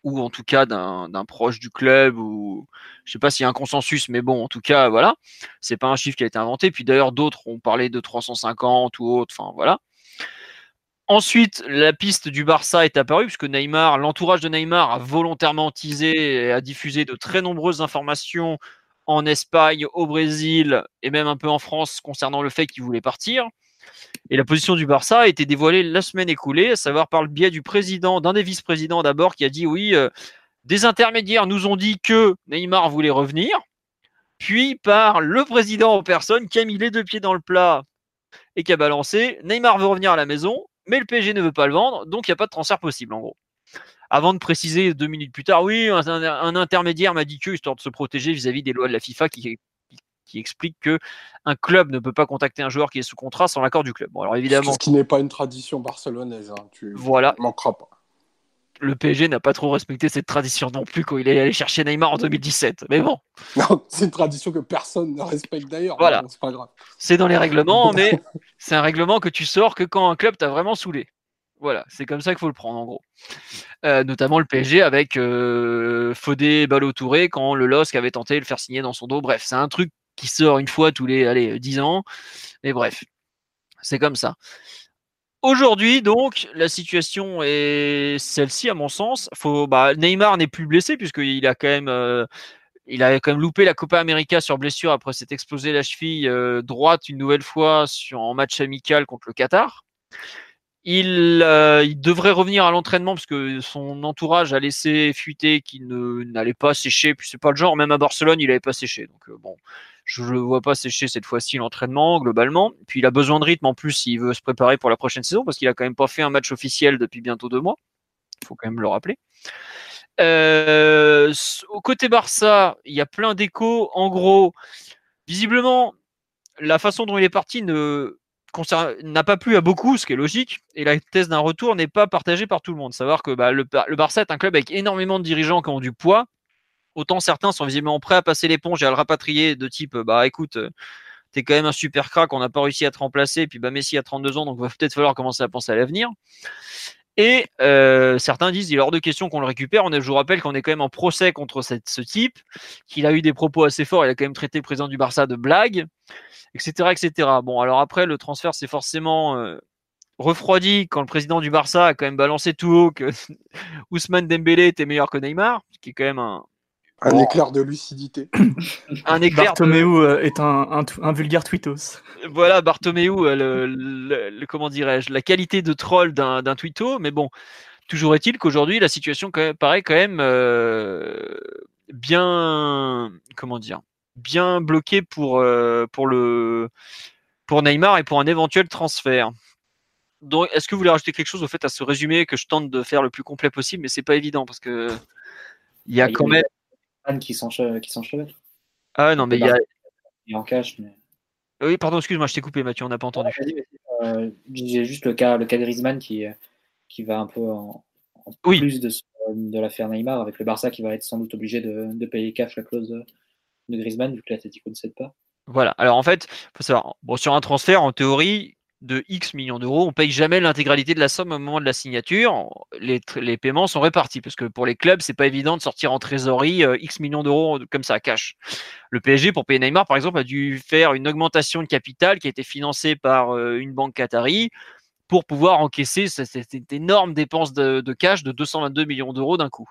ou en tout cas d'un proche du club, ou je sais pas s'il y a un consensus, mais bon, en tout cas, voilà, c'est pas un chiffre qui a été inventé. Puis d'ailleurs, d'autres ont parlé de 350 ou autre, enfin voilà. Ensuite, la piste du Barça est apparue, puisque Neymar, l'entourage de Neymar a volontairement teasé et a diffusé de très nombreuses informations en Espagne, au Brésil et même un peu en France concernant le fait qu'il voulait partir. Et la position du Barça a été dévoilée la semaine écoulée, à savoir par le biais du président, d'un des vice-présidents d'abord, qui a dit oui, euh, des intermédiaires nous ont dit que Neymar voulait revenir, puis par le président en personne qui a mis les deux pieds dans le plat et qui a balancé Neymar veut revenir à la maison, mais le PSG ne veut pas le vendre, donc il n'y a pas de transfert possible en gros. Avant de préciser deux minutes plus tard, oui, un, intermédiaire m'a dit que, histoire de se protéger vis-à-vis des lois de la FIFA qui, qui explique que un club ne peut pas contacter un joueur qui est sous contrat sans l'accord du club. Bon, alors évidemment. Ce qui n'est pas une tradition barcelonaise, hein, tu voilà. manqueras pas. Le PSG n'a pas trop respecté cette tradition non plus quand il est allé chercher Neymar en 2017. Mais bon. c'est une tradition que personne ne respecte d'ailleurs. Voilà. C'est pas grave. C'est dans les règlements, mais c'est un règlement que tu sors que quand un club t'a vraiment saoulé. Voilà, c'est comme ça qu'il faut le prendre en gros. Euh, notamment le PSG avec euh, Fodé Balotouré quand le LOSC avait tenté de le faire signer dans son dos. Bref, c'est un truc qui sort une fois tous les allez, 10 ans. Mais bref, c'est comme ça. Aujourd'hui, donc, la situation est celle-ci, à mon sens. Faut, bah, Neymar n'est plus blessé, puisqu'il a quand même. Euh, il a quand même loupé la Copa América sur blessure après s'être explosé la cheville euh, droite une nouvelle fois sur, en match amical contre le Qatar. Il, euh, il devrait revenir à l'entraînement parce que son entourage a laissé fuiter qu'il n'allait pas sécher. Puis c'est pas le genre, même à Barcelone, il n'avait pas séché. Donc bon, je ne le vois pas sécher cette fois-ci l'entraînement globalement. Puis il a besoin de rythme en plus s'il veut se préparer pour la prochaine saison parce qu'il a quand même pas fait un match officiel depuis bientôt deux mois. Il faut quand même le rappeler. Euh, au côté Barça, il y a plein d'échos. En gros, visiblement, la façon dont il est parti ne n'a pas plu à beaucoup, ce qui est logique, et la thèse d'un retour n'est pas partagée par tout le monde. Savoir que bah, le, Barça est un club avec énormément de dirigeants qui ont du poids, Autant certains sont visiblement prêts à passer l'éponge et à le rapatrier de type bah écoute, euh, t'es quand même un super crack, on n'a pas réussi à te remplacer, puis bah Messi a 32 ans, donc va peut-être falloir commencer à penser à l'avenir. Et euh, certains disent il est hors de question qu'on le récupère. On est, je vous rappelle qu'on est quand même en procès contre ce type, qu'il a eu des propos assez forts. Il a quand même traité le président du Barça de blague, etc., etc. Bon, alors après le transfert c'est forcément euh, refroidi quand le président du Barça a quand même balancé tout haut que Ousmane Dembélé était meilleur que Neymar, ce qui est quand même un, un éclair de lucidité. un éclair Bartomeu euh, est un, un, vulgaire tweetos. Voilà, Bartomeu, euh, le, comment dirais-je, la qualité de troll d'un tweeto, mais bon, toujours est-il qu'aujourd'hui, la situation paraît quand même euh, bien, comment dire, bien bloquée pour, pour, le, pour Neymar et pour un éventuel transfert. Donc, est-ce que vous voulez rajouter quelque chose au fait à ce résumé que je tente de faire le plus complet possible, mais c'est pas évident parce que il y a quand même qui s'enchevêtrent. Ah non, mais il y a. Il en cache. Mais... Oui, pardon, excuse-moi, je t'ai coupé, Mathieu, on n'a pas entendu. Euh, j'ai juste le cas, le cas de Griezmann qui, qui va un peu en, plus de, de l'affaire Neymar, avec le Barça qui va être sans doute obligé de, de payer cash la clause de, Griezmann, vu que l'Atletico ne cède pas. Voilà, alors en fait, faut savoir, bon, sur un transfert, en théorie, de X millions d'euros, on paye jamais l'intégralité de la somme au moment de la signature. Les, les paiements sont répartis parce que pour les clubs, c'est pas évident de sortir en trésorerie euh, X millions d'euros comme ça, cash. Le PSG, pour payer Neymar, par exemple, a dû faire une augmentation de capital qui a été financée par euh, une banque qatari pour pouvoir encaisser cette, énorme dépense de, de cash de 222 millions d'euros d'un coup.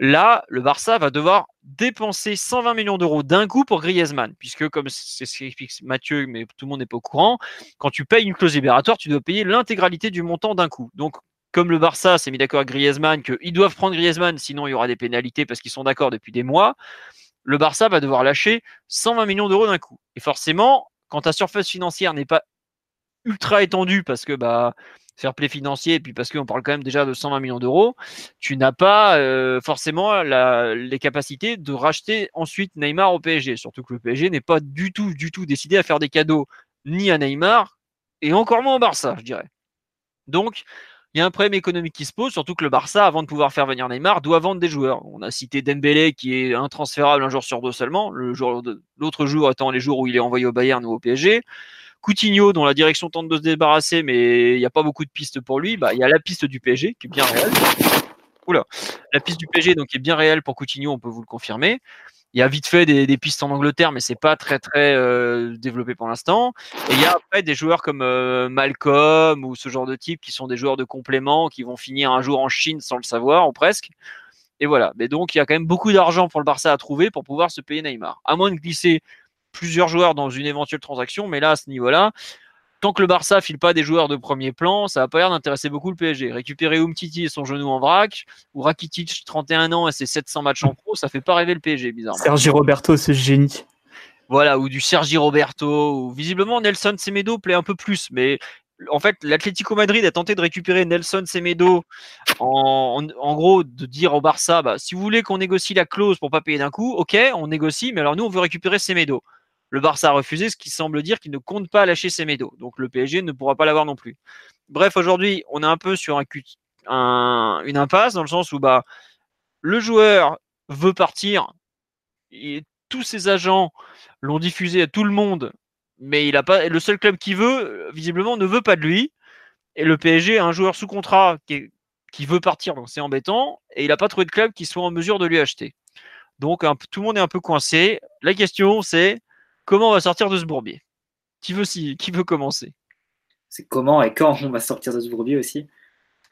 Là, le Barça va devoir dépenser 120 millions d'euros d'un coup pour Griezmann, puisque comme c'est ce qu'explique Mathieu, mais tout le monde n'est pas au courant, quand tu payes une clause libératoire, tu dois payer l'intégralité du montant d'un coup. Donc, comme le Barça s'est mis d'accord avec Griezmann, qu'ils doivent prendre Griezmann, sinon il y aura des pénalités parce qu'ils sont d'accord depuis des mois, le Barça va devoir lâcher 120 millions d'euros d'un coup. Et forcément, quand ta surface financière n'est pas ultra étendue, parce que bah fair play financier, et puis parce qu'on parle quand même déjà de 120 millions d'euros, tu n'as pas euh, forcément les capacités de racheter ensuite Neymar au PSG. Surtout que le PSG n'est pas du tout, du tout décidé à faire des cadeaux ni à Neymar, et encore moins au Barça, je dirais. Donc, il y a un problème économique qui se pose, surtout que le Barça, avant de pouvoir faire venir Neymar, doit vendre des joueurs. On a cité Dembélé qui est intransférable un jour sur deux seulement, l'autre jour étant les jours où il est envoyé au Bayern ou au PSG. Coutinho, dont la direction tente de se débarrasser, mais il n'y a pas beaucoup de pistes pour lui, bah, il y a la piste du PSG, qui est bien réelle. Oula, la piste du PG donc est bien réelle pour Coutinho, on peut vous le confirmer. Il y a vite fait des, pistes en Angleterre, mais c'est pas très très euh, développé pour l'instant. Et il y a après des joueurs comme euh, Malcolm ou ce genre de type qui sont des joueurs de complément qui vont finir un jour en Chine sans le savoir ou presque. Et voilà. Mais donc il y a quand même beaucoup d'argent pour le Barça à trouver pour pouvoir se payer Neymar. À moins de glisser plusieurs joueurs dans une éventuelle transaction, mais là à ce niveau-là, tant que le Barça file pas des joueurs de premier plan, ça va pas l'air d'intéresser beaucoup le PSG. Récupérer Umtiti et son genou en vrac, ou Rakitic, 31 ans et ses 700 matchs en pro, ça fait pas rêver le PSG, bizarrement. Sergi Roberto, c'est génie. Voilà, ou du Sergi Roberto, ou visiblement Nelson Semedo plaît un peu plus, mais en fait, l'Atlético Madrid a tenté de récupérer Nelson Semedo en, en, gros de dire au Barça, bah, si vous voulez qu'on négocie la clause pour pas payer d'un coup, ok, on négocie, mais alors nous on veut récupérer Semedo. Le Barça a refusé, ce qui semble dire qu'il ne compte pas lâcher ses médos. Donc le PSG ne pourra pas l'avoir non plus. Bref, aujourd'hui, on est un peu sur un, une impasse dans le sens où bah, le joueur veut partir. Et tous ses agents l'ont diffusé à tout le monde, mais il a pas. Le seul club qui veut, visiblement, ne veut pas de lui. Et le PSG a un joueur sous contrat qui, qui veut partir, donc c'est embêtant. Et il n'a pas trouvé de club qui soit en mesure de lui acheter. Donc tout le monde est un peu coincé. La question c'est Comment on va sortir de ce bourbier? Qui veut, veut commencer? C'est comment et quand on va sortir de ce bourbier aussi.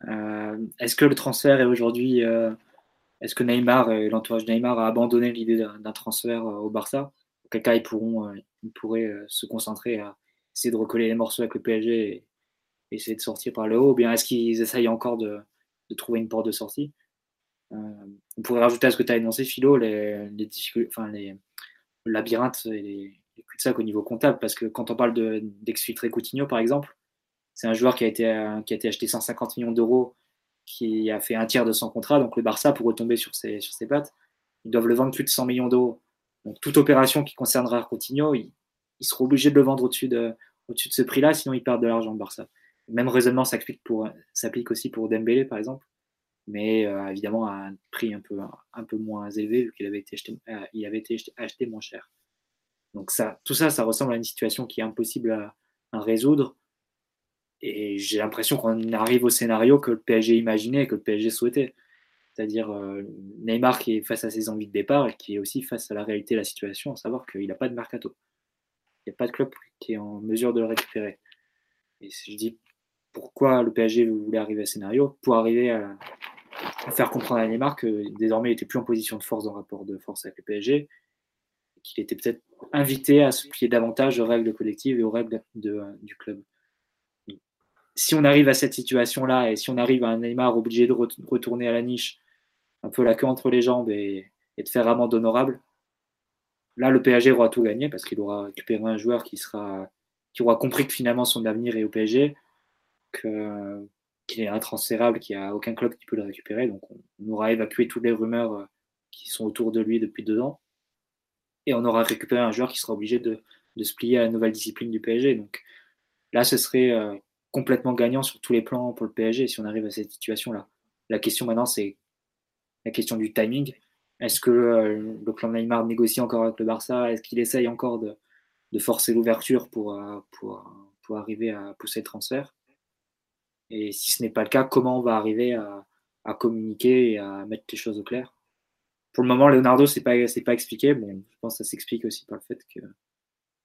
Euh, est-ce que le transfert est aujourd'hui. Euh, est-ce que Neymar et l'entourage de Neymar a abandonné l'idée d'un transfert euh, au Barça? Auquel cas, ils, pourront, pourraient se concentrer à essayer de recoller les morceaux avec le PSG et essayer de sortir par le haut Ou bien est-ce qu'ils essayent encore de, trouver une porte de sortie? On pourrait rajouter à ce que tu as énoncé, Philo, les, enfin, les, le labyrinthe et les, ça au niveau comptable, parce que quand on parle d'exfiltrer Coutinho, par exemple, c'est un joueur qui a été, qui a été acheté 150 millions d'euros, qui a fait un tiers de son contrat, donc le Barça, pour retomber sur ses, sur ses pattes, ils doivent le vendre plus de 100 millions d'euros. Donc toute opération qui concernera Coutinho, ils, il seront obligés de le vendre au-dessus de, au-dessus de ce prix-là, sinon ils perdent de l'argent, le Barça. même raisonnement s'applique aussi pour Dembélé, par exemple, mais euh, évidemment à un prix un peu, un peu moins élevé, vu qu'il avait été acheté, euh, il avait été acheté moins cher. Donc ça, tout ça, ça ressemble à une situation qui est impossible à, résoudre. Et j'ai l'impression qu'on arrive au scénario que le PSG imaginait, que le PSG souhaitait. C'est-à-dire euh, Neymar qui est face à ses envies de départ et qui est aussi face à la réalité de la situation, à savoir qu'il n'a pas de mercato. Il n'y a pas de club qui est en mesure de le récupérer. Et je dis pourquoi le PSG voulait arriver à scénario, pour arriver à, faire comprendre à Neymar que désormais il n'était plus en position de force dans le rapport de force avec le PSG, qu'il était peut-être invité à se plier davantage aux règles collectives et aux règles de, du club. Si on arrive à cette situation-là et si on arrive à un Neymar obligé de retourner à la niche, un peu la queue entre les jambes et, de faire amende honorable, là le PSG aura tout gagné parce qu'il aura récupéré un joueur qui, sera, qui aura compris que finalement son avenir est au PSG, qu'il est intransférable, qu'il n'y a aucun club qui peut le récupérer. Donc on aura évacué toutes les rumeurs euh, qui sont autour de lui depuis deux ans et on aura récupéré un joueur qui sera obligé de, se plier à la nouvelle discipline du PSG. Donc là, ce serait euh, complètement gagnant sur tous les plans pour le PSG si on arrive à cette situation-là. La question maintenant, c'est la question du timing. Est-ce que euh, le clan Neymar négocie encore avec le Barça? Est-ce qu'il essaye encore de, forcer l'ouverture pour, euh, pour, arriver à pousser le transfert? Et si ce n'est pas le cas, comment on va arriver à communiquer et à mettre les choses au clair? Pour le moment, Leonardo, c'est pas, c'est pas expliqué. Bon, je pense que ça s'explique aussi par le fait que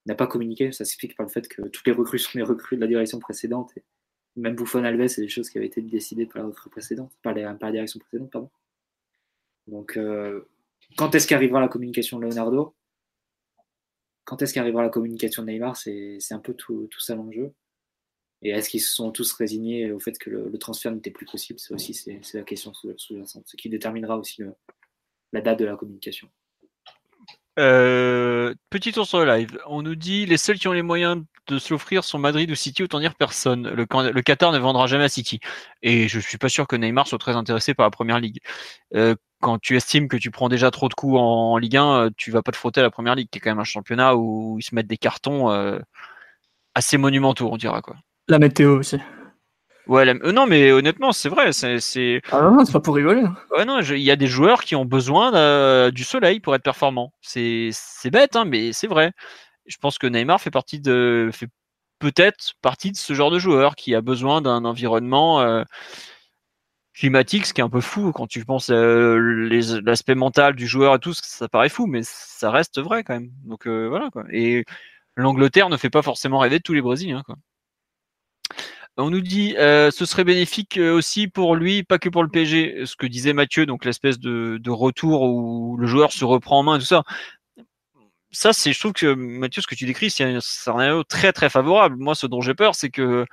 n'a pas communiqué. Ça s'explique par le fait que toutes les recrues sont les recrues de la direction précédente. Et même Buffon Alves, c'est des choses qui avaient été décidées par la précédente, par, la direction précédente, pardon. Donc, euh, quand est-ce qu'arrivera la communication de Leonardo? Quand est-ce qu'arrivera la communication de Neymar? C'est un peu tout, tout ça l'enjeu. Et est-ce qu'ils se sont tous résignés au fait que le, transfert n'était plus possible? C'est aussi c'est, la question sous-jacente, ce qui déterminera aussi le, la date de la communication. Euh, petit tour sur le live. On nous dit les seuls qui ont les moyens de s'offrir sont Madrid ou City, autant dire personne. Le, le, Qatar ne vendra jamais à City. Et je suis pas sûr que Neymar soit très intéressé par la première ligue. Euh, quand tu estimes que tu prends déjà trop de coups en, Ligue 1, euh, tu vas pas te frotter à la première ligue, qui est quand même un championnat où ils se mettent des cartons assez monumentaux, on dira quoi. La météo aussi. Ouais, euh, non, mais honnêtement, c'est vrai. C'est, Ah non, c'est pas pour rigoler. Hein. Ouais, non, il y a des joueurs qui ont besoin du soleil pour être performants. C'est, bête, hein, mais c'est vrai. Je pense que Neymar fait partie de, fait peut-être partie de ce genre de joueur qui a besoin d'un environnement. Euh, climatique, ce qui est un peu fou quand tu penses l'aspect mental du joueur et tout, ça paraît fou, mais ça reste vrai quand même. Donc voilà quoi. Et l'Angleterre ne fait pas forcément rêver de tous les Brésiliens quoi. On nous dit euh, ce serait bénéfique aussi pour lui, pas que pour le PSG. Ce que disait Mathieu, donc l'espèce de, retour où le joueur se reprend en main tout ça ça, c'est, je trouve que Mathieu, ce que tu décris, c'est un scénario très très favorable. Moi, ce dont j'ai peur, c'est que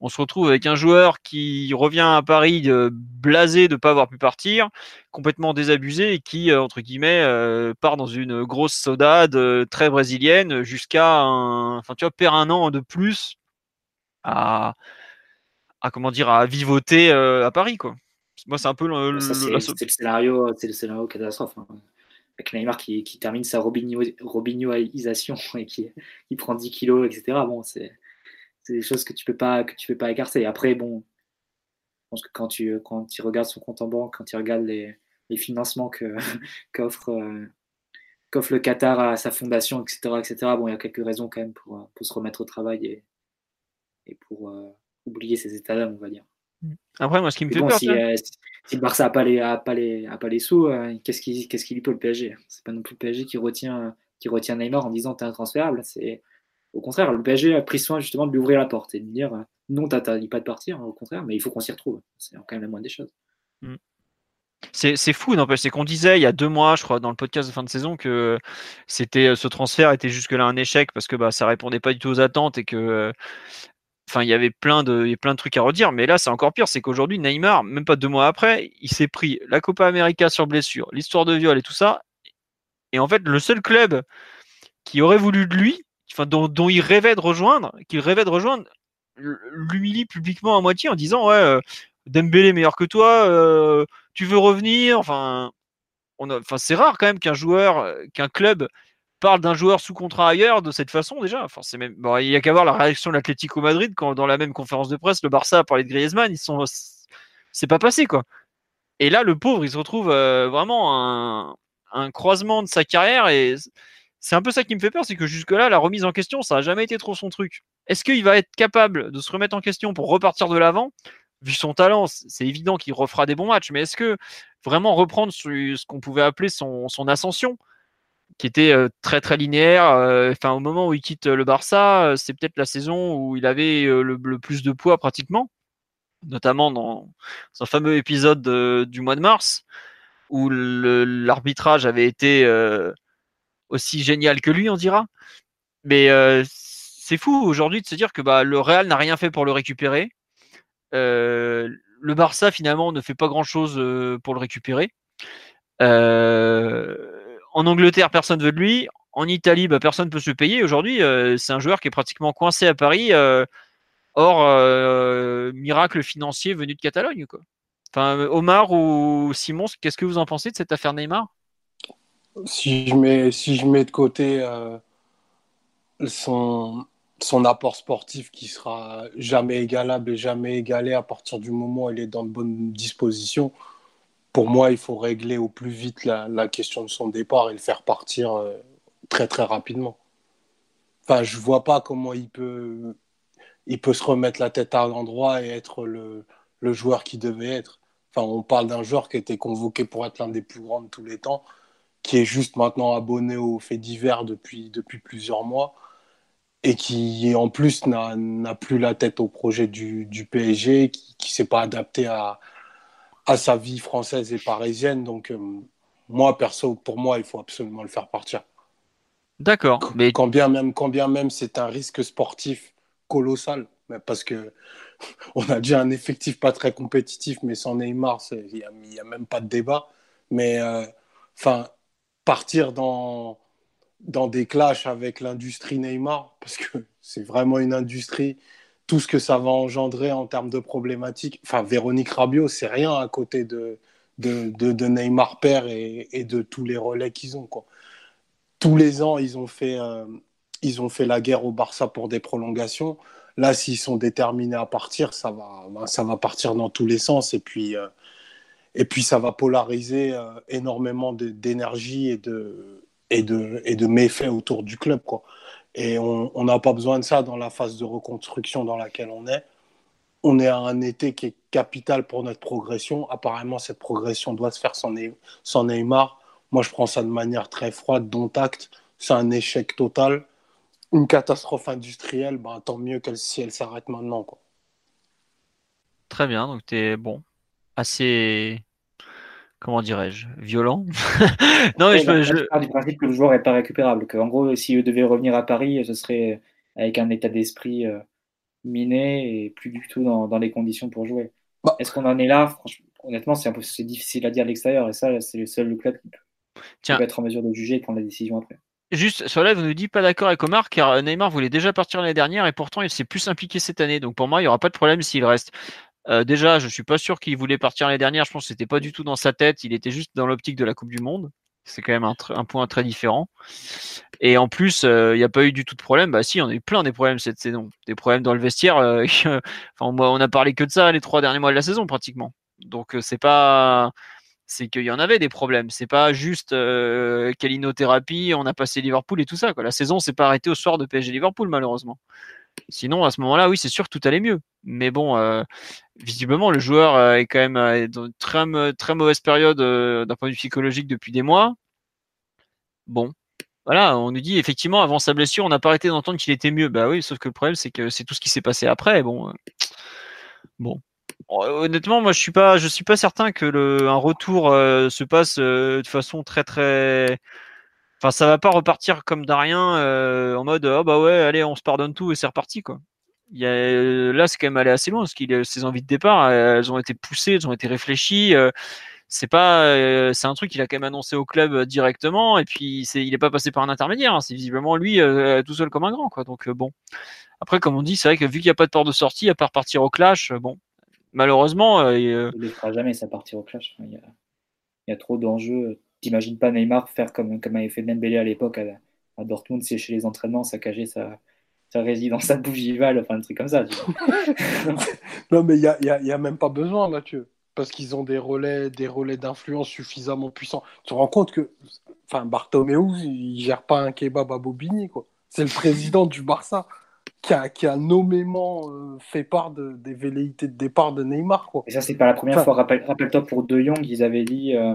on se retrouve avec un joueur qui revient à Paris euh, blasé de ne pas avoir pu partir, complètement désabusé et qui, euh, entre guillemets, euh, part dans une grosse saudade très brésilienne jusqu'à un, enfin, tu vois, perd un an de plus à, à comment dire, à vivoter à Paris, quoi. Moi, c'est un peu le, c'est, le, scénario, c'est le scénario catastrophe. Hein avec Neymar qui, termine sa Robinhoisation et qui, prend 10 kilos, etc. Bon, c'est des choses que tu peux pas que tu peux pas écarter. Après, bon, je pense que quand tu quand tu regardes son compte en banque, quand tu regardes les, financements que qu'offre euh, qu'offre le Qatar à sa fondation, etc., etc. Bon, il y a quelques raisons quand même pour, pour se remettre au travail et, et pour euh, oublier ces états d'âme, on va dire. Après, moi, ce qui me fait peur, euh, si, le Barça n'a pas, pas, pas les sous, euh, qu'est-ce qu'il qu qu lui peut le PSG C'est pas non plus le PSG qui retient, qui retient Neymar en disant t'es intransférable. C'est au contraire, le PSG a pris soin justement de lui ouvrir la porte et de dire euh, non, t'interdis pas de partir, au contraire, mais il faut qu'on s'y retrouve. C'est quand même la moindre des choses. Mm. C'est fou, n'empêche. C'est qu'on disait il y a deux mois, je crois, dans le podcast de fin de saison, que c'était ce transfert était jusque-là un échec parce que bah, ça répondait pas du tout aux attentes et que Enfin, il y avait plein de, trucs à redire, mais là, c'est encore pire. C'est qu'aujourd'hui, Neymar, même pas deux mois après, il s'est pris la Copa América sur blessure, l'histoire de viol et tout ça. Et en fait, le seul club qui aurait voulu de lui, enfin, dont, il rêvait de rejoindre, qu'il rêvait de rejoindre, l'humilie publiquement à moitié en disant Ouais, euh, Dembélé meilleur que toi, euh, tu veux revenir. Enfin, enfin c'est rare quand même qu'un joueur, euh, qu'un club parle d'un joueur sous contrat ailleurs de cette façon déjà. Enfin, bon, il y a qu'à voir la réaction de l'Atlético Madrid quand dans la même conférence de presse le Barça a parlé de Griezmann, ils sont c'est pas passé quoi. Et là le pauvre, il se retrouve euh, vraiment un... un croisement de sa carrière et c'est un peu ça qui me fait peur, c'est que jusque-là la remise en question, ça a jamais été trop son truc. Est-ce qu'il va être capable de se remettre en question pour repartir de l'avant? Vu son talent, c'est évident qu'il refera des bons matchs, mais est-ce que vraiment reprendre ce qu'on pouvait appeler son ascension qui était très très linéaire. Enfin, au moment où il quitte le Barça, c'est peut-être la saison où il avait le, plus de poids pratiquement, notamment dans son fameux épisode du mois de mars où l'arbitrage avait été aussi génial que lui, on dira. Mais c'est fou aujourd'hui de se dire que bah, le Real n'a rien fait pour le récupérer. le Barça finalement ne fait pas grand chose pour le récupérer. En Angleterre, personne ne veut de lui. En Italie, bah, personne ne peut se payer. Aujourd'hui, euh, c'est un joueur qui est pratiquement coincé à Paris. Euh, hors euh, miracle financier venu de Catalogne. Enfin, Omar ou Simon, qu'est-ce que vous en pensez de cette affaire Neymar? Si je, mets, si je mets de côté son, son apport sportif qui sera jamais égalable et jamais égalé à partir du moment où il est dans de bonnes dispositions, pour moi, il faut régler au plus vite la, question de son départ et le faire partir euh, très très rapidement. Enfin, je vois pas comment il peut, il peut se remettre la tête à l'endroit et être le, le joueur qu'il devait être. Enfin, on parle d'un joueur qui était convoqué pour être l'un des plus grands de tous les temps, qui est juste maintenant abonné aux faits divers depuis, depuis plusieurs mois et qui en plus n'a plus la tête au projet du, du PSG, qui ne s'est pas adapté à, à sa vie française et parisienne. Donc, euh, moi, perso, pour moi, il faut absolument le faire partir. D'accord. Mais... Quand bien même, quand bien même c'est un risque sportif colossal, mais parce que on a déjà un effectif pas très compétitif, mais sans Neymar, il n'y a, même pas de débat. Mais euh, enfin, partir dans, dans des clashs avec l'industrie Neymar, parce que c'est vraiment une industrie tout ce que ça va engendrer en termes de problématiques. Enfin, Véronique Rabiot, c'est rien à côté de, de, Neymar père et, de tous les relais qu'ils ont. Tous les ans, ils ont, fait, euh, ils ont fait la guerre au Barça pour des prolongations. Là, s'ils sont déterminés à partir, ça va, ben, ça va partir dans tous les sens. Et puis, euh, et puis ça va polariser euh, énormément d'énergie et de, et, de, et de méfaits autour du club. Et on n'a pas besoin de ça dans la phase de reconstruction dans laquelle on est. on est à un été qui est capital pour notre progression. Apparemment, cette progression doit se faire sans, sans Neymar. Moi, je prends ça de manière très froide, dont acte. C'est un échec total. Une catastrophe industrielle, bah, tant mieux qu'elle si elle s'arrête maintenant. Très bien, donc tu es bon, assez comment dirais-je, violent. non, mais je, je... du principe que le joueur n'est pas récupérable. Que, en gros, s'il devait revenir à Paris, ce serait avec un état d'esprit euh, miné et plus du tout dans, dans les conditions pour jouer. Bah. Est-ce qu'on en est là? Franchement, Honnêtement, c'est difficile à dire à l'extérieur. Et ça, c'est le seul club qui peut, être en mesure de juger et prendre la décision après. Juste, sur live, on nous dit pas d'accord avec Omar car Neymar voulait déjà partir l'année dernière et pourtant il s'est plus impliqué cette année. Donc pour moi, il n'y aura pas de problème s'il reste. Euh, déjà, je suis pas sûr qu'il voulait partir l'année dernière. Je pense que c'était pas du tout dans sa tête. Il était juste dans l'optique de la Coupe du Monde. C'est quand même un, point très différent. Et en plus, euh, il n'y a pas eu du tout de problème. Bah si, on a eu plein des problèmes cette saison. Des problèmes dans le vestiaire. Euh, on a parlé que de ça les trois derniers mois de la saison pratiquement. Donc c'est pas, c'est qu'il y en avait des problèmes. C'est pas juste euh, calinothérapie. On a passé Liverpool et tout ça. La saison s'est pas arrêtée au soir de PSG Liverpool malheureusement. Sinon, à ce moment-là, oui, c'est sûr que tout allait mieux. Mais bon, euh, visiblement, le joueur euh, est quand même euh, dans une très, mauvaise période d'un point de vue psychologique depuis des mois. Bon, voilà, on nous dit effectivement, avant sa blessure, on n'a pas arrêté d'entendre qu'il était mieux. Bah oui, sauf que le problème, c'est que c'est tout ce qui s'est passé après. Bon, bon. Honnêtement, moi, je suis pas, je suis pas certain que un retour se passe de façon très très Enfin, ça va pas repartir comme de rien euh, en mode oh bah ouais, allez, on se pardonne tout et c'est reparti quoi. Il y a, euh, là, c'est quand même allé assez loin parce qu'il ses envies de départ, elles ont été poussées, elles ont été réfléchies. Euh, c'est pas, c'est un truc qu'il a quand même annoncé au club directement et puis il est pas passé par un intermédiaire. Hein. c'est visiblement lui tout seul comme un grand quoi. Donc bon. Après, comme on dit, c'est vrai que vu qu'il n'y a pas de porte de sortie, à part partir au clash, bon, malheureusement, il ne fera jamais ça partir au clash. Il y a trop d'enjeux t'imagines pas Neymar faire comme, comme avait fait Dembélé à l'époque à, à, Dortmund, chez les entraînements, saccager sa, sa résidence à Bougival, enfin un truc comme ça. non, mais il n'y a, y a, y a, même pas besoin, Mathieu, parce qu'ils ont des relais des relais d'influence suffisamment puissants. Tu te rends compte que enfin, Bartomeu, il gère pas un kebab à Bobigny, quoi. C'est le président du Barça qui a, qui a nommément euh, fait part de, des velléités de départ de Neymar. Quoi. Et ça, c'est pas la première fois. Rappelle-toi, pour De Jong, ils avaient dit euh,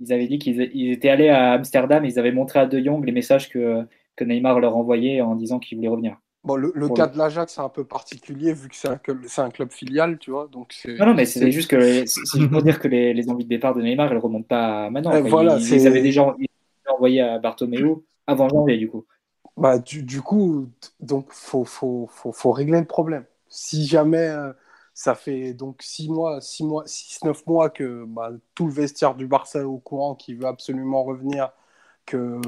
ils avaient dit qu'ils étaient allés à Amsterdam et ils avaient montré à De Jong les messages que, que Neymar leur envoyait en disant qu'il voulait revenir. Bon, le, cas de l'Ajax, c'est un peu particulier vu que c'est un, un, club filial, tu vois. Donc non, non, mais c'est juste que c'est pour dire que les, les, envies de départ de Neymar, elles ne remontent pas maintenant. Eh, voilà, ils, avaient déjà envoyés à Bartomeu avant janvier, du coup. Bah, du, du coup, donc faut, faut, faut, faut, régler le problème. Si jamais euh, ça fait donc 6 mois, 6 mois, 6, 9 mois que bah, tout le vestiaire du Barça est au courant qu'il veut absolument revenir, que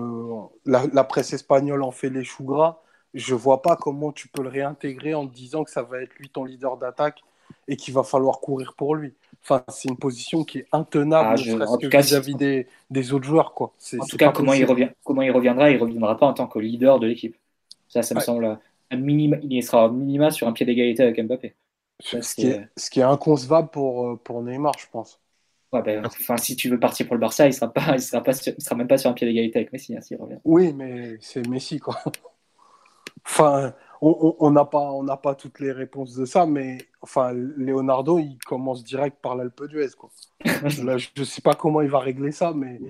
la, presse espagnole en fait les choux gras. Je vois pas comment tu peux le réintégrer en te disant que ça va être lui ton leader d'attaque et qu'il va falloir courir pour lui. Enfin, c'est une position qui est intenable, ah, vis-à-vis des, des, autres joueurs. Quoi. En tout cas, comment il, revient, comment il reviendra Il reviendra pas en tant que leader de l'équipe. Ça, ça me semble un minima, il sera minima sur un pied d'égalité avec Mbappé. Ce qui, est, ce qui est inconcevable pour, euh, pour Neymar, je pense. Ouais, ben, enfin, si tu veux partir pour le Barça, il ne sera, pas, il sera, pas sera même pas sur un pied d'égalité avec Messi, hein, s'il revient. Oui, mais c'est Messi, quoi. enfin, on n'a pas, on pas toutes les réponses de ça, mais enfin, Leonardo, il commence direct par l'Alpe d'Huez, quoi. Là, je ne sais pas comment il va régler ça, mais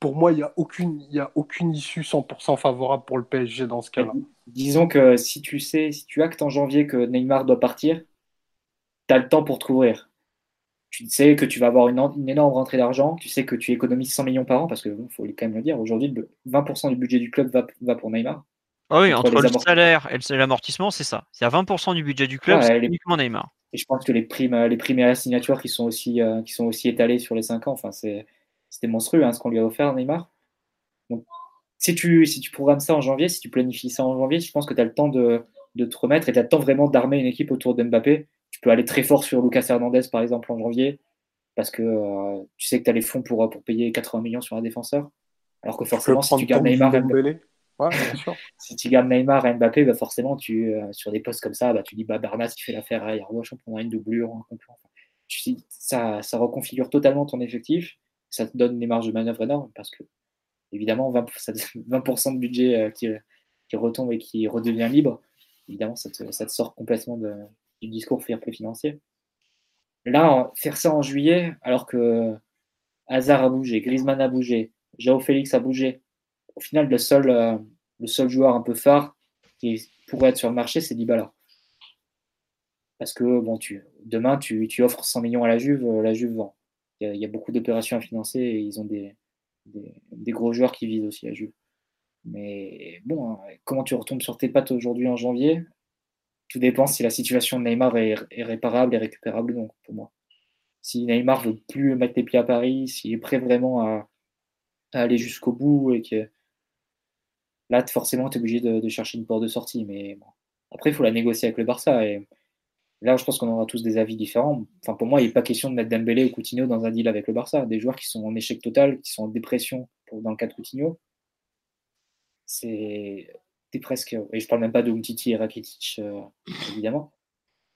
pour moi, il n'y a, aucune, a aucune issue 100% favorable pour le PSG dans ce cas-là. Disons que si tu sais, si tu actes en janvier que Neymar doit partir, tu as le temps pour te couvrir. Tu sais que tu vas avoir une, énorme rentrée d'argent, tu sais que tu économises 100 millions par an, parce qu'il faut quand même le dire, aujourd'hui, 20% du budget du club va, pour Neymar. Ah oui, entre, le salaire et l'amortissement, c'est ça. Y a 20% du budget du club, c'est uniquement Neymar. Et je pense que les primes, les primes et la signature qui sont aussi, euh, qui sont aussi étalées sur les 5 ans, enfin, c'était monstrueux hein, ce qu'on lui a offert, Neymar. Donc, si tu, si tu programmes ça en janvier, si tu planifies ça en janvier, je pense que tu as le temps de, de te remettre et tu as le temps vraiment d'armer une équipe autour d'Mbappé tu peux aller très fort sur Lucas Hernandez, par exemple, en janvier, parce que euh, tu sais que tu as les fonds pour, pour payer 80 millions sur un défenseur. Alors que forcément, si tu gardes Neymar si tu gardes Neymar et Mbappé, bah forcément, tu, euh, sur des postes comme ça, bah, tu dis bah, Bernat qui fait l'affaire arrière gauche, on prendra une doublure. tu, ça, ça reconfigure totalement ton effectif. Ça te donne des marges de manœuvre énormes parce que, évidemment, 20%, 20 de budget euh, qui, qui retombe et qui redevient libre, évidemment, ça te, ça te sort complètement de, discours fair play financier. Là, faire ça en juillet, alors que Hazard a bougé, Griezmann a bougé, Jao Félix a bougé. Au final, le seul, euh, le seul joueur un peu phare qui pourrait être sur le marché, c'est Dybala. Parce que bon, tu, demain, tu, tu, offres 100 millions à la Juve, euh, la Juve vend. Il y, a, beaucoup d'opérations à financer et ils ont des, des, gros joueurs qui visent aussi la Juve. Mais bon, hein, comment tu retombes sur tes pattes aujourd'hui en janvier Tout dépend si la situation de Neymar est, réparable et récupérable non, pour moi. Si Neymar veut plus mettre les pieds à Paris, s'il est prêt vraiment à, aller jusqu'au bout et que là, forcément, tu es obligé de, chercher une porte de sortie. Mais après, il faut la négocier avec le Barça. Et là, je pense qu'on aura tous des avis différents. Enfin, pour moi, il n'est pas question de mettre Dembélé ou Coutinho dans un deal avec le Barça. Des joueurs qui sont en échec total, qui sont en dépression dans le cas de Coutinho. C'est presque. Et je parle même pas de Umtiti et Rakitic, euh, évidemment.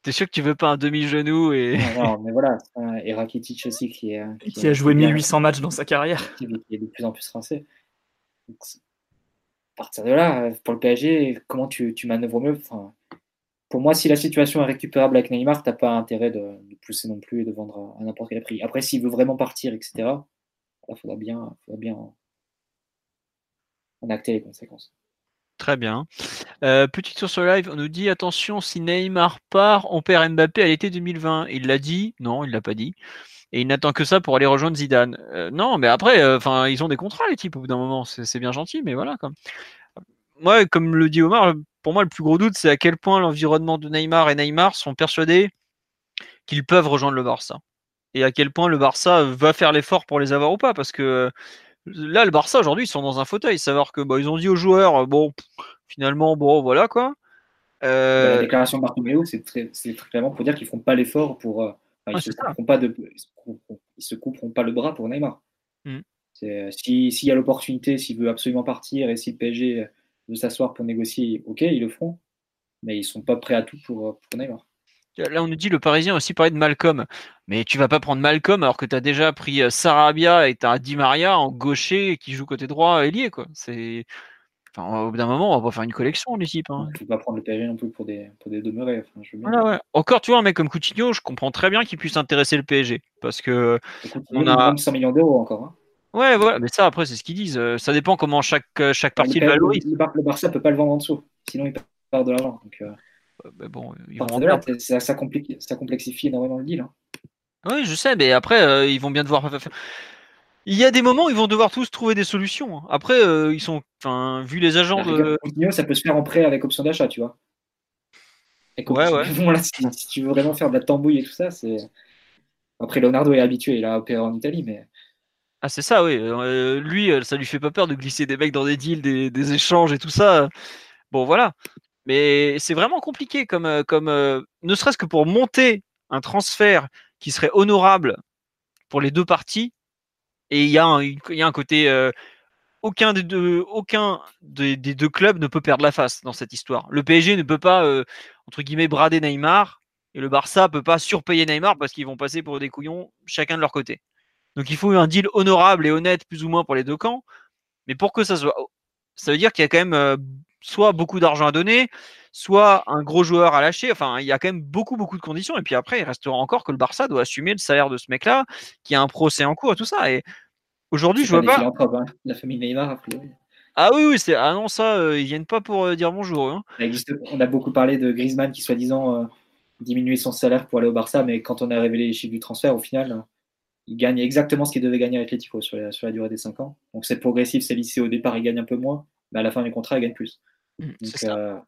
T'es sûr que tu veux pas un demi-genou et. Non, mais voilà. Et Rakitic aussi qui, est, qui, a joué 1800 matchs dans sa carrière. Qui, est de plus en plus rincé. à partir de là, pour le PSG, comment tu, tu manœuvres mieux? Enfin, Pour moi, si la situation est récupérable avec Neymar, t'as pas intérêt de, pousser non plus et de vendre à, n'importe quel prix. Après, s'il veut vraiment partir, etc., il faudra bien, faudra bien en acter les conséquences. Très bien. Euh, petite source live, on nous dit attention, si Neymar part, on perd Mbappé à l'été 2020. Il l'a dit? Non, il l'a pas dit. Et il n'attend que ça pour aller rejoindre Zidane. Euh, non, mais après, euh, enfin, ils ont des contrats, les types, au bout d'un moment. C'est bien gentil, mais voilà. Moi, comme le dit Omar, pour moi, le plus gros doute, c'est à quel point l'environnement de Neymar et Neymar sont persuadés qu'ils peuvent rejoindre le Barça. Et à quel point le Barça va faire l'effort pour les avoir ou pas. Parce que Là, le Barça aujourd'hui, ils sont dans un fauteuil. Savoir que bah, ils ont dit aux joueurs, euh, bon, finalement, bon, voilà quoi. Euh, la déclaration de Bartomeu, c'est très, clairement pour dire qu'ils ne feront pas l'effort pour. Euh, ils, ne se couperont pas de, ils se couperont pas le bras pour Neymar. Mm. S'il y a l'opportunité, s'il veut absolument partir et si le PSG veut s'asseoir pour négocier, ok, ils le feront. Mais ils ne sont pas prêts à tout pour, pour Neymar. Là, on nous dit le Parisien aussi parlé de Malcolm. Mais tu vas pas prendre Malcolm alors que tu as déjà pris euh, Sarabia et tu as Di Maria en gaucher qui joue côté droit ailier. Quoi. C'est... Enfin, au bout d'un moment, on va pas faire une collection, l'équipe. Hein. Tu vas pas prendre le PSG non plus pour des, pour des demeurés. Encore, tu vois, un mec comme Coutinho, je comprends très bien qu'il puisse intéresser le PSG. Parce que. on a 100 millions d'euros encore. Hein. Ouais, voilà, mais ça, après, c'est ce qu'ils disent. Euh, ça dépend comment chaque, euh, chaque partie le valorise. Le, Barça peut pas le vendre en dessous. Sinon, il perd de l'argent. Donc, bon, ça, ça, complexifie énormément le deal. Hein. Oui, je sais, mais après, euh, ils vont bien devoir. Il y a des moments où ils vont devoir tous trouver des solutions. Hein. Après, euh, ils sont. Enfin, vu les agents de. Ça peut se faire en prêt avec option d'achat, tu vois. ouais, ouais. si, tu veux vraiment faire de la tambouille et tout ça, c'est. Après, Leonardo est habitué, il a opéré en Italie, mais. Ah, c'est ça, oui. Euh, lui, ça lui fait pas peur de glisser des mecs dans des deals, des, des échanges et tout ça. Bon, voilà. Mais c'est vraiment compliqué comme, euh, comme euh, ne serait-ce que pour monter un transfert qui serait honorable pour les deux parties. Et il y, a un, y a un côté. Euh, aucun, des deux, aucun des, deux clubs ne peut perdre la face dans cette histoire. Le PSG ne peut pas, entre guillemets, brader Neymar. Et le Barça peut pas surpayer Neymar parce qu'ils vont passer pour des couillons chacun de leur côté. Donc il faut un deal honorable et honnête, plus ou moins, pour les deux camps. Mais pour que ça soit. Ça veut dire qu'il y a quand même soit beaucoup d'argent à donner, soit un gros joueur à lâcher. Enfin, il y a quand même beaucoup, beaucoup de conditions. Et puis après, il restera encore que le Barça doit assumer le salaire de ce mec-là, qui a un procès en cours et tout ça. Et aujourd'hui, je vois pas. Hein. La famille Neymar, a Ah oui, oui, c'est ah non ça, euh, ils viennent pas pour euh, dire bonjour. Hein. On a beaucoup parlé de Griezmann qui soi-disant euh, diminuait son salaire pour aller au Barça, mais quand on a révélé les chiffres du transfert, au final, il gagne exactement ce qu'il devait gagner avec sur la, sur la durée des 5 ans. Donc c'est progressif, c'est lissé au départ, il gagne un peu moins, mais à la fin du contrat, il gagne plus. Mmh, euh,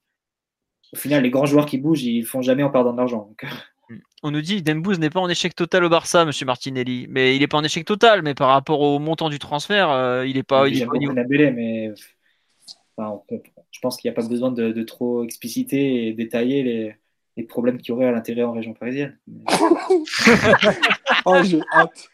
au final, les grands joueurs qui bougent, ils font jamais en perdant de l'argent. Mmh. On nous dit Dembouz n'est pas en échec total au Barça, Monsieur Martinelli. Mais il n'est pas en échec total, mais par rapport au montant du transfert, euh, il n'est pas. Il est mais je pense qu'il n'y a pas besoin de, trop expliciter et détailler les, les problèmes qu'il y aurait à l'intérieur en région parisienne. oh, j'ai hâte.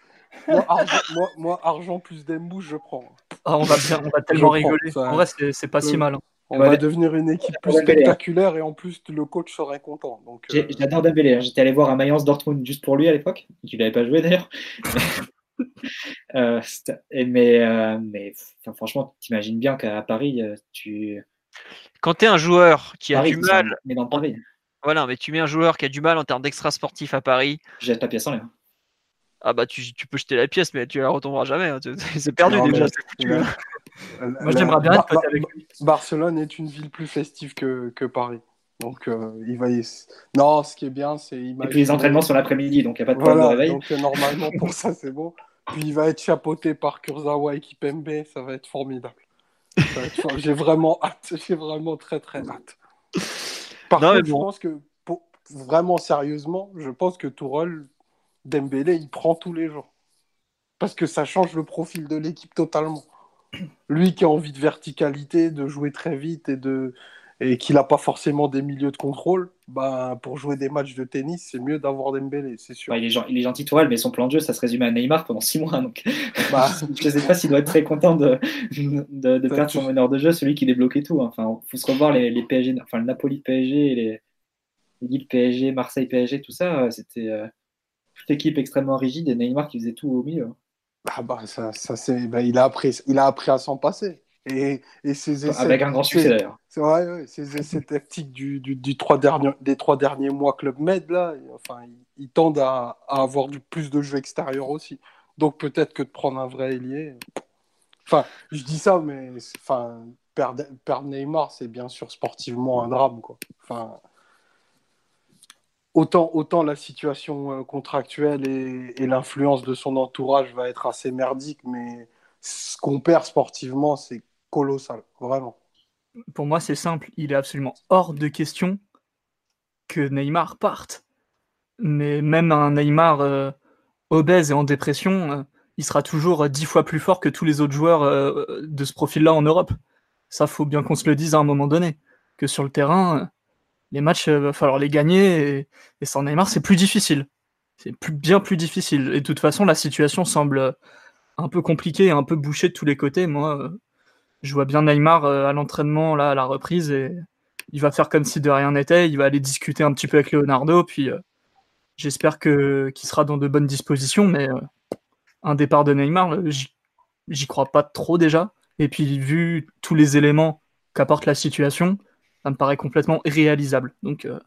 Moi argent, plus Dembouz, je prends. Ah, on, va on va tellement rigoler. en vrai, c'est pas si mal. Hein. On va devenir une équipe plus spectaculaire et en plus le coach serait content. Euh, j'adore Dembélé. Hein. J'étais allé voir un Mayence Dortmund juste pour lui à l'époque. Il n'avait pas joué d'ailleurs. euh, mais euh, mais franchement, t'imagines bien qu'à Paris, euh, tu. Quand tu es un joueur qui a du mal. Mais dans Paris. Voilà, mais tu mets un joueur qui a du mal en termes d'extra sportif à Paris. Jette la pièce en l'air. Ah bah tu, tu, peux jeter la pièce, mais tu la retomberas jamais. Hein. C'est perdu Non, déjà. mais- c'est foutu, hein. Moi, j'aimerais bien être Bar- pote avec lui. Barcelone est une ville plus festive que, que Paris. Donc, euh, il va y... Non, ce qui est bien, c'est... Et puis les entraînements sont l'après-midi, donc il n'y a pas de problème Voilà, de réveil. donc euh, normalement, pour ça, c'est bon. Puis il va être chapeauté par Kurzawa et Kipembe, ça va être formidable. Être J'ai vraiment hâte, j'ai vraiment très très hâte. Par Non, contre, je pense que, pour- vraiment sérieusement, je pense que Tourelle, Dembélé, il prend tous les jours. Parce que ça change le profil de l'équipe totalement. Lui qui a envie de verticalité, de jouer très vite et de et qu'il n'a pas forcément des milieux de contrôle, bah, pour jouer des matchs de tennis, c'est mieux d'avoir Dembélé, c'est sûr. Bah, il, est, il est gentil Tourelle, mais son plan de jeu, ça se résume à Neymar pendant 6 mois. Donc Bah, je ne sais pas s'il doit être très content de, de, perdre son meneur de jeu, celui qui débloquait tout. hein. Enfin, il faut se revoir les, les PSG, enfin le Napoli PSG et les Lille PSG, Marseille PSG, tout ça. C'était euh, toute équipe extrêmement rigide et Neymar qui faisait tout au milieu. Ah bah ça, ça c'est, bah, il a appris, il a appris à s'en passer. Et, et ses essais, Avec un grand succès c'est- d'ailleurs. C'est vrai, ouais, ces essais tactiques du, du, du trois derniers, des trois derniers mois Club Med, là, enfin, ils, ils tendent à, à avoir du plus de jeu extérieur aussi. Donc peut-être que de prendre un vrai ailier. Enfin, je dis ça, mais enfin, perdre, perdre Neymar, c'est bien sûr sportivement un drame, quoi. Enfin, autant, la situation euh, contractuelle et, l'influence de son entourage va être assez merdique, mais ce qu'on perd sportivement, c'est colossal, vraiment. Pour moi, c'est simple. Il est absolument hors de question que Neymar parte. Mais même un Neymar euh, obèse et en dépression, euh, il sera toujours dix fois plus fort que tous les autres joueurs de ce profil-là en Europe. Ça, faut bien qu'on se le dise à un moment donné. Que sur le terrain, les matchs, il va falloir les gagner. Et, sans Neymar, c'est plus difficile. C'est bien plus difficile. Et de toute façon, la situation semble euh, un peu compliquée un peu bouchée de tous les côtés. Moi, euh, je vois bien Neymar euh, à l'entraînement, là, à la reprise, et il va faire comme si de rien n'était. Il va aller discuter un petit peu avec Leonardo, puis euh, j'espère que qu'il sera dans de bonnes dispositions. Mais euh, un départ de Neymar, euh, j'y crois pas trop déjà. Et puis, vu tous les éléments qu'apporte la situation, ça me paraît complètement irréalisable. Donc, euh,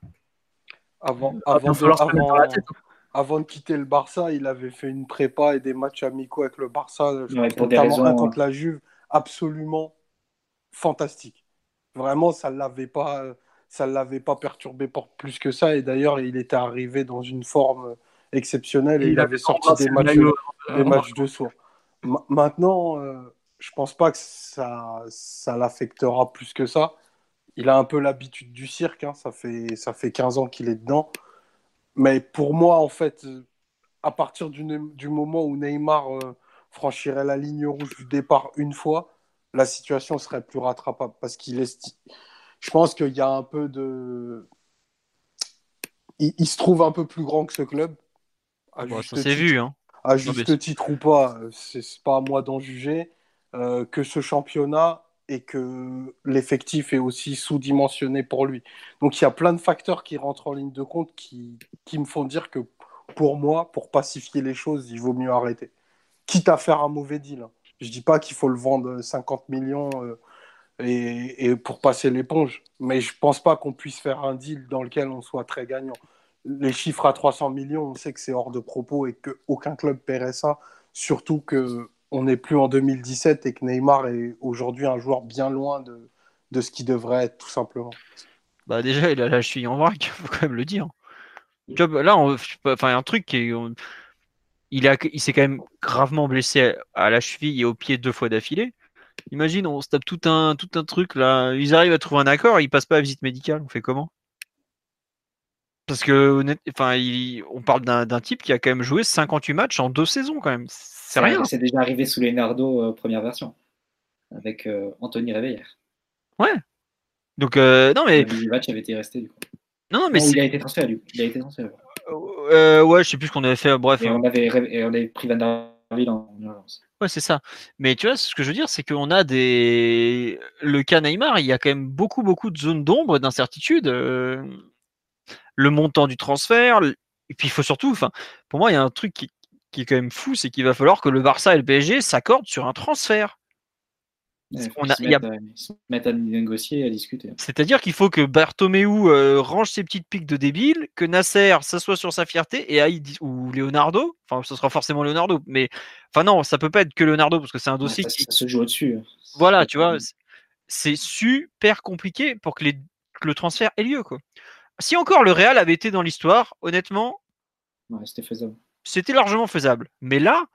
Avant, va avant, de, avant, avant quitter le Barça, il avait fait une prépa et des matchs amicaux avec le Barça, je Ouais, pour des notamment raisons, un euh, contre la Juve, absolument fantastique. Vraiment, ça ne l'avait pas, ça l'avait pas perturbé pour plus que ça. Et d'ailleurs, il était arrivé dans une forme exceptionnelle et il, avait sorti des matchs, des euh, matchs de sourd. Ma- Maintenant, euh, je pense pas que ça, ça l'affectera plus que ça. Il a un peu l'habitude du cirque, hein. ça, fait, ça fait 15 ans qu'il est dedans. Mais pour moi, en fait, euh, à partir du, du moment où Neymar euh, franchirait la ligne rouge du départ une fois, la situation serait plus rattrapable. Parce qu'il est. Je pense qu'il y a un peu de. Il, il se trouve un peu plus grand que ce club. à Bon, juste ça titre. vu. Hein. À Non, juste mais- titre ou pas, euh, c'est c'est pas à moi d'en juger. euh, que ce championnat et que l'effectif est aussi sous-dimensionné pour lui. Donc il y a plein de facteurs qui rentrent en ligne de compte qui, qui me font dire que pour moi, pour pacifier les choses, il vaut mieux arrêter. Quitte à faire un mauvais deal. hein. Je dis pas qu'il faut le vendre 50 millions euh, et, et pour passer l'éponge, mais je pense pas qu'on puisse faire un deal dans lequel on soit très gagnant. Les chiffres à 300 millions, on sait que c'est hors de propos et qu'aucun club paierait ça, surtout que on n'est plus en 2017 et que Neymar est aujourd'hui un joueur bien loin de, ce qu'il devrait être, tout simplement. Bah déjà, il a la cheville en vrac, faut quand même le dire. Là, on- enfin, un truc qui il a, il s'est quand même gravement blessé à, à la cheville et au pied deux fois d'affilée. Imagine, on se tape tout un, tout un truc là. Ils arrivent à trouver un accord, ils passent pas à visite médicale. On fait comment? Parce que, enfin, il- on parle d'un type qui a quand même joué 58 matchs en deux saisons quand même. C'est rien. C'est déjà arrivé sous Leonardo, euh, première version, avec euh, Anthony Réveillère. Donc euh, non mais Le match avait été resté du coup. non non, mais Non, il a été transféré du coup. Il a été transféré. ouais, je sais plus ce qu'on avait fait. Bref, Et hein. on avait, et on avait pris Van der Ville en urgence. Ouais, c'est ça. Mais tu vois, ce que je veux dire, c'est qu'on a des. Le cas Neymar, il y a quand même beaucoup, beaucoup de zones d'ombre et d'incertitude. euh, Le montant du transfert. Et puis, il faut surtout. Enfin, pour moi, il y a un truc qui, qui est quand même fou, c'est qu'il va falloir que le Barça et le PSG s'accordent sur un transfert. on a- se il y a- mettent, ils se mettent à négocier, à discuter. C'est-à-dire qu'il faut que Bartomeu euh, range ses petites piques de débile, que Nasser s'assoie sur sa fierté et aille, ou Leonardo, enfin ce sera forcément Leonardo, mais enfin non, ça peut pas être que Leonardo parce que c'est un dossier Ouais, ça, qui, ça se joue au-dessus. hein. voilà, tu vois, c'est- c'est super compliqué pour que, les, que le transfert ait lieu quoi. Si encore le Real avait été dans l'histoire, honnêtement, Ouais, c'était faisable. c'était largement faisable. Mais là,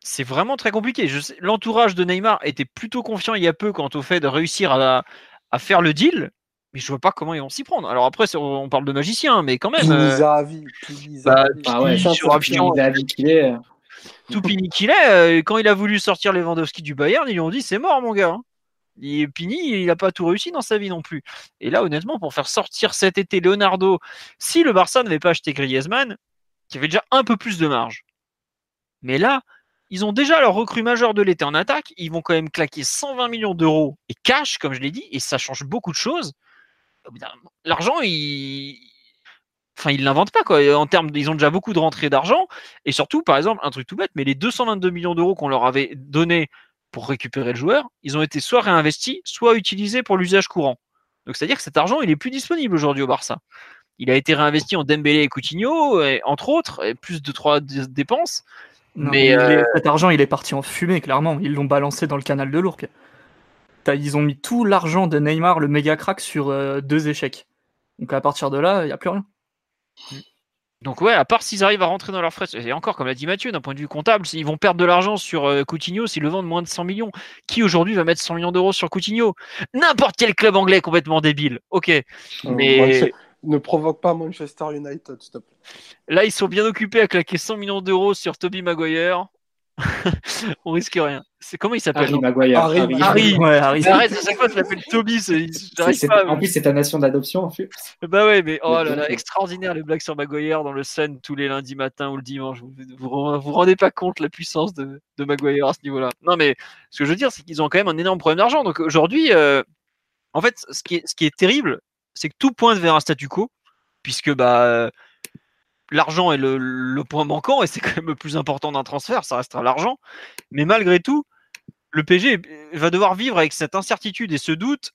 c'est vraiment très compliqué. Je sais- L'entourage de Neymar était plutôt confiant il y a peu quant au fait de réussir à, à faire le deal, mais je vois pas comment ils vont s'y prendre. Alors après, on parle de magicien, mais quand même, euh, Zahavi, Pini bah. Ah ouais, ça, sur vie qu'il est. euh, tout pini qu'il est, euh, quand il a voulu sortir Lewandowski du Bayern, ils lui ont dit c'est mort mon gars. Et Pini, il n'a pas tout réussi dans sa vie non plus. Et là, honnêtement, pour faire sortir cet été Leonardo, si le Barça n'avait pas acheté Griezmann, qui avait déjà un peu plus de marge. Mais là, ils ont déjà leur recrue majeure de l'été en attaque. Ils vont quand même claquer 120 millions d'euros et cash, comme je l'ai dit, et ça change beaucoup de choses. L'argent, il. Enfin, ils l'inventent pas quoi. En termes, ils ont déjà beaucoup de rentrées d'argent et surtout, par exemple, un truc tout bête, mais les 222 millions d'euros qu'on leur avait donnés pour récupérer le joueur, ils ont été soit réinvestis, soit utilisés pour l'usage courant. Donc, c'est-à-dire que cet argent, il est plus disponible aujourd'hui au Barça. Il a été réinvesti en Dembélé et Coutinho, et, entre autres, et plus de trois dépenses. Non, Mais, euh, cet argent, il est parti en fumée, clairement. Ils l'ont balancé dans le canal de l'Ourcq. Ils ont mis tout l'argent de Neymar, le méga crack, sur euh, deux échecs. Donc à partir de là, il n'y a plus rien. Donc ouais, à part s'ils arrivent à rentrer dans leurs frais, et encore comme l'a dit Mathieu, d'un point de vue comptable, ils vont perdre de l'argent sur euh, Coutinho s'ils le vendent moins de 100 millions. Qui aujourd'hui va mettre 100 millions d'euros sur Coutinho? N'importe quel club anglais complètement débile. Ok, Euh, mais Ne provoque pas Manchester United, s'il te plaît. là ils sont bien occupés à claquer 100 millions d'euros sur Toby Maguire. On risque rien. C'est comment il s'appelle Harry Maguire. Harry Harry. Harry. Ouais, Harry. Arrête, à chaque fois je l'appelle Toby, pas. En plus, c'est ta nation d'adoption. en fait. Bah ouais, mais oh là là, extraordinaire les blagues sur Maguire dans le Sun tous les lundis matins ou le dimanche. Vous vous, vous rendez pas compte la puissance de, de Maguire à ce niveau-là. Non, mais ce que je veux dire, c'est qu'ils ont quand même un énorme problème d'argent. Donc aujourd'hui, euh, en fait, ce qui est, ce qui est terrible, c'est que tout pointe vers un statu quo, puisque bah, l'argent est le, point manquant et c'est quand même le plus important d'un transfert, ça restera l'argent. Mais malgré tout, le PG va devoir vivre avec cette incertitude et ce doute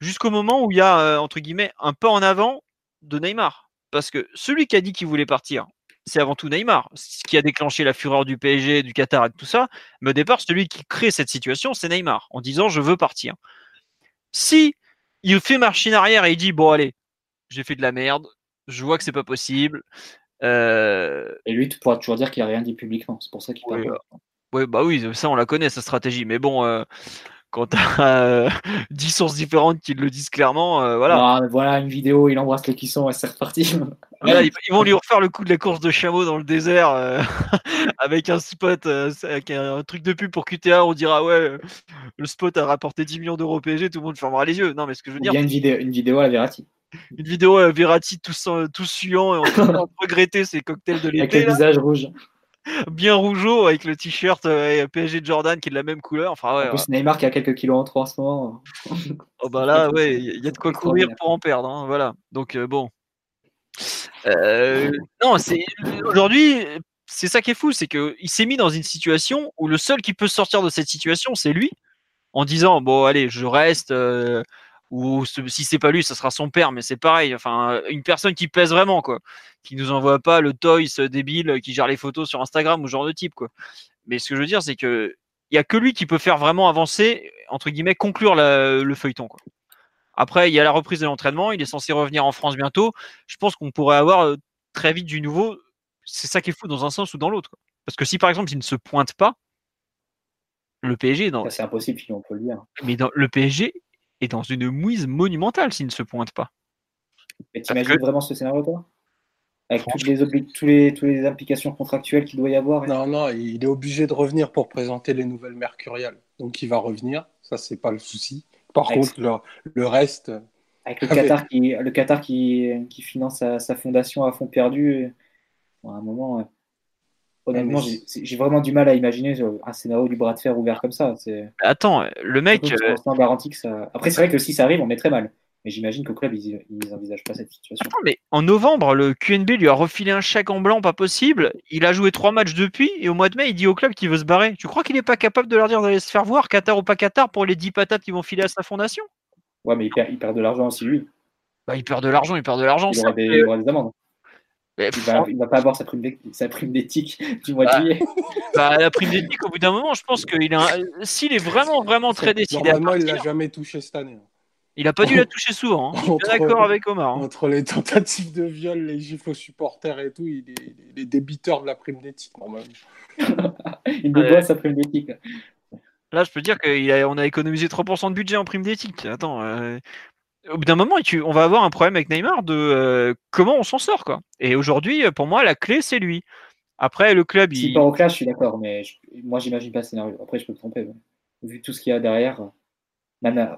jusqu'au moment où il y a, euh, entre guillemets, un pas en avant de Neymar. Parce que celui qui a dit qu'il voulait partir, c'est avant tout Neymar. Ce qui a déclenché la fureur du PSG, du Qatar et tout ça. Mais au départ, celui qui crée cette situation, c'est Neymar, en disant je veux partir. Si il fait machine arrière et il dit bon allez, j'ai fait de la merde, je vois que c'est pas possible. euh, Et lui, tu pourras toujours dire qu'il a rien dit publiquement. C'est pour ça qu'il Oui, parle. Ouais, bah oui, ça on la connaît, sa stratégie. Mais bon, euh, quand t'as euh, 10 sources différentes qui le disent clairement, euh, voilà. Ah, voilà une vidéo, il embrasse les cuissons et c'est reparti. Voilà, ils, ils vont lui refaire le coup de la course de chameau dans le désert euh, avec un spot, euh, avec un, un truc de pub pour QTA. On dira, ouais, euh, le spot a rapporté 10 millions d'euros PSG, tout le monde fermera les yeux. Non, mais ce que je veux Il dire, y a une vidéo, une vidéo à la Verratti. une vidéo euh, Verratti tous, euh, tous suants et en train de regretter ses cocktails de Avec l'été, le là, visage rouge. bien rougeau, avec le t-shirt euh, PSG de Jordan qui est de la même couleur. Enfin, ouais, en plus, Neymar qui a quelques kilos en trop en ce moment. Oh bah là, ouais, il y a de quoi courir pour en perdre, hein, voilà. Donc euh, bon. Euh, non, c'est aujourd'hui, c'est ça qui est fou, c'est que il s'est mis dans une situation où le seul qui peut sortir de cette situation, c'est lui, en disant bon allez, je reste. euh, ou ce- si c'est pas lui, ça sera son père, mais c'est pareil. Enfin, une personne qui pèse vraiment, quoi, qui nous envoie pas le toys débile qui gère les photos sur Instagram ou ce genre de type, quoi. Mais ce que je veux dire, c'est que il y a que lui qui peut faire vraiment avancer, entre guillemets, conclure la- le feuilleton, quoi. Après, il y a la reprise de l'entraînement. Il est censé revenir en France bientôt. Je pense qu'on pourrait avoir euh, très vite du nouveau. C'est ça qui est fou dans un sens ou dans l'autre. Parce que si par exemple il ne se pointe pas, le PSG dans, C'est impossible, sinon on peut le dire. mais dans, le PSG est dans une mouise monumentale s'il ne se pointe pas. Mais t'imagines que- vraiment ce scénario, toi? Avec toutes les, obli- tous les, toutes les implications contractuelles qu'il doit y avoir et- Non, non, il est obligé de revenir pour présenter les nouvelles mercuriales. Donc il va revenir, ça c'est pas le souci. Par Avec- contre, le, le reste, Avec le Qatar, qui, le Qatar qui, qui finance sa, sa fondation à fond perdu. et- bon, à un moment, euh, honnêtement, j'ai vraiment du mal à imaginer euh, un scénario du bras de fer ouvert comme ça. C'est Attends, le mec, que euh, ça. Après, c'est vrai que si ça arrive, on est très mal. Mais j'imagine qu'au club, ils n'envisagent pas cette situation. Attends, mais en novembre, le QNB lui a refilé un chèque en blanc, pas possible. Il a joué trois matchs depuis, et au mois de mai, il dit au club qu'il veut se barrer. Tu crois qu'il n'est pas capable de leur dire d'aller se faire voir, Qatar ou pas Qatar, pour les 10 patates qui vont filer à sa fondation? Ouais, mais il perd, il perd de l'argent aussi, lui. bah, Il perd de l'argent, il perd de l'argent. Il aura des, il aura des amendes. Mais, Il va, il va pas avoir sa prime d'é- sa prime d'éthique du mois de Ah. juillet. bah, la prime d'éthique, au bout d'un moment, je pense qu'il a s'il est vraiment, vraiment très décidé à Normalement, il l'a jamais touché cette année. il a pas dû la toucher souvent. hein. Je suis d'accord avec Omar. hein. Entre les tentatives de viol, les gifles aux supporters et tout, il est, il est débiteur de la prime d'éthique, normalement. Il me Ouais. sa prime d'éthique. Là, je peux dire qu'on a économisé 3% de budget en prime d'éthique. Attends, euh, au bout d'un moment, tu- on va avoir un problème avec Neymar de euh, comment on s'en sort. quoi. Et aujourd'hui, euh, pour moi, la clé, c'est lui. Après, le club, S'il il... part au clash, je suis d'accord, mais je- moi, j'imagine pas le scénario. Après, je peux me tromper. mais Vu tout ce qu'il y a derrière,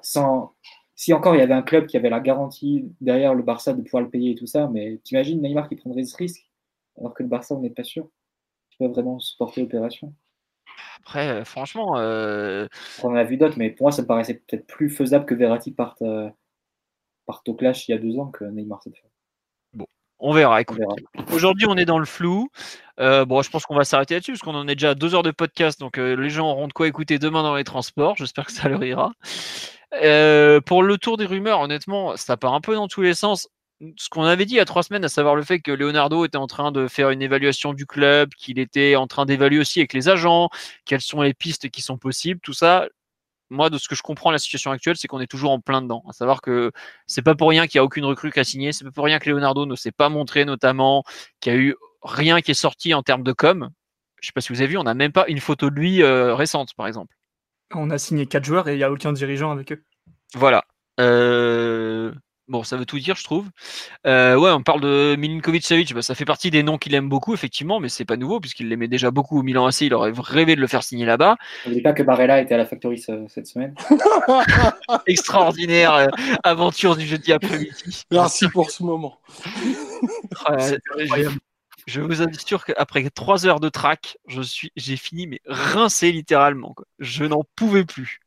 sans. Si encore il y avait un club qui avait la garantie derrière le Barça de pouvoir le payer et tout ça, mais t'imagines Neymar qui prendrait ce risque alors que le Barça, on n'est pas sûr qu'il peut vraiment supporter l'opération? Après, euh, franchement, euh, On en a vu d'autres, mais pour moi, ça me paraissait peut-être plus faisable que Verratti parte, euh, parte au clash il y a deux ans que Neymar cette fois. on verra. On Écoute, verra. aujourd'hui, on est dans le flou. Euh, bon, je pense qu'on va s'arrêter là-dessus parce qu'on en est déjà à deux heures de podcast. Donc, euh, les gens auront de quoi écouter demain dans les transports. J'espère que ça leur ira. Euh, pour le tour des rumeurs, honnêtement, ça part un peu dans tous les sens. Ce qu'on avait dit il y a trois semaines, à savoir le fait que Leonardo était en train de faire une évaluation du club, qu'il était en train d'évaluer aussi avec les agents, quelles sont les pistes qui sont possibles, tout ça. Moi, de ce que je comprends, la situation actuelle, c'est qu'on est toujours en plein dedans. À savoir que c'est pas pour rien qu'il n'y a aucune recrue qui a signé, c'est pas pour rien que Leonardo ne s'est pas montré, notamment, qu'il y a eu rien qui est sorti en termes de com. Je sais pas si vous avez vu, on n'a même pas une photo de lui euh, récente, par exemple. On a signé quatre joueurs et il n'y a aucun dirigeant avec eux. Voilà. Euh, Bon, ça veut tout dire, je trouve. Euh, ouais, on parle de Milinkovic Savic, bah, ça fait partie des noms qu'il aime beaucoup, effectivement, mais c'est pas nouveau puisqu'il l'aimait déjà beaucoup au Milan AC. Il aurait rêvé de le faire signer là-bas. N'oubliez pas que Barella était à la Factory ce- cette semaine. Extraordinaire euh, aventure du jeudi après-midi. Merci pour ce moment. Je, je vous assure qu'après trois heures de track, je suis, j'ai fini mais rincé littéralement. quoi. Je n'en pouvais plus.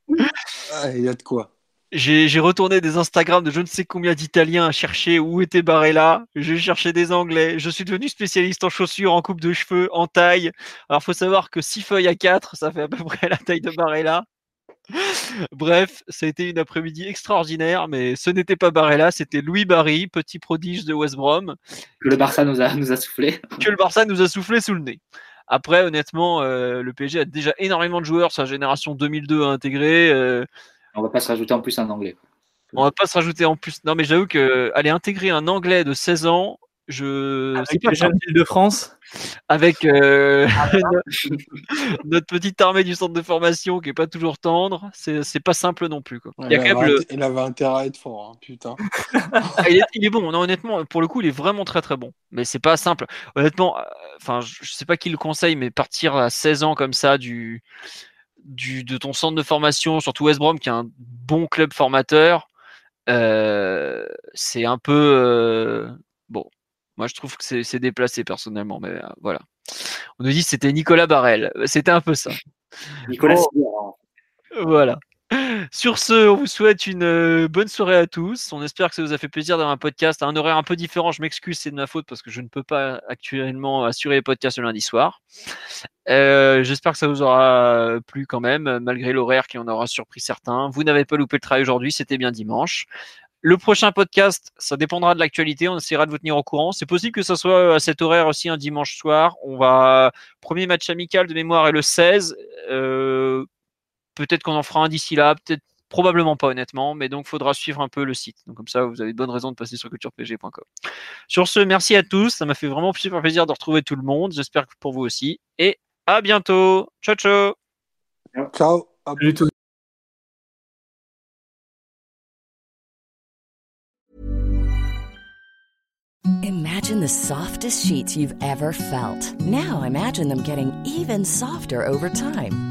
Ah, Il y a de quoi. J'ai j'ai retourné des Instagram de je ne sais combien d'Italiens à chercher où était Barella. J'ai cherché des Anglais. Je suis devenu spécialiste en chaussures, en coupe de cheveux, en taille. Alors, faut savoir que 6 feuilles à 4, ça fait à peu près la taille de Barella. Bref, ça a été une après-midi extraordinaire, mais ce n'était pas Barella, c'était Louis Barry, petit prodige de West Brom, Que le Barça nous a, nous a soufflé. que le Barça nous a soufflé sous le nez. Après, honnêtement, euh, le PSG a déjà énormément de joueurs, sa génération 2002 à intégrer. euh, On va pas se rajouter en plus un anglais. On va pas se rajouter en plus. Non, mais j'avoue que aller intégrer un Anglais de 16 ans, je c'est Avec pas les jeunes de France? avec euh, notre petite armée du centre de formation qui est pas toujours tendre, c'est pas simple non plus. Quoi. Il, y a il, quand même avait, le- il avait intérêt à être fort, hein, putain. Ah, il, est, il est bon. Non, honnêtement, pour le coup, il est vraiment très très bon. Mais c'est pas simple. Honnêtement, euh, enfin, je, je sais pas qui le conseille, mais partir à 16 ans comme ça du, du de ton centre de formation, surtout West Brom, qui est un bon club formateur, euh, c'est un peu euh, bon. Moi, je trouve que c'est déplacé personnellement, mais euh, voilà. On nous dit que c'était Nicolas Barrel. C'était un peu ça. Nicolas hein. Voilà. Sur ce, on vous souhaite une euh, bonne soirée à tous. On espère que ça vous a fait plaisir d'avoir un podcast à un horaire un peu différent. Je m'excuse, c'est de ma faute parce que je ne peux pas actuellement assurer les podcasts le lundi soir. Euh, J'espère que ça vous aura plu quand même, malgré l'horaire qui en aura surpris certains. Vous n'avez pas loupé le travail aujourd'hui, c'était bien dimanche. Le prochain podcast, ça dépendra de l'actualité. On essaiera de vous tenir au courant. C'est possible que ça soit à cet horaire aussi un dimanche soir. On va premier match amical de mémoire est le 16. Euh, peut-être qu'on en fera un d'ici là, peut-être probablement pas honnêtement, mais donc faudra suivre un peu le site. Donc comme ça, vous avez de bonnes raisons de passer sur culturepg.com. Sur ce, merci à tous. Ça m'a fait vraiment super plaisir de retrouver tout le monde. J'espère que pour vous aussi. Et à bientôt. Ciao ciao. Ciao. à tous. Imagine the softest sheets you've ever felt. Now imagine them getting even softer over time.